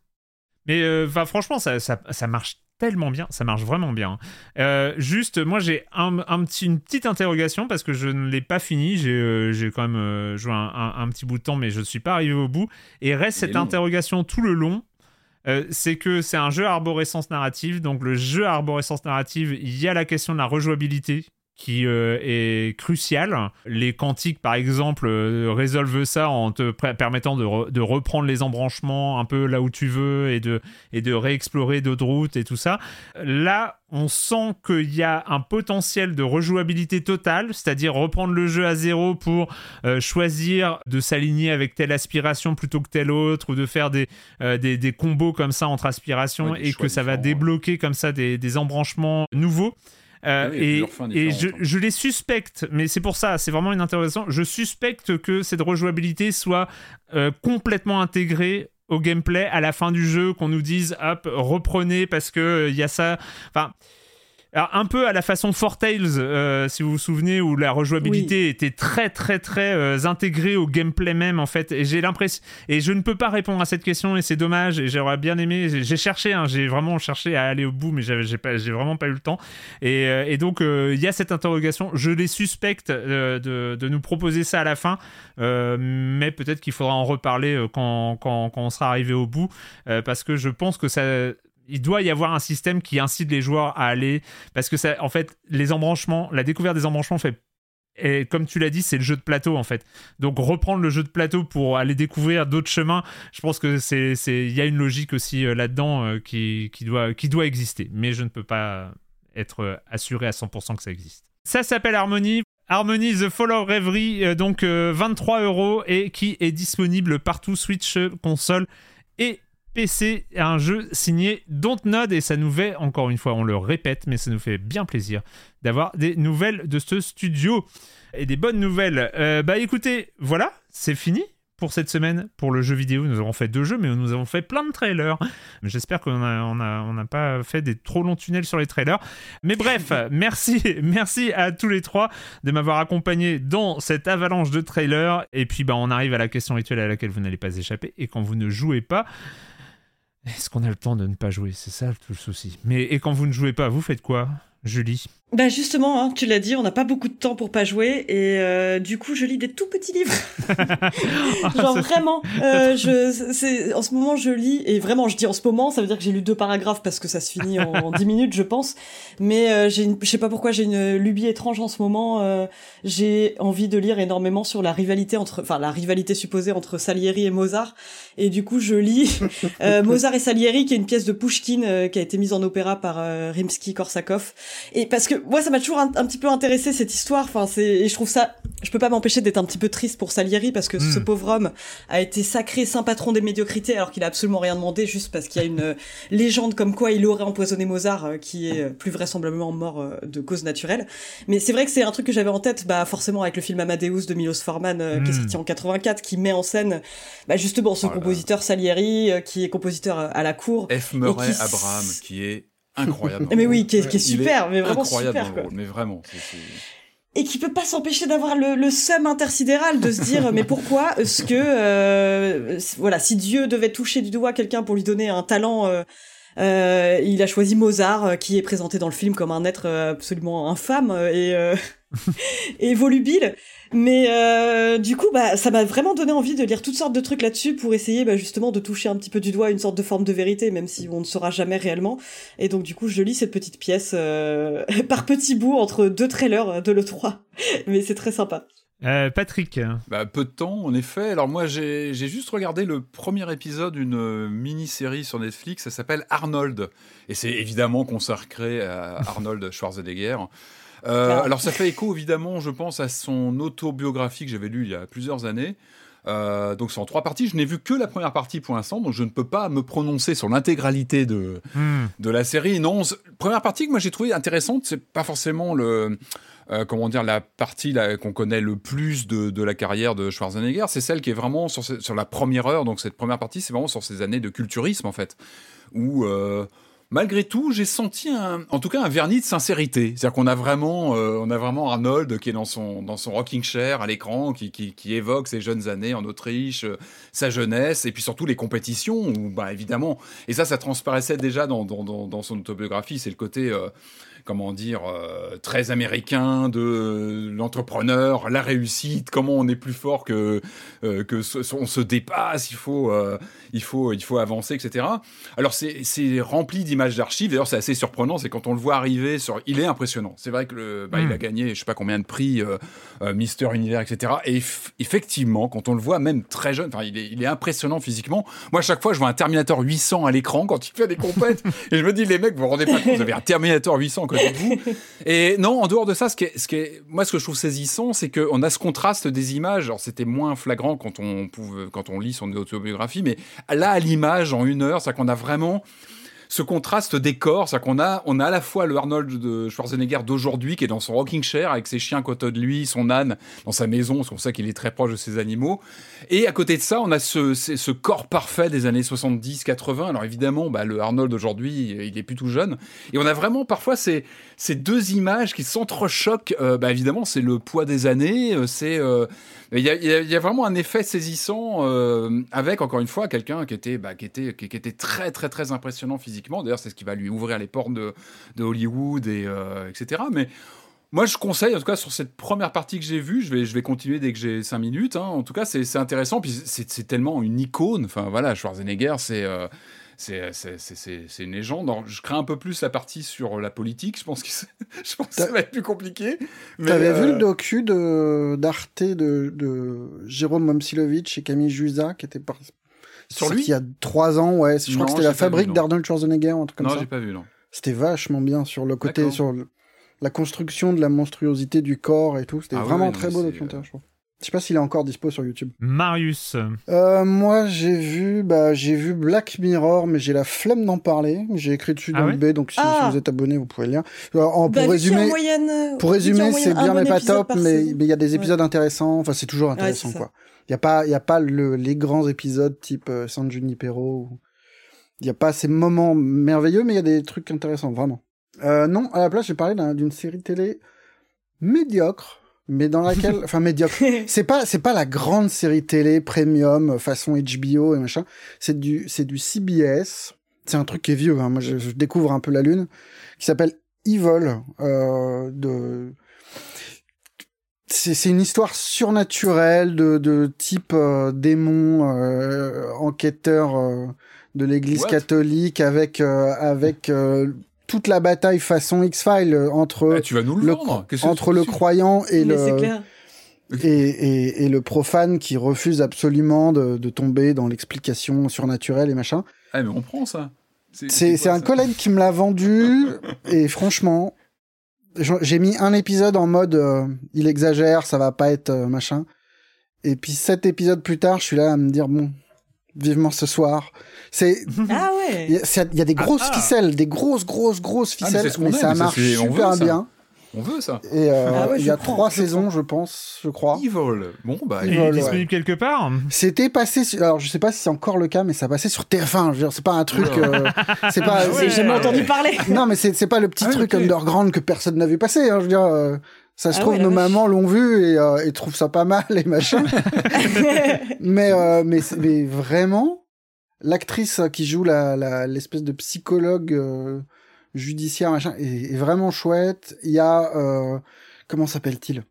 Mais franchement ça, ça, ça marche tellement bien, ça marche vraiment bien. Euh, juste, moi j'ai un, petit, une petite interrogation parce que je ne l'ai pas fini, j'ai euh, quand même euh, joué un, petit bout de temps mais je ne suis pas arrivé au bout. Et reste cette interrogation tout le long, c'est que c'est un jeu à arborescence narrative, donc le jeu à arborescence narrative, il y a la question de la rejouabilité qui euh, est crucial. Les quantiques, par exemple, euh, résolvent ça en te permettant de, de, reprendre les embranchements un peu là où tu veux et de, et de réexplorer d'autres routes et tout ça. Là, on sent qu'il y a un potentiel de rejouabilité totale, c'est-à-dire reprendre le jeu à zéro pour euh, choisir de s'aligner avec telle aspiration plutôt que telle autre, ou de faire des, des, des, combos comme ça entre aspirations et que ça va débloquer comme ça des, des embranchements nouveaux. Euh, et, je, les suspecte, mais c'est pour ça, c'est vraiment une interrogation. Je suspecte que cette rejouabilité soit euh, complètement intégrée au gameplay à la fin du jeu, qu'on nous dise hop, reprenez parce que euh, y a ça. Enfin. Alors, un peu à la façon Four Tales, euh, si vous vous souvenez, où la rejouabilité était très, très, très euh, intégrée au gameplay même, en fait. Et j'ai l'impression. Et je ne peux pas répondre à cette question, et c'est dommage, et j'aurais bien aimé. J'ai cherché, hein, j'ai vraiment cherché à aller au bout, mais j'ai vraiment pas eu le temps. Et, euh, et donc, il y a cette interrogation. Je les suspecte de, de, nous proposer ça à la fin, mais peut-être qu'il faudra en reparler quand, quand, quand, on sera arrivé au bout, parce que je pense que ça il doit y avoir un système qui incite les joueurs à aller parce que ça, en fait, les embranchements, la découverte des embranchements fait et comme tu l'as dit, c'est le jeu de plateau en fait. Donc reprendre le jeu de plateau pour aller découvrir d'autres chemins, je pense que c'est il y a une logique aussi euh, là-dedans euh, qui, doit exister, mais je ne peux pas être assuré à 100% que ça existe. Ça s'appelle Harmony. Harmony The Fall of Reverie, euh, donc 23 euros et qui est disponible partout Switch, console et PC, un jeu signé Dontnod et ça nous fait, encore une fois, on le répète, mais ça nous fait bien plaisir d'avoir des nouvelles de ce studio et des bonnes nouvelles. Euh, bah écoutez, voilà, c'est fini pour cette semaine pour le jeu vidéo. Nous avons fait deux jeux, mais nous avons fait plein de trailers. J'espère qu'on n'a on a, on pas fait des trop longs tunnels sur les trailers. Mais bref, merci, merci à tous les trois de m'avoir accompagné dans cette avalanche de trailers. Et puis, bah, on arrive à la question rituelle à laquelle vous n'allez pas échapper. Et quand vous ne jouez pas, est-ce qu'on a le temps de ne pas jouer? C'est ça tout le souci. Mais et quand vous ne jouez pas, vous faites quoi, Julie? Bah justement, hein, tu l'as dit, on n'a pas beaucoup de temps pour pas jouer et euh, du coup je lis des tout petits livres. Genre vraiment, euh, je, en ce moment je lis et vraiment je dis en ce moment, ça veut dire que j'ai lu deux paragraphes parce que ça se finit en, dix minutes je pense. Mais euh, j'ai, je sais pas pourquoi j'ai une lubie étrange en ce moment. Euh, j'ai envie de lire énormément sur la rivalité entre, enfin la rivalité supposée entre Salieri et Mozart. Et du coup je lis euh, Mozart et Salieri qui est une pièce de Pushkin qui a été mise en opéra par Rimsky-Korsakov. Et parce que moi, ça m'a toujours un, petit peu intéressé cette histoire. Enfin, c'est et je trouve ça, je peux pas m'empêcher d'être un petit peu triste pour Salieri parce que ce hmm. pauvre homme a été sacré saint patron des médiocrités alors qu'il a absolument rien demandé, juste parce qu'il y a une euh, légende comme quoi il aurait empoisonné Mozart, euh, qui est euh, plus vraisemblablement mort de cause naturelle. Mais c'est vrai que c'est un truc que j'avais en tête, bah forcément avec le film Amadeus de Milos Forman qui est hmm. sorti en 84, qui met en scène bah, justement ce oh compositeur Salieri qui est compositeur à la cour. F. Murray Abraham, qui est incroyable. mais oui, qui est, super, mais vraiment incroyable super. mais vraiment. Et qui peut pas s'empêcher d'avoir le, le seum intersidéral de se dire mais pourquoi est-ce que euh, voilà si Dieu devait toucher du doigt quelqu'un pour lui donner un talent euh, euh, il a choisi Mozart qui est présenté dans le film comme un être absolument infâme et et volubile mais euh, du coup, bah, ça m'a vraiment donné envie de lire toutes sortes de trucs là-dessus pour essayer bah, justement de toucher un petit peu du doigt une sorte de forme de vérité, même si on ne saura jamais réellement. Et donc du coup, je lis cette petite pièce euh, par petits bouts entre deux trailers de l'E3. Mais c'est très sympa. Euh, Patrick bah, Peu de temps, en effet. Alors moi, j'ai juste regardé le premier épisode d'une mini-série sur Netflix, ça s'appelle Arnold. Et c'est évidemment consacré à Arnold Schwarzenegger. Euh, alors ça fait écho évidemment, je pense, à son autobiographie que j'avais lu il y a plusieurs années. Euh, donc c'est en trois parties. Je n'ai vu que la première partie pour l'instant, donc je ne peux pas me prononcer sur l'intégralité de, Hmm. de la série. Non, première partie que moi j'ai trouvé intéressante, c'est pas forcément le euh, comment dire la partie qu'on connaît le plus de, de la carrière de Schwarzenegger, c'est celle qui est vraiment sur, sur la première heure. Donc cette première partie, c'est vraiment sur ces années de culturisme en fait, où euh, malgré tout, j'ai senti un, en tout cas un vernis de sincérité. C'est-à-dire qu'on a vraiment, euh, on a vraiment Arnold qui est dans son dans son rocking chair à l'écran, qui, qui, évoque ses jeunes années en Autriche, euh, sa jeunesse, et puis surtout les compétitions. Où, bah évidemment, et ça, ça transparaissait déjà dans dans, dans, dans son autobiographie. C'est le côté euh, comment dire, euh, très américain de l'entrepreneur, la réussite, comment on est plus fort que, euh, que ce- on se dépasse, il faut, euh, il faut, il faut avancer, etc. Alors c'est rempli d'images d'archives. D'ailleurs, c'est assez surprenant. C'est quand on le voit arriver sur, il est impressionnant. C'est vrai que le, bah, il a gagné, je sais pas combien de prix, euh, Mister Univers, etc. Et eff- effectivement, quand on le voit, même très jeune, enfin, il est, il est impressionnant physiquement. Moi, à chaque fois, je vois un Terminator 800 à l'écran quand il fait des compètes, et je me dis, les mecs, vous vous rendez pas compte, vous avez un Terminator 800 à vous. Et non, en dehors de ça, ce qui est, ce qui est, moi, ce que je trouve saisissant, c'est qu'on a ce contraste des images. Alors, c'était moins flagrant quand on pouvait, quand on lit son autobiographie, mais là, à l'image, en une heure, c'est qu'on a vraiment ce contraste des corps, c'est qu'on a, on a à la fois le Arnold de Schwarzenegger d'aujourd'hui qui est dans son rocking chair avec ses chiens à côté de lui, son âne dans sa maison, c'est pour ça qu'il est très proche de ses animaux. Et à côté de ça, on a ce, ce, corps parfait des années 70-80. Alors évidemment, bah, le Arnold d'aujourd'hui, il est plus jeune. Et on a vraiment parfois ces, ces deux images qui s'entrechoquent. Euh, bah, évidemment, c'est le poids des années, euh, c'est... euh, il y, a, vraiment un effet saisissant euh, avec, encore une fois, quelqu'un qui était, bah, qui, était, très, très, très impressionnant physiquement. D'ailleurs, c'est ce qui va lui ouvrir les portes de, Hollywood, et, euh, etc. Mais moi, je conseille, en tout cas, sur cette première partie que j'ai vue, je vais, continuer dès que j'ai 5 minutes. hein. En tout cas, c'est intéressant. Puis c'est tellement une icône. Enfin, voilà, Schwarzenegger, c'est. euh, c'est- c'est une légende. Alors, je crains un peu plus la partie sur la politique. Je pense que, c'est- je pense que ça va être plus compliqué. T'avais vu euh, le docu de d'Arte de, de Jérôme Momsilovic et Camille Juza qui était par... Sur lui? il y a trois ans, ouais. Je Non, crois que c'était la fabrique vu, non. d'Arnold Schwarzenegger, un truc comme Non, ça. j'ai pas vu, non. C'était vachement bien sur le côté, sur le- la construction de la monstruosité du corps et tout. C'était Ah vraiment très non, beau documentaire, euh, je trouve. Je sais pas s'il est encore dispo sur YouTube. Marius. Euh, moi, j'ai vu, bah, j'ai vu Black Mirror, mais j'ai la flemme d'en parler. J'ai écrit dessus Ah dans ouais le B, donc si, Ah. si vous êtes abonné, vous pouvez le lire. Euh, en- Bah, pour en résumer, moyenne- pour résumer, c'est bien bon mais pas top, mais il y a des Ouais. épisodes intéressants. Enfin, c'est toujours intéressant, quoi. Il y a pas, il y a pas le, les grands épisodes type euh, San Junipero. ou- Il y a pas ces moments merveilleux, mais il y a des trucs intéressants, vraiment. Euh, non, à la place, j'ai parlé d'un- d'une série télé médiocre, mais dans laquelle, enfin médiocre. C'est pas, c'est pas la grande série télé premium euh, façon HBO et machin. C'est du, c'est du CBS. C'est un truc qui est vieux. Hein. Moi, je, je découvre un peu la lune, qui s'appelle Evil. Euh, de, c'est, c'est une histoire surnaturelle de, de type euh, démon euh, enquêteur euh, de l'Église catholique avec euh, avec euh, toute la bataille façon X-Files euh, entre tu vas nous le, le, vendre. Qu'est-ce que entre tu- le croyant et Mais le c'est clair. et, et, et le profane qui refuse absolument de, de tomber dans l'explication surnaturelle et machin. Ah, mais on prend ça. C'est un collègue qui me l'a vendu et franchement, j'ai mis un épisode en mode euh, il exagère, ça va pas être euh, machin. Et puis sept épisodes plus tard, je suis là à me dire bon, vivement ce soir. C'est Ah il y, ouais. il y a des grosses ah. ficelles, des grosses grosses grosses Ah, mais ficelles, ce mais, aime, ça mais ça, marche veut super ça. bien. On veut ça. Et euh, Ah ouais, il y a trois saisons, je pense, je crois. Evil. Bon, bah, Il est ouais. disponible quelque part C'était passé, sur- alors je sais pas si c'est encore le cas, mais ça passait sur TF1. Je veux dire, c'est pas un truc, euh, c'est pas, Ah ouais. J'ai jamais entendu parler. non, mais c'est c'est pas le petit Ah, truc ok. underground que personne n'a vu passer. Hein, je veux dire, euh, ça se Ah trouve ouais, la nos mamans l'ont vu et, euh, et trouvent ça pas mal et machin. mais euh, mais mais vraiment, l'actrice qui joue la la- l'espèce de psychologue euh, judiciaire machin est, est vraiment chouette. Il y a euh, comment s'appelle-t-il?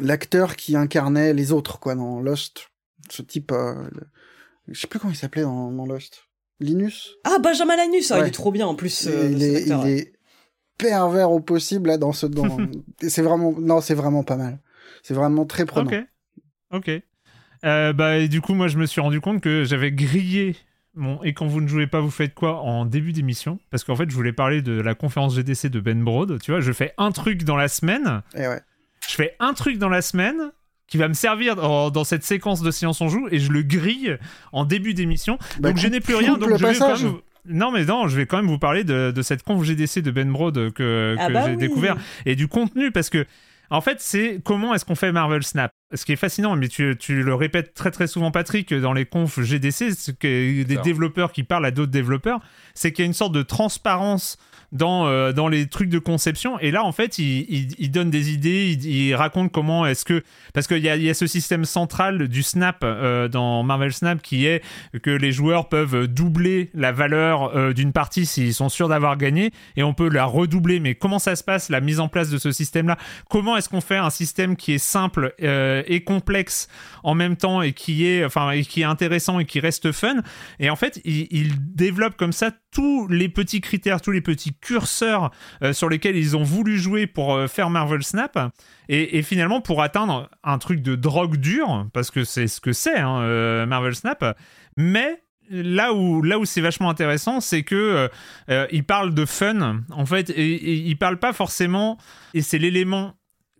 L'acteur qui incarnait les autres quoi dans Lost. Ce type, euh, je sais plus comment il s'appelait dans, dans Lost. Linus? Ah, Benjamin Linus, ah, il Ouais. est trop bien en plus. Euh, il, est, il ouais. est pervers au possible là dans ce dans et c'est vraiment non c'est vraiment pas mal c'est vraiment très prenant Ok. Ok. Euh, bah, et du coup, moi, je me suis rendu compte que j'avais grillé Bon, et quand vous ne jouez pas, vous faites quoi en début d'émission? Parce qu'en fait, je voulais parler de la conférence GDC de Ben Broad. Tu vois, je fais un truc dans la semaine. Et ouais. Je fais un truc dans la semaine qui va me servir dans, dans cette séquence de Silence on joue et je le grille en début d'émission. Bah, donc je n'ai plus rien. Donc je vais Non mais non, je vais quand même vous parler de, de cette conf GDC de Ben Broad que, Ah que bah j'ai oui. découvert et du contenu parce que en fait c'est comment est-ce qu'on fait Marvel Snap. Ce qui est fascinant, mais tu, tu le répètes très très souvent Patrick dans les confs GDC, c'est que des développeurs qui parlent à d'autres développeurs, c'est qu'il y a une sorte de transparence dans, euh, dans les trucs de conception. Et là, en fait, il, il, donne des idées, il, raconte comment est-ce que... Parce qu'il y a, y a ce système central du Snap euh, dans Marvel Snap qui est que les joueurs peuvent doubler la valeur euh, d'une partie s'ils sont sûrs d'avoir gagné et on peut la redoubler. Mais comment ça se passe, la mise en place de ce système-là? Comment est-ce qu'on fait un système qui est simple et complexe en même temps et qui est, enfin, et qui est intéressant et qui reste fun? Et en fait, il développe comme ça tous les petits critères, tous les petits curseurs euh, sur lesquels ils ont voulu jouer pour euh, faire Marvel Snap. Et, finalement, pour atteindre un truc de drogue dure, parce que c'est ce que c'est, hein, euh, Marvel Snap, mais là où, là où c'est vachement intéressant, c'est que euh, il parle de fun, en fait, et, et il parle pas forcément, et c'est l'élément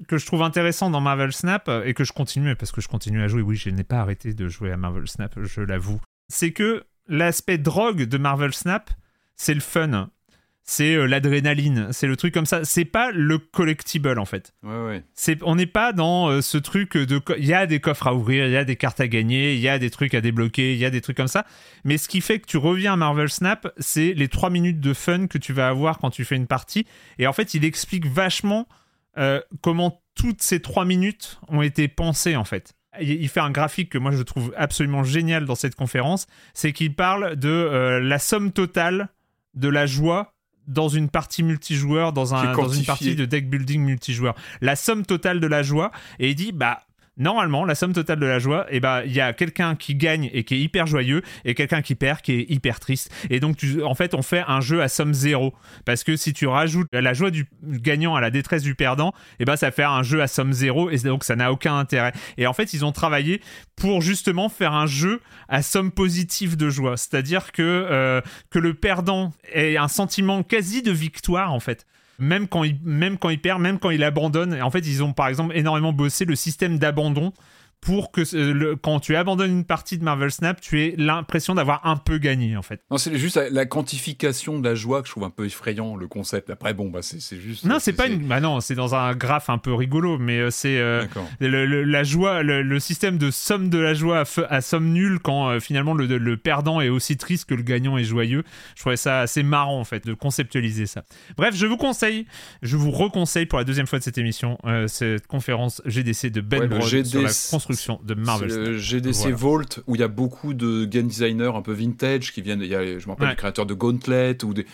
que je trouve intéressant dans Marvel Snap, et que je continue, parce que je continue à jouer, oui, je n'ai pas arrêté de jouer à Marvel Snap, je l'avoue, c'est que l'aspect drogue de Marvel Snap, c'est le fun. C'est euh, l'adrénaline, c'est le truc comme ça. C'est pas le collectible en fait. Ouais, ouais. C'est, on n'est pas dans euh, ce truc de. Il y a des coffres à ouvrir, il y a des cartes à gagner, il y a des trucs à débloquer, il y a des trucs comme ça. Mais ce qui fait que tu reviens à Marvel Snap, c'est les 3 minutes de fun que tu vas avoir quand tu fais une partie. Et en fait, il explique vachement euh, comment toutes ces 3 minutes ont été pensées en fait. Il il fait un graphique que moi je trouve absolument génial dans cette conférence, c'est qu'il parle de euh, la somme totale de la joie dans une partie multijoueur, dans, un, dans une partie de deck building multijoueur. La somme totale de la joie, et il dit, bah, normalement, la somme totale de la joie, et bah, il y a quelqu'un qui gagne et qui est hyper joyeux, et quelqu'un qui perd qui est hyper triste. Et donc, en fait, on fait un jeu à somme zéro. Parce que si tu rajoutes la joie du gagnant à la détresse du perdant, et bah, ça fait un jeu à somme zéro, et donc ça n'a aucun intérêt. Et en fait, ils ont travaillé pour justement faire un jeu à somme positive de joie. C'est-à-dire que, euh, que le perdant ait un sentiment quasi de victoire, en fait. Même quand, il, même quand il perd, même quand il abandonne. En fait, ils ont par exemple énormément bossé le système d'abandon pour que euh, le- quand tu abandonnes une partie de Marvel Snap, tu aies l'impression d'avoir un peu gagné, en fait. Non, c'est juste la, la quantification de la joie que je trouve un peu effrayant, le concept. Après, bon, bah, c'est juste. Non, c'est pas une. Bah non, c'est dans un graphe un peu rigolo, mais euh, c'est. euh, la joie, le, le système de somme de la joie à, somme nulle quand euh, finalement le, le perdant est aussi triste que le gagnant est joyeux. Je trouvais ça assez marrant en fait de conceptualiser ça. Bref, je vous conseille, je vous reconseille pour la deuxième fois de cette émission euh, cette conférence GDC de Ben Ouais, sur la GDC construction de Marvel. Le GDC Voilà. Vault où il y a beaucoup de game designers un peu vintage qui viennent. Il y a, je me rappelle, Ouais. le créateur de Gauntlet ou des.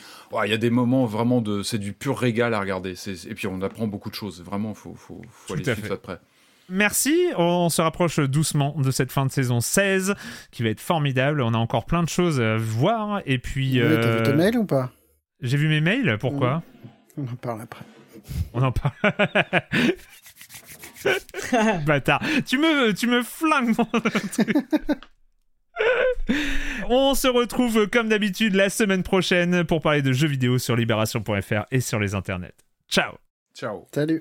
Il y a des moments vraiment de. C'est du pur régal à regarder. Et puis on apprend beaucoup de choses. Vraiment, faut, faut, faut Tout aller à suivre ça de près. Merci, on se rapproche doucement de cette fin de saison 16 qui va être formidable. On a encore plein de choses à voir et puis Oui, T'as euh, vu tes mails ou pas? J'ai vu mes mails. Pourquoi? On en parle après. On en parle. Bâtard. Tu me, tu me flingues mon truc. On se retrouve comme d'habitude la semaine prochaine pour parler de jeux vidéo sur libération.fr et sur les internets. Ciao Ciao. Salut.